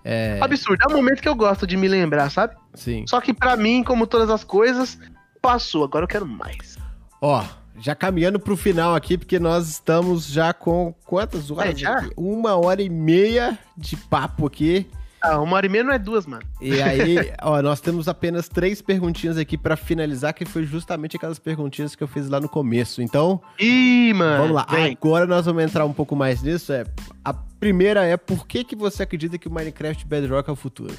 É, absurdo. É um momento que eu gosto de me lembrar, sabe? sim. Só que pra mim, como todas as coisas, passou. Agora eu quero mais. Ó, já caminhando pro final aqui, porque nós estamos já com quantas horas? É? Uma hora e meia de papo aqui. Ah, uma hora e meia não é duas, mano. E aí, ó, nós temos apenas três perguntinhas aqui pra finalizar, que foi justamente aquelas perguntinhas que eu fiz lá no começo. Então, Ih, mano. vamos lá. Vem. Agora nós vamos entrar um pouco mais nisso. É, a primeira é por que, que você acredita que o Minecraft Bedrock é o futuro?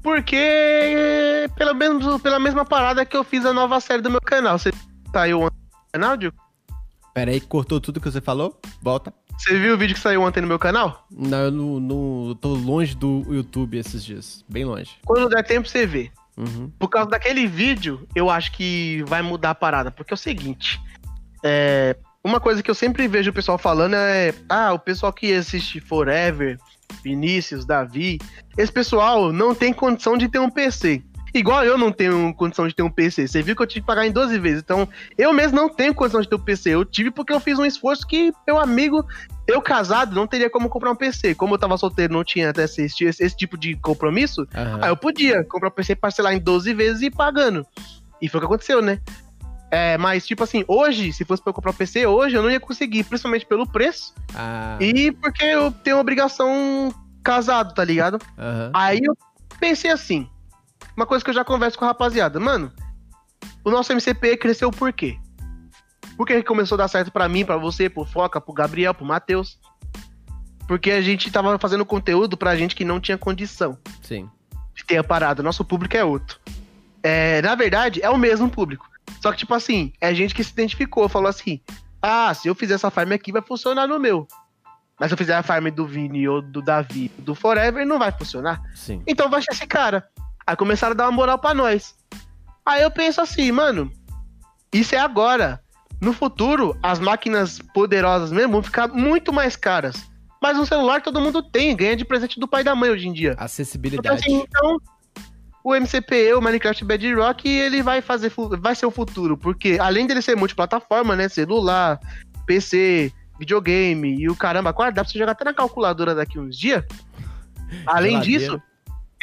Porque pelo menos pela mesma parada que eu fiz a nova série do meu canal. Você saiu ontem no canal, Diogo? Pera aí, cortou tudo que você falou? Volta. Você viu o vídeo que saiu ontem no meu canal? Não, eu não, não eu tô longe do YouTube esses dias. Bem longe. Quando der tempo, você vê. Uhum. Por causa daquele vídeo, eu acho que vai mudar a parada. Porque é o seguinte: é, uma coisa que eu sempre vejo o pessoal falando é. Ah, o pessoal que assiste Forever, Vinícius, Davi, esse pessoal não tem condição de ter um PC. Igual eu não tenho condição de ter um PC. Você viu que eu tive que pagar em 12 vezes. Então, eu mesmo não tenho condição de ter um PC. Eu tive porque eu fiz um esforço que meu amigo, eu casado, não teria como comprar um PC. Como eu tava solteiro, não tinha até esse, esse, esse tipo de compromisso. Aham. Aí eu podia comprar um PC, parcelar em 12 vezes e ir pagando. E foi o que aconteceu, né? É, mas, tipo assim, hoje, se fosse pra eu comprar um PC, hoje eu não ia conseguir, principalmente pelo preço. Ah, E porque eu tenho obrigação casado, tá ligado? Aham. Aí eu pensei assim, uma coisa que eu já converso com a rapaziada, mano, o nosso MCP cresceu por quê? Por que começou a dar certo pra mim, pra você, pro Foca, pro Gabriel, pro Matheus? Porque a gente tava fazendo conteúdo pra gente que não tinha condição Sim. de ter a parada. Nosso público é outro. É, na verdade, é o mesmo público. Só que, tipo assim, é gente que se identificou, falou assim: ah, se eu fizer essa farm aqui, vai funcionar no meu. Mas se eu fizer a farm do Vini ou do Davi, do Forever, não vai funcionar. Sim. Então vai ser esse cara. Aí começaram a dar uma moral pra nós. Aí eu penso assim, mano, isso é agora. No futuro, as máquinas poderosas mesmo vão ficar muito mais caras. Mas um celular todo mundo tem, ganha de presente do pai e da mãe hoje em dia. Então, Acessibilidade. assim, então, o MCPE, o Minecraft Bedrock, ele vai fazer, vai ser o futuro, porque além dele ser multiplataforma, né, celular, PC, videogame e o caramba, quase dá pra você jogar até na calculadora daqui uns dias. Além Geladeira. disso,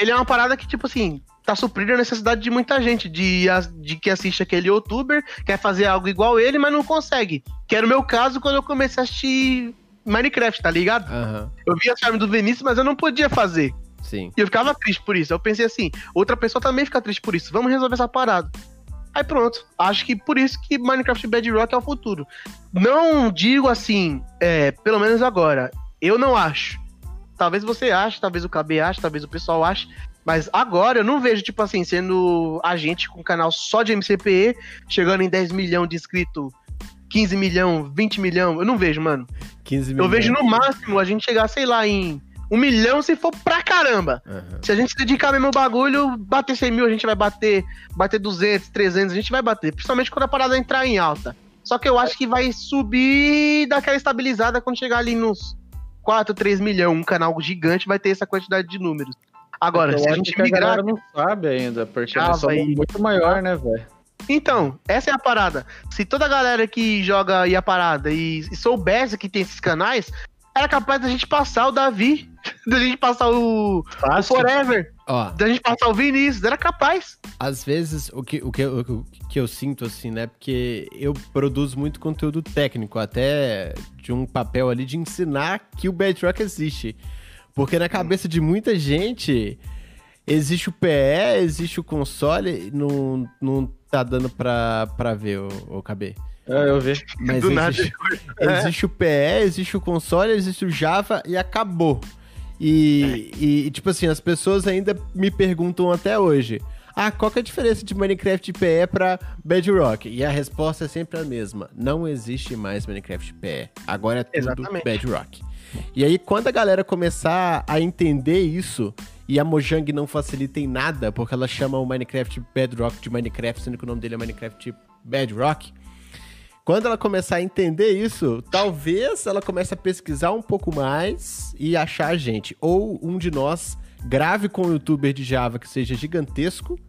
ele é uma parada que, tipo assim, tá suprindo a necessidade de muita gente, de, de que assiste aquele youtuber, quer fazer algo igual ele, mas não consegue. Que era o meu caso quando eu comecei a assistir Minecraft, tá ligado? Aham. Eu via a farm do Vinícius, mas eu não podia fazer. Sim. E eu ficava triste por isso. Eu pensei assim, outra pessoa também fica triste por isso. Vamos resolver essa parada. Aí pronto. Acho que por isso que Minecraft Bedrock é o futuro. Não digo assim, é, pelo menos agora. Eu não acho. Talvez você ache, talvez o KB ache, talvez o pessoal ache. Mas agora eu não vejo, tipo assim, sendo a gente com canal só de MCPE, chegando em 10 milhões de inscritos, 15 milhão, 20 milhão. Eu não vejo, mano. 15 mil. Eu vejo no máximo a gente chegar, sei lá, em um milhão se for pra caramba. Aham. Se a gente se dedicar mesmo ao bagulho, bater 100 mil, a gente vai bater, bater 200, 300, a gente vai bater. Principalmente quando a parada entrar em alta. Só que eu acho que vai subir daquela estabilizada quando chegar ali nos 4, 3 milhões. Um canal gigante vai ter essa quantidade de números. Agora, se a gente a migrar. galera não sabe ainda, porque Ah, somos vai- muito maior, né, velho? Então, essa é a parada. Se toda a galera que joga e a parada e, e soubesse que tem esses canais, era capaz da gente passar o Davi, da gente passar o, o. Forever, Ó, da gente passar o Vinícius. Era capaz. às vezes o que, o, que, o que eu sinto, assim, né? Porque eu produzo muito conteúdo técnico, até de um papel ali de ensinar que o Bedrock existe. Porque na cabeça de muita gente, existe o PE, existe o console, não, não tá dando pra, pra ver o, o KB. É, eu vi. Mas Do nada. existe, existe o PE, existe o console, existe o Java e acabou. E, e, tipo assim, as pessoas ainda me perguntam até hoje. Ah, qual que é a diferença de Minecraft PE pra Bedrock? E a resposta é sempre a mesma. Não existe mais Minecraft PE. Agora é tudo Exatamente. Bedrock. E aí, quando a galera começar a entender isso, e a Mojang não facilita em nada, porque ela chama o Minecraft Bedrock de Minecraft, sendo que o nome dele é Minecraft Bedrock, quando ela começar a entender isso, talvez ela comece a pesquisar um pouco mais e achar a gente. Ou um de nós grave com um youtuber de Java que seja gigantesco.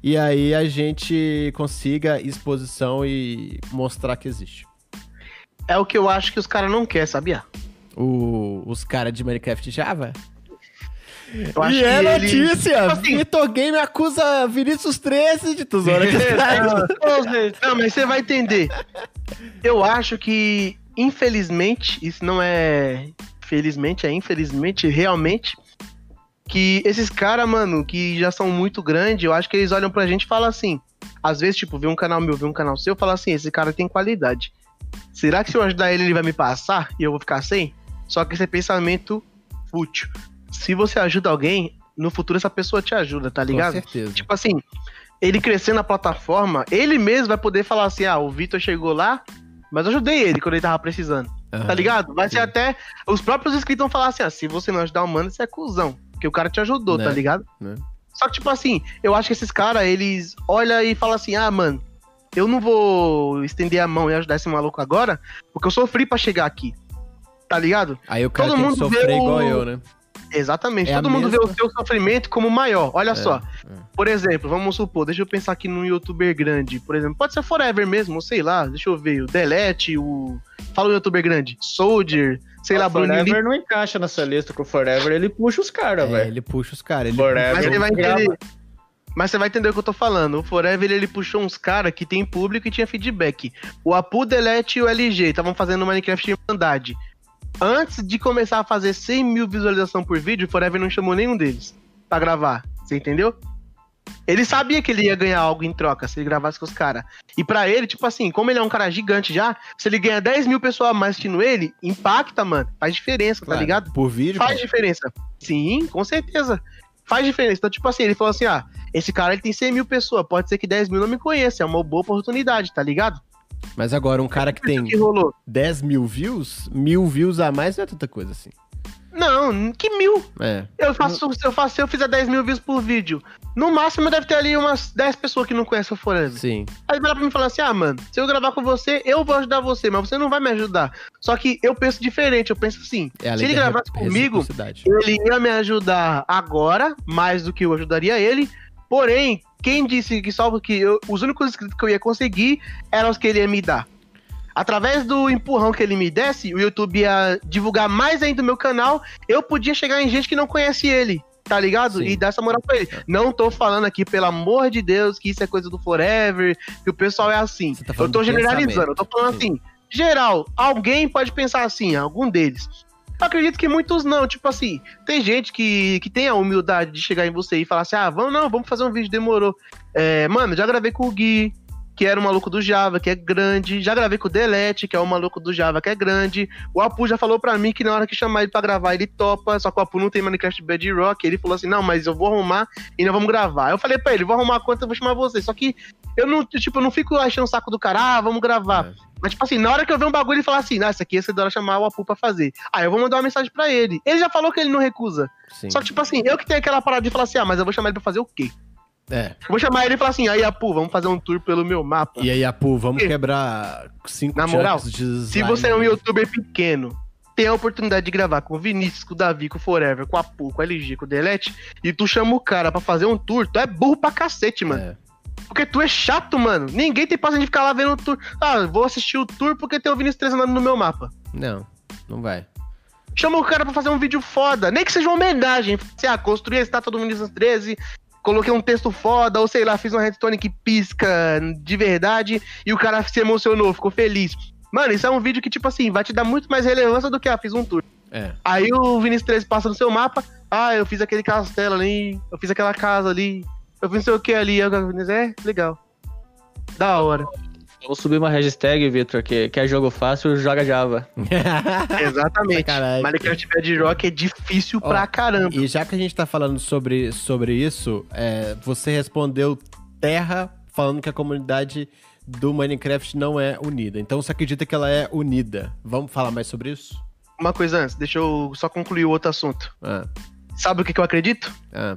E aí a gente consiga exposição e mostrar que existe. É o que eu acho que os caras não querem, sabia? O- os caras de Minecraft Java? E é que ele- notícia! Tipo assim- Vitor Game acusa Vinícius 13 de tesoura que Não, mas você vai entender. Eu acho que, infelizmente, isso não é. Felizmente, é infelizmente, realmente. Que esses caras, mano, que já são muito grandes, eu acho que eles olham pra gente e falam assim. Às vezes, tipo, vê um canal meu, vê um canal seu, fala assim: esse cara tem qualidade. Será que se eu ajudar ele, ele vai me passar e eu vou ficar sem? Só que esse é pensamento fútil. Se você ajuda alguém, no futuro essa pessoa te ajuda, tá Com ligado? certeza. Tipo assim, ele crescendo na plataforma, ele mesmo vai poder falar assim: ah, o Vitor chegou lá, mas eu ajudei ele quando ele tava precisando. Tá Aham. ligado? Vai ser até. Os próprios inscritos vão falar assim: ah, se você não ajudar o mano, você é cuzão. Porque o cara te ajudou, Né? tá ligado? Né? Só que, tipo assim, eu acho que esses caras, eles olham e falam assim: ah, mano, eu não vou estender a mão e ajudar esse maluco agora, porque eu sofri pra chegar aqui. Tá ligado? Aí o cara todo tem que mundo sofrer vê o- igual eu, né? Exatamente. É Todo mundo vê mesma- o seu sofrimento como maior. Olha só. é. Por exemplo, vamos supor, deixa eu pensar aqui num youtuber grande. Por exemplo, pode ser Forever mesmo, sei lá, deixa eu ver. O Delete, o. Fala um youtuber grande. Soldier, sei lá, o. Forever não encaixa nessa lista, que o Forever ele puxa os caras, É, velho. ele puxa os caras. Ele Forever. Mas você vai entender. Mas você vai entender o que eu tô falando. O Forever ele, ele puxou uns caras que tem público e tinha feedback. O Apu, Delete e o LG estavam fazendo Minecraft Irmandade. Antes de começar a fazer 100 mil visualizações por vídeo, o Forever não chamou nenhum deles pra gravar. Você entendeu? Ele sabia que ele ia ganhar algo em troca se ele gravasse com os caras. E pra ele, tipo assim, como ele é um cara gigante já, se ele ganha 10 mil pessoas a mais assistindo ele, impacta, mano. Faz diferença, Claro, tá ligado? Por vídeo. Faz diferença. Sim, com certeza. Faz diferença. Então, tipo assim, ele falou assim: ah, esse cara ele tem 100 mil pessoas, pode ser que 10 mil não me conheça, é uma boa oportunidade, tá ligado? Mas agora, um cara que tem que rolou? 10 mil views, mil views a mais não é tanta coisa assim. Não, que mil? É. Eu faço, se eu faço, se eu fizer 10 mil views por vídeo, no máximo deve ter ali umas 10 pessoas que não conhecem o Forever. Sim. Aí vai lá pra mim falar assim: ah, mano, se eu gravar com você, eu vou ajudar você, mas você não vai me ajudar. Só que eu penso diferente, eu penso assim: É se ele gravasse comigo, ele ia me ajudar agora, mais do que eu ajudaria ele. Porém, quem disse que só que eu- os únicos inscritos que eu ia conseguir eram os que ele ia me dar. Através do empurrão que ele me desse, o YouTube ia divulgar mais ainda o meu canal. Eu podia chegar em gente que não conhece ele, tá ligado? Sim. E dar essa moral pra ele. Não tô falando aqui, pelo amor de Deus, que isso é coisa do Forever, que o pessoal é assim. Tá eu tô do generalizando, eu tô falando pensamento. assim. Geral, alguém pode pensar assim, algum deles. Acredito que muitos não, tipo assim, tem gente que, que tem a humildade de chegar em você e falar assim, ah, vamos não, vamos fazer um vídeo, demorou. É, mano, já gravei com o Gui, que era o maluco do Java, que é grande, já gravei com o Delete, que é o maluco do Java, que é grande, o Apu já falou pra mim que na hora que chamar ele pra gravar, ele topa, só que o Apu não tem Minecraft Bedrock, ele falou assim, não, mas eu vou arrumar e nós vamos gravar. Eu falei pra ele, vou arrumar a conta, eu vou chamar você, só que eu não, tipo, eu não fico achando o saco do cara, ah, vamos gravar. É. Mas, tipo assim, na hora que eu ver um bagulho e falar assim, isso aqui é essa hora chamar o Apu pra fazer. Aí eu vou mandar uma mensagem pra ele. Ele já falou que ele não recusa. Sim. Só que, tipo assim, eu que tenho aquela parada de falar assim, ah, mas eu vou chamar ele pra fazer o quê? É. Eu vou chamar ele e falar assim, aí, Apu, vamos fazer um tour pelo meu mapa. E aí, Apu, vamos E- quebrar cinco Na moral, de Se você é um youtuber pequeno, tem a oportunidade de gravar com o Vinícius, com o Davi, com o Forever, com a Apu, com a LG, com o Delete, e tu chama o cara pra fazer um tour, tu é burro pra cacete, mano. É. Porque tu é chato, mano. Ninguém tem paciência de ficar lá vendo o tour. Ah, vou assistir o tour porque tem o Vinícius 3 andando no meu mapa. Não, não vai. Chama o cara pra fazer um vídeo foda. Nem que seja uma homenagem. Se, ah, construí a estátua do Vinícius 13, coloquei um texto foda, ou sei lá, fiz uma redstone que pisca de verdade e o cara se emocionou, ficou feliz. Mano, isso é um vídeo que, tipo assim, vai te dar muito mais relevância do que, ah, fiz um tour. É. Aí o Vinícius 13 passa no seu mapa, ah, eu fiz aquele castelo ali, eu fiz aquela casa ali, eu fiz não sei o que ali. É, legal. Da hora. Vou subir uma hashtag, Victor, que quer jogo fácil, joga Java. Exatamente. Sacanagem. Minecraft Bedrock é difícil Ó, pra caramba. E já que a gente tá falando sobre, sobre isso, é, você respondeu terra falando que a comunidade do Minecraft não é unida. Então você acredita que ela é unida. Vamos falar mais sobre isso? Uma coisa antes, deixa eu só concluir o outro assunto. Ah, Sabe o que, que eu acredito? ah,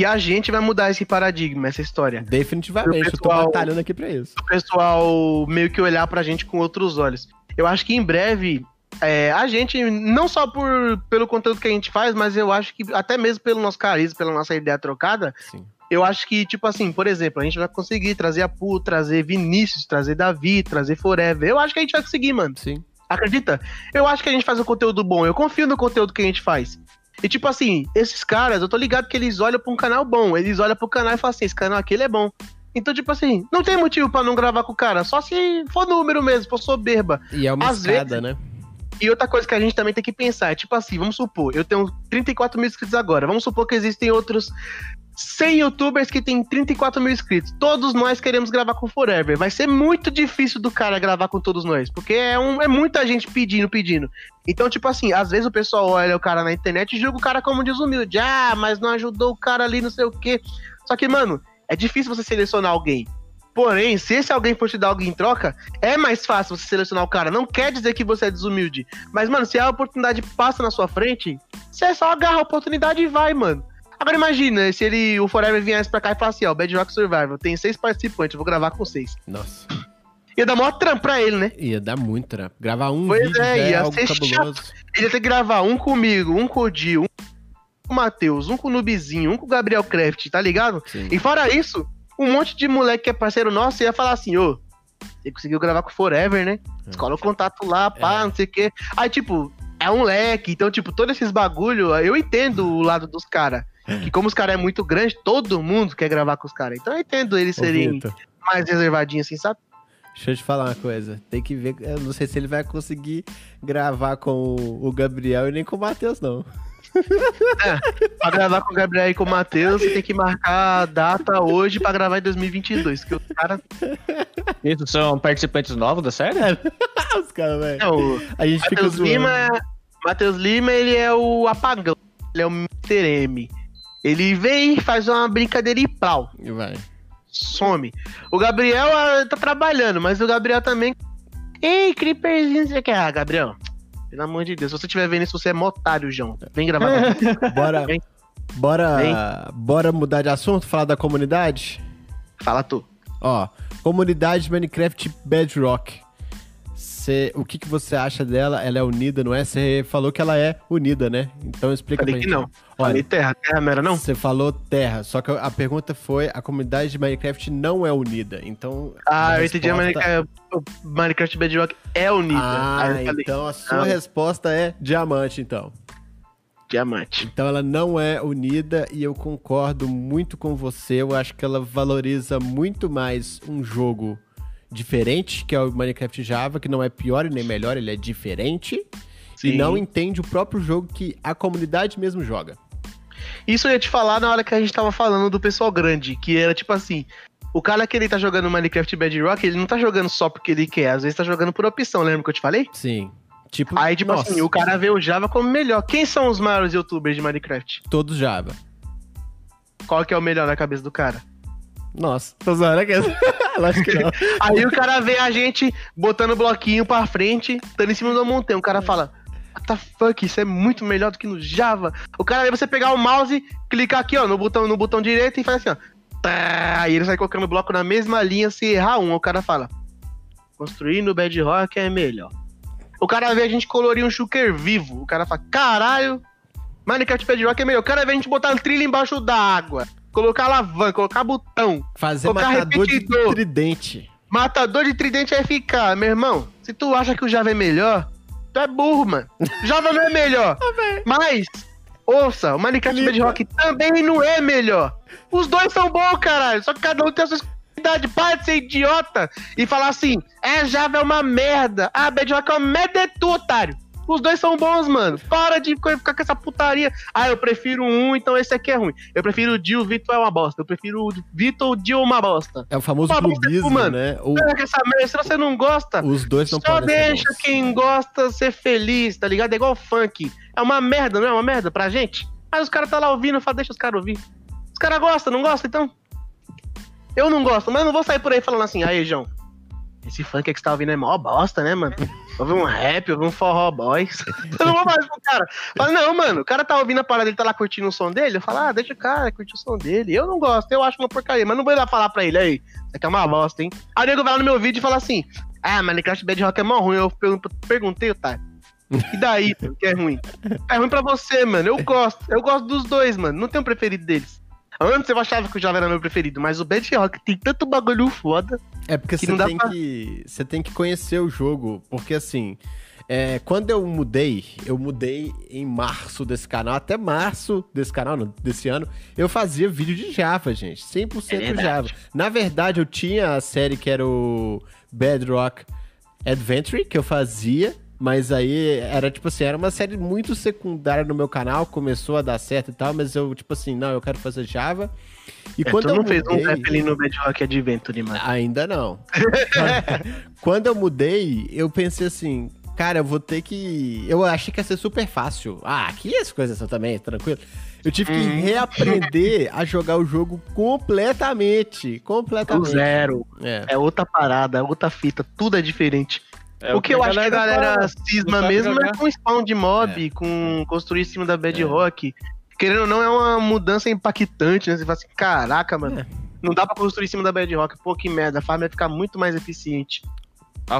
Que a gente vai mudar esse paradigma, essa história. definitivamente, Pro eu tô pessoal- batalhando aqui pra isso. O pessoal meio que olhar pra gente com outros olhos. Eu acho que em breve, é, a gente, não só por, pelo conteúdo que a gente faz, mas eu acho que até mesmo pelo nosso carisma, pela nossa ideia trocada, Sim. eu acho que, tipo assim, por exemplo, a gente vai conseguir trazer a Pu, trazer Vinícius, trazer Davi, trazer Forever. Eu acho que a gente vai conseguir, mano. Sim. Acredita? Eu acho que a gente faz um conteúdo bom. Eu confio no conteúdo que a gente faz. E tipo assim, esses caras, eu tô ligado que eles olham pra um canal bom. Eles olham pro canal e falam assim: esse canal aqui ele é bom. Então, tipo assim, não tem motivo pra não gravar com o cara. Só se for número mesmo, for soberba. E é uma Às escada, né? E outra coisa que a gente também tem que pensar é, tipo assim, vamos supor, eu tenho 34 mil inscritos agora. Vamos supor que existem outros 100 youtubers que têm 34 mil inscritos. Todos nós queremos gravar com Forever. Vai ser muito difícil do cara gravar com todos nós, porque é, um, é muita gente pedindo, pedindo. Então, tipo assim, às vezes o pessoal olha o cara na internet e julga o cara como desumilde. Ah, mas não ajudou o cara ali, não sei o quê. Só que, mano, é difícil você selecionar alguém. Porém, se esse alguém for te dar algo em troca, é mais fácil você selecionar o cara. Não quer dizer que você é desumilde. Mas, mano, se a oportunidade passa na sua frente, você só agarra a oportunidade e vai, mano. Agora imagina se ele, o Forever viesse pra cá e falasse, ó, Bedrock Survival, tem seis participantes, eu vou gravar com seis. Nossa. Ia dar maior trampo pra ele, né? Ia dar muito trampo. Gravar um Pois vídeo é, é ia ser cabuloso. Ele ia ter que gravar um comigo, um com o Dio, um com o Matheus, um com o Nubizinho, um com o Gabriel Craft, tá ligado? Sim. E fora isso, um monte de moleque que é parceiro nosso ia falar assim, ô, você conseguiu gravar com o Forever, né? Escola o contato lá, pá, É. não sei o quê. Aí, tipo, é um leque, então, tipo, todos esses bagulho, eu entendo o lado dos caras. Que como os caras é muito grande, todo mundo quer gravar com os caras. Então eu entendo eles Ô, serem Vitor, mais reservadinhos, assim, sabe? Deixa eu te falar uma coisa. Tem que ver. Eu não sei se ele vai conseguir gravar com o Gabriel e nem com o Matheus, não. É, pra gravar com o Gabriel e com o Matheus, você tem que marcar a data hoje pra gravar em 2022. Que os caras. Isso são participantes novos da série? Os caras, velho. É, A gente fica Matheus zoando. Lima, Matheus Lima, ele é o apagão. Ele é o Mr. M. Ele vem, faz uma brincadeira e pau. E Vai. some. O Gabriel ah, tá trabalhando, mas o Gabriel também. Ei, Creeperzinho, você quer? Ah, Gabriel, pelo amor de Deus, se você estiver vendo isso, você é motário, João. Vem gravar. Bora. Vem. Bora. Vem. Bora mudar de assunto, falar da comunidade? Fala tu. Ó, comunidade Minecraft Bedrock. Cê, o que, que você acha dela? Ela é unida, não é? Você falou que ela é unida, né? Então explica Falei pra que gente. não. Falei Olha, terra, terra não era não? você falou terra, só que a pergunta foi: a comunidade de Minecraft não é unida. Então. Ah, eu entendi. a resposta- Minecraft, o Minecraft Bedrock é unida. Ah, falei, então a sua não. resposta é diamante, então. diamante. Então ela não é unida e eu concordo muito com você. Eu acho que ela valoriza muito mais um jogo diferente, que é o Minecraft Java, que não é pior e nem melhor, ele é diferente. E Sim. não entende o próprio jogo que a comunidade mesmo joga. Isso eu ia te falar na hora que a gente tava falando do pessoal grande, que era tipo assim. O cara que ele tá jogando Minecraft Bedrock, ele não tá jogando só porque ele quer, às vezes tá jogando por opção, lembra que eu te falei? Sim. Tipo, Aí, tipo nossa, assim, o cara vê o Java como melhor. Quem são os maiores youtubers de Minecraft? todos Java. Qual que é o melhor na cabeça do cara? Nossa, tô zoando aqui. Lógico que não. Aí o cara vê a gente botando o bloquinho pra frente, estando em cima da montanha. O cara fala, what the fuck, isso é muito melhor do que no Java. O cara vê você pegar o mouse, clicar aqui, ó, no botão, no botão direito e faz assim, ó. Tá, e ele sai colocando o bloco na mesma linha, se errar um, o cara fala, construir no Bedrock é melhor. O cara vê a gente colorir um shulker vivo. O cara fala, caralho, Minecraft Bedrock é melhor. O cara vê a gente botar um trilho embaixo da água. Colocar alavanca, colocar botão. Fazer Colocar matador de repetidor. tridente. Matador de tridente vai ficar, meu irmão. Se tu acha que o Java é melhor, tu é burro, mano. Java não é melhor. Mas, ouça, o Minecraft. Bedrock também não é melhor. Os dois são bons, caralho. Só que cada um tem a sua exclusividade. Para de ser idiota e falar assim: é, Java é uma merda. Ah, Bedrock é uma merda, é tu, otário. Os dois são bons, mano. Para de ficar com essa putaria. Ah, eu prefiro um, então esse aqui é ruim. Eu prefiro o Dio, o Vitor é uma bosta. Eu prefiro o Vitor, o Dio é uma bosta. É o famoso Pô, você, clubismo, mano, né? Essa merda. Se você não gosta, os dois não só deixa quem gosta ser feliz, tá ligado? É igual funk. É uma merda, não é uma merda pra gente? Mas os caras tá lá ouvindo, fala, deixa os caras ouvir. Os caras gostam, não gostam, então? Eu não gosto, mas não vou sair por aí falando assim, aí, João, esse funk que você tá ouvindo é mó bosta, né, mano? Ouve um rap, ouve um forró boys. eu não vou mais pro cara. Fala, não, mano, o cara tá ouvindo a parada, ele tá lá curtindo o som dele, eu falo, ah, deixa o cara curtir o som dele. Eu não gosto, eu acho uma porcaria, mas não vou ir lá falar pra ele, aí, isso aqui é uma bosta, hein? Aí o nego vai lá no meu vídeo e fala assim, ah, Minecraft Bedrock é mó ruim. Eu pergun- perguntei, Otário. E daí, que é ruim? É ruim pra você, mano. Eu gosto. Eu gosto dos dois, mano. Não tenho um preferido deles. Antes eu achava que o Java era meu preferido, mas o Bedrock tem tanto bagulho foda. É porque que você tem pra- que você tem que conhecer o jogo, porque assim, é, quando eu mudei, eu mudei em março desse canal, até março desse canal, não, desse ano, eu fazia vídeo de Java, gente, 100% É. Java. Na verdade, eu tinha a série que era o Bedrock Adventure que eu fazia, mas aí era tipo assim, era uma série muito secundária no meu canal, começou a dar certo e tal, mas eu tipo assim, não, eu quero fazer Java. E É, quando tu eu não fez um mudei- ali no Bedrock Adventure, mano. Ainda não. Quando eu mudei, eu pensei assim, cara, eu vou ter que. Eu achei que ia ser super fácil. Ah, aqui as coisas são também, tranquilo. Eu tive que Uhum. reaprender a jogar o jogo completamente. Do Completamente. zero. É. É outra parada, é outra fita, tudo é diferente. É o que eu acho que a galera fala. cisma mesmo jogar. é com spawn de mob, com construir em cima da bedrock. Querendo ou não, é uma mudança impactante, né? Você fala assim, caraca, mano, É. não dá pra construir em cima da bedrock. Pô, que merda, a farm vai ficar muito mais eficiente.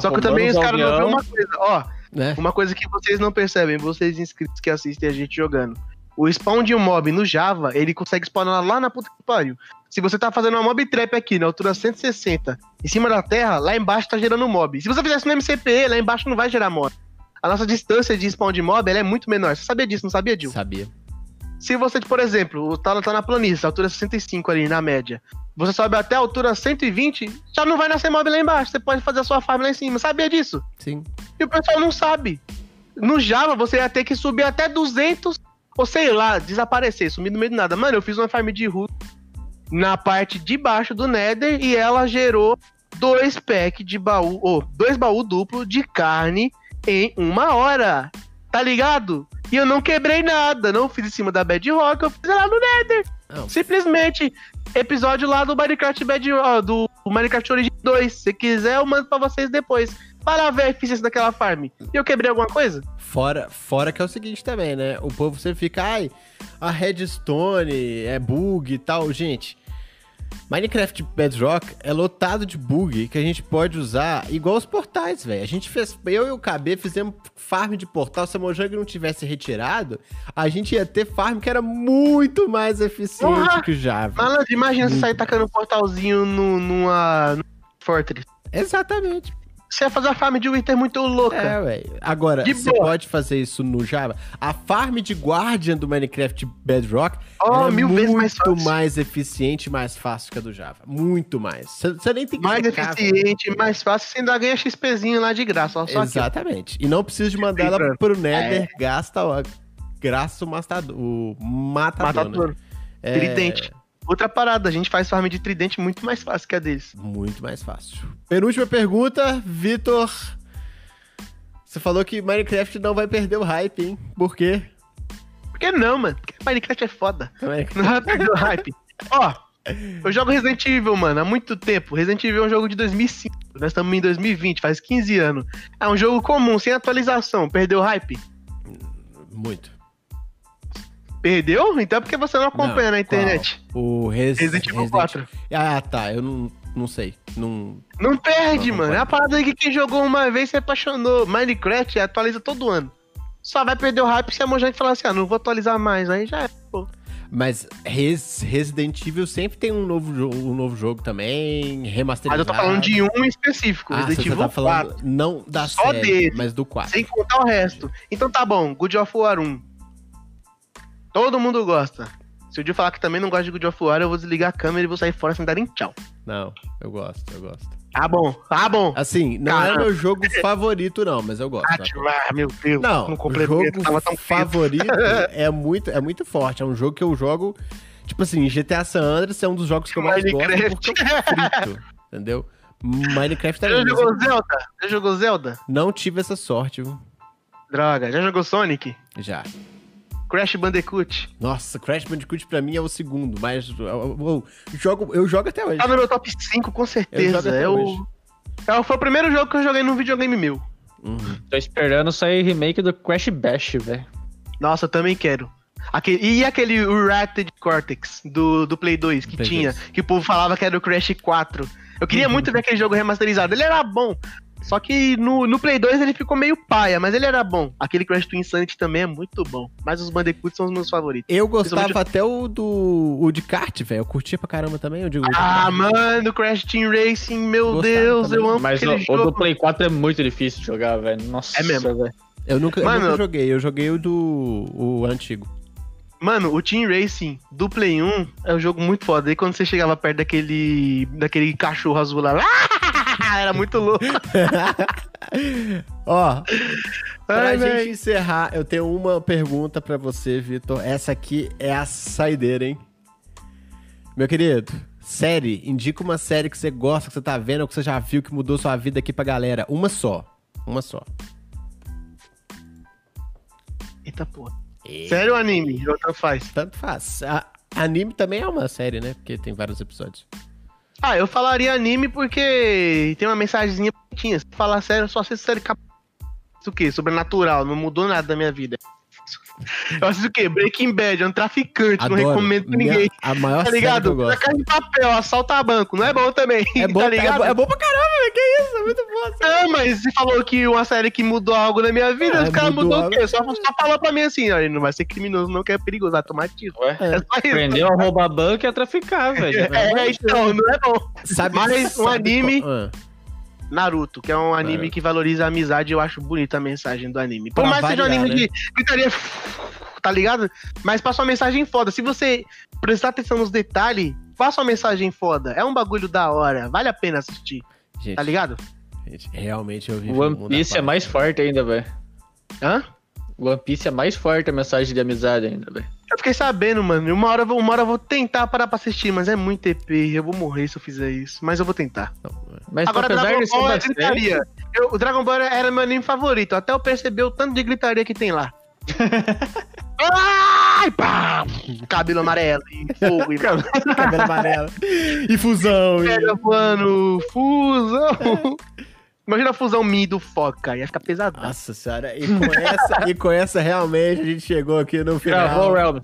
Só que também os caras não vêem avião. uma coisa, ó, Né? uma coisa que vocês não percebem, vocês inscritos que assistem a gente jogando. O spawn de um mob no Java, ele consegue spawnar lá na puta que pariu. Se você tá fazendo uma mob trap aqui, na altura 160, em cima da terra, lá embaixo tá gerando mob. Se você fizesse no MCPE, lá embaixo não vai gerar mob. A nossa distância de spawn de mob é muito menor. Você sabia disso, não sabia, Dil? Sabia. Se você, por exemplo, tá, tá na planície, altura 65 ali na média. Você sobe até a altura 120, já não vai nascer mob lá embaixo. Você pode fazer a sua farm lá em cima. Sabia disso? Sim. E o pessoal não sabe. No Java, você ia ter que subir até 200, ou sei lá, desaparecer, sumir no meio do nada. Mano, eu fiz uma farm de root na parte de baixo do Nether e ela gerou dois packs de baú, ou dois baú duplo de carne em uma hora. Tá ligado? E eu não quebrei nada, não fiz em cima da Bedrock, eu fiz lá no Nether. Não. Simplesmente, episódio lá do Minecraft Bad, do Minecraft Origin 2. Se quiser, eu mando pra vocês depois. Para ver a eficiência daquela farm. E eu quebrei alguma coisa? Fora, fora que é o seguinte também, né? O povo sempre fica, ai, a redstone é bug e tal. Gente, Minecraft Bedrock é lotado de bug que a gente pode usar igual os portais, velho. A gente fez, eu e o KB fizemos farm de portal. Se a Mojang não tivesse retirado, a gente ia ter farm que era muito mais eficiente Porra! que o Java. Malandro, imagina você sair tacando um portalzinho no, numa, no Fortress. Exatamente. Você ia fazer uma farm de Wither muito louca. É, velho. Agora, De você boa. pode fazer isso no Java. A farm de Guardian do Minecraft Bedrock Oh, é mil muito vezes mais mais eficiente e mais fácil que a do Java. Muito mais. Você nem tem que mais checar, eficiente, mais fácil, você ainda ganha XPzinho lá de graça. Ó, só aqui. Exatamente. E não precisa de mandar ela pro Nether, gasta o, gasta o, mastador, o matador, Matador. né? É Tridente. Outra parada, a gente faz farm de tridente muito mais fácil que a deles. muito mais fácil. Penúltima pergunta, Vitor. Você falou que Minecraft não vai perder o hype, hein? Por quê? Por que não, mano? Porque Minecraft é foda. Também. Não vai perder o hype. Ó, eu jogo Resident Evil, mano, há muito tempo. Resident Evil é um jogo de 2005. Nós estamos em 2020, faz 15 anos. É um jogo comum, sem atualização. Perdeu o hype? Muito. Perdeu? Então é porque você não acompanha Não, na internet. qual? O Res- Resident Evil 4. Ah, tá. Eu não, não sei. Não... Não perde, Não, mano. É a parada que quem jogou uma vez se apaixonou. Minecraft atualiza todo ano. Só vai perder o hype se a Mojang falar assim, ah, não vou atualizar mais. Aí já é, pô. Mas Res- Resident Evil sempre tem um novo, jo- um novo jogo também, Mas remasterizado. eu tô falando de um específico, Ah, Resident você Evil tá falando 4. não da Só série, dele. mas do 4. Sem contar o resto. Então tá bom, God of War 1. Todo mundo gosta. Se o Dio falar que também não gosta de God of War, eu vou desligar a câmera e vou sair fora sem darem tchau. Não, eu gosto, eu gosto. Tá bom, tá bom. Assim, não é Caramba. meu jogo favorito, não, mas eu gosto. tá? Ah, meu Deus. Não, não o jogo tava tão favorito é muito, é muito forte. É um jogo que eu jogo. Tipo assim, GTA San Andreas é um dos jogos que eu mais Minecraft. gosto porque eu frito. entendeu? Minecraft Já também. mas jogou Zelda? Já jogou Zelda? Não tive essa sorte, viu? Droga. Já jogou Sonic? Já. Crash Bandicoot? Nossa, Crash Bandicoot pra mim é o segundo, mas eu, eu- eu jogo, eu jogo até hoje. Tá no meu top 5, com certeza. É o... é, foi o primeiro jogo que eu joguei num videogame meu. Uhum. Tô esperando sair remake do Crash Bash, velho. Nossa, eu também quero. Aquele, e aquele Ratted Cortex do, do Play 2 que Play tinha, 2. que o povo falava que era o Crash 4. Eu queria Uhum. muito ver aquele jogo remasterizado. Ele era bom. Só que no, no Play 2 ele ficou meio paia, mas ele era bom. Aquele Crash Twin Insanity também é muito bom. Mas os Bandicoots são os meus favoritos. Eu gostava Principalmente- até o do o de kart, velho. Eu curtia pra caramba também. Eu digo, Ah, mano, Crash Team Racing, meu Gostava Deus, também. eu amo Mas o, o do. Play 4 é muito difícil de jogar, velho. Nossa, É mesmo. velho. eu nunca, eu Mano, nunca eu- joguei. Eu joguei o do o antigo. Mano, o Team Racing do Play 1 é um jogo muito foda. E quando você chegava perto daquele, daquele cachorro azul lá, era muito louco. Ó, pra Ai, gente véi. encerrar, eu tenho uma pergunta pra você, Vitor. Essa aqui é a saideira, hein? Meu querido, série, indica uma série que você gosta, que você tá vendo, ou que você já viu, que mudou sua vida aqui pra galera. Uma só. Uma só. Eita porra. E- Sério anime? Outra faz. Tanto faz. A- anime também é uma série, né? Porque tem vários episódios. Ah, eu falaria anime porque tem uma mensagenzinha bonitinha. Se falar sério, só assisto série cap... Isso o quê? Sobrenatural, não mudou nada da minha vida. Eu assisto o quê? Breaking Bad, é um traficante, não Adoro. recomendo pra Minha- ninguém. A maior Tá série que eu ligado? gosto. Na casa de papel, assalta banco, não é bom também. É bom, tá é, ligado? bom, é bom pra caramba, velho. Que isso? É muito bom. essa Ah, mas você falou que uma série que mudou algo na minha vida, É, os caras mudou mudou o quê? Só, só falou pra mim assim, ele não vai ser criminoso não, que é perigoso, vai tomar tiro. Ué? É só isso. Aprendeu a roubar banco e a traficar, velho. É, então, não é bom. Sabe, Mas um sabe anime- qual- Ah, Naruto, que é um anime É. que valoriza a amizade, eu acho bonita a mensagem do anime. Por Pra mais que seja um anime né? de gritaria. tá ligado? Mas passa uma mensagem foda. Se você prestar atenção nos detalhes, passa uma mensagem foda. É um bagulho da hora. Vale a pena assistir. Gente, Tá ligado? gente, realmente eu vi. O One Piece é mais forte ainda, velho. Hã? One Piece é mais forte a mensagem de amizade ainda, velho. Eu fiquei sabendo, mano. Uma hora, eu vou- uma hora eu vou tentar parar pra assistir, mas é muito EP. Eu vou morrer se eu fizer isso. Mas eu vou tentar. Mas Agora, apesar Dragon Ball é bastante, gritaria. Eu- o Dragon Ball era meu anime favorito. Até eu perceber o tanto de gritaria que tem lá. Ai, pá! Cabelo amarelo e fogo e cabelo amarelo. E fusão. E... pega voando, fusão. Imagina a fusão Mi do Foca, ia ficar pesadão. Nossa senhora, e com, essa, e com essa realmente a gente chegou aqui no final. Travou o Realm.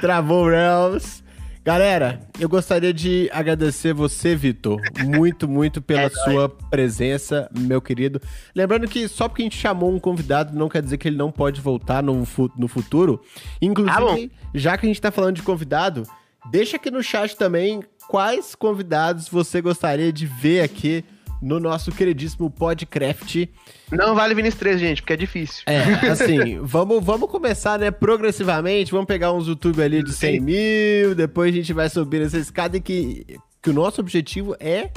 Travou o Realms. Galera, eu gostaria de agradecer você, Vitor, muito, muito pela É sua presença, meu querido. Lembrando que só porque a gente chamou um convidado não quer dizer que ele não pode voltar no, no futuro. Inclusive, já que a gente tá falando de convidado, deixa aqui no chat também quais convidados você gostaria de ver aqui no nosso queridíssimo Podcraft. Não vale Vinícius 3, gente, porque é difícil. É, assim, vamos, vamos começar, né, progressivamente, vamos pegar uns YouTube ali de 100 mil, depois a gente vai subir essa escada e que, que o nosso objetivo é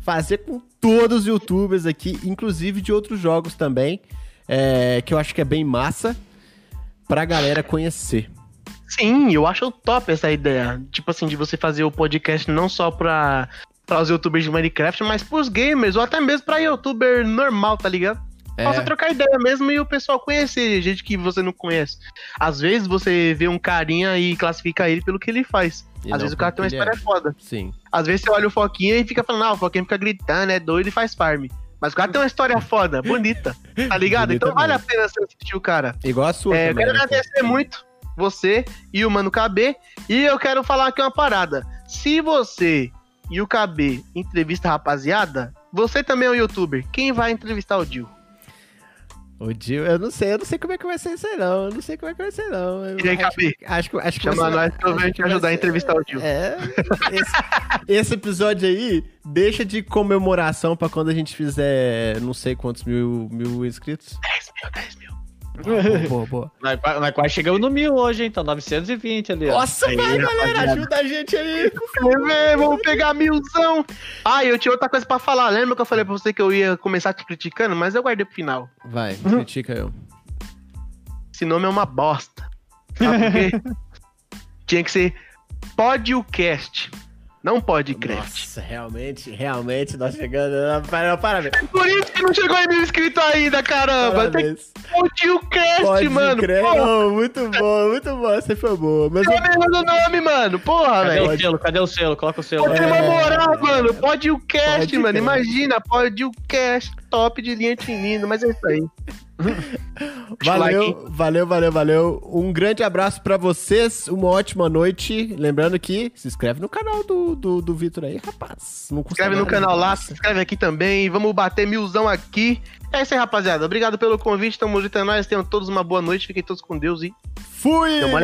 fazer com todos os YouTubers aqui, inclusive de outros jogos também, é, que eu acho que é bem massa pra galera conhecer. Sim, eu acho top essa ideia. Tipo assim, de você fazer o podcast não só pra, pra os youtubers de Minecraft, mas pros gamers, ou até mesmo pra youtuber normal, tá ligado? É. Possa trocar ideia mesmo e o pessoal conhecer gente que você não conhece. Às vezes você vê um carinha e classifica ele pelo que ele faz. E Às vezes o cara tem uma história foda. Sim. Às vezes você olha o Foquinha e fica falando, ah, o Foquinha fica gritando, é doido e faz farm. Mas o cara tem uma história foda, bonita, tá ligado? Bonita então vale a mesmo. pena você assistir o cara. Igual a sua É, eu quero né, agradecer muito você e o Mano KB. E eu quero falar aqui uma parada. Se você e o KB entrevista a rapaziada, você também é um youtuber. Quem vai entrevistar o Dil? O Dio, eu não sei, eu não sei como é que vai ser isso aí, não. Eu não sei como é que vai ser, não. Eu E aí, acho, Capi? acho, que- acho que Chama nós que eu acho te ajudar a entrevistar o Dil. É. Esse, esse episódio aí deixa de comemoração pra quando a gente fizer não sei quantos mil, mil inscritos. 10 mil, 10 mil. Boa, boa, boa. Nós, qua- nós quase chegamos no mil hoje, hein? Tá 920 ali, ó. Nossa, Aí, vai, galera, rapaziada. ajuda a gente aí. Ver? Vamos pegar milzão. Ah, eu tinha outra coisa pra falar. Lembra que eu falei pra você que eu ia começar te criticando? Mas eu guardei pro final. Vai, critica eu. Esse nome é uma bosta. Sabe por quê? Tinha que ser podcast, não podcast. Nossa, realmente, realmente, nós chegando. Para, parabéns. Por isso que não chegou em mil inscritos ainda, caramba. Tem Parabéns. podcast, Pode mano. Porra, Não, muito bom, muito bom. Essa foi boa. Mas eu- o nome, mano. Porra, Cadê velho. o selo? Cadê o selo? Coloca o selo. Pô, tem uma moral, mano. Podcast, Podcast. mano. Imagina, podcast top de linha tinindo, mas é isso aí. Valeu, valeu, valeu, valeu. Um grande abraço pra vocês, uma ótima noite. Lembrando que se inscreve no canal do, do, do Vitor aí, rapaz. Não Se custa inscreve no canal lá, se inscreve aqui também. Vamos bater milzão aqui. É isso aí, rapaziada. Obrigado pelo convite. Tamo junto, é nóis. Tenham todos uma boa noite. Fiquem todos com Deus e Fui! Uma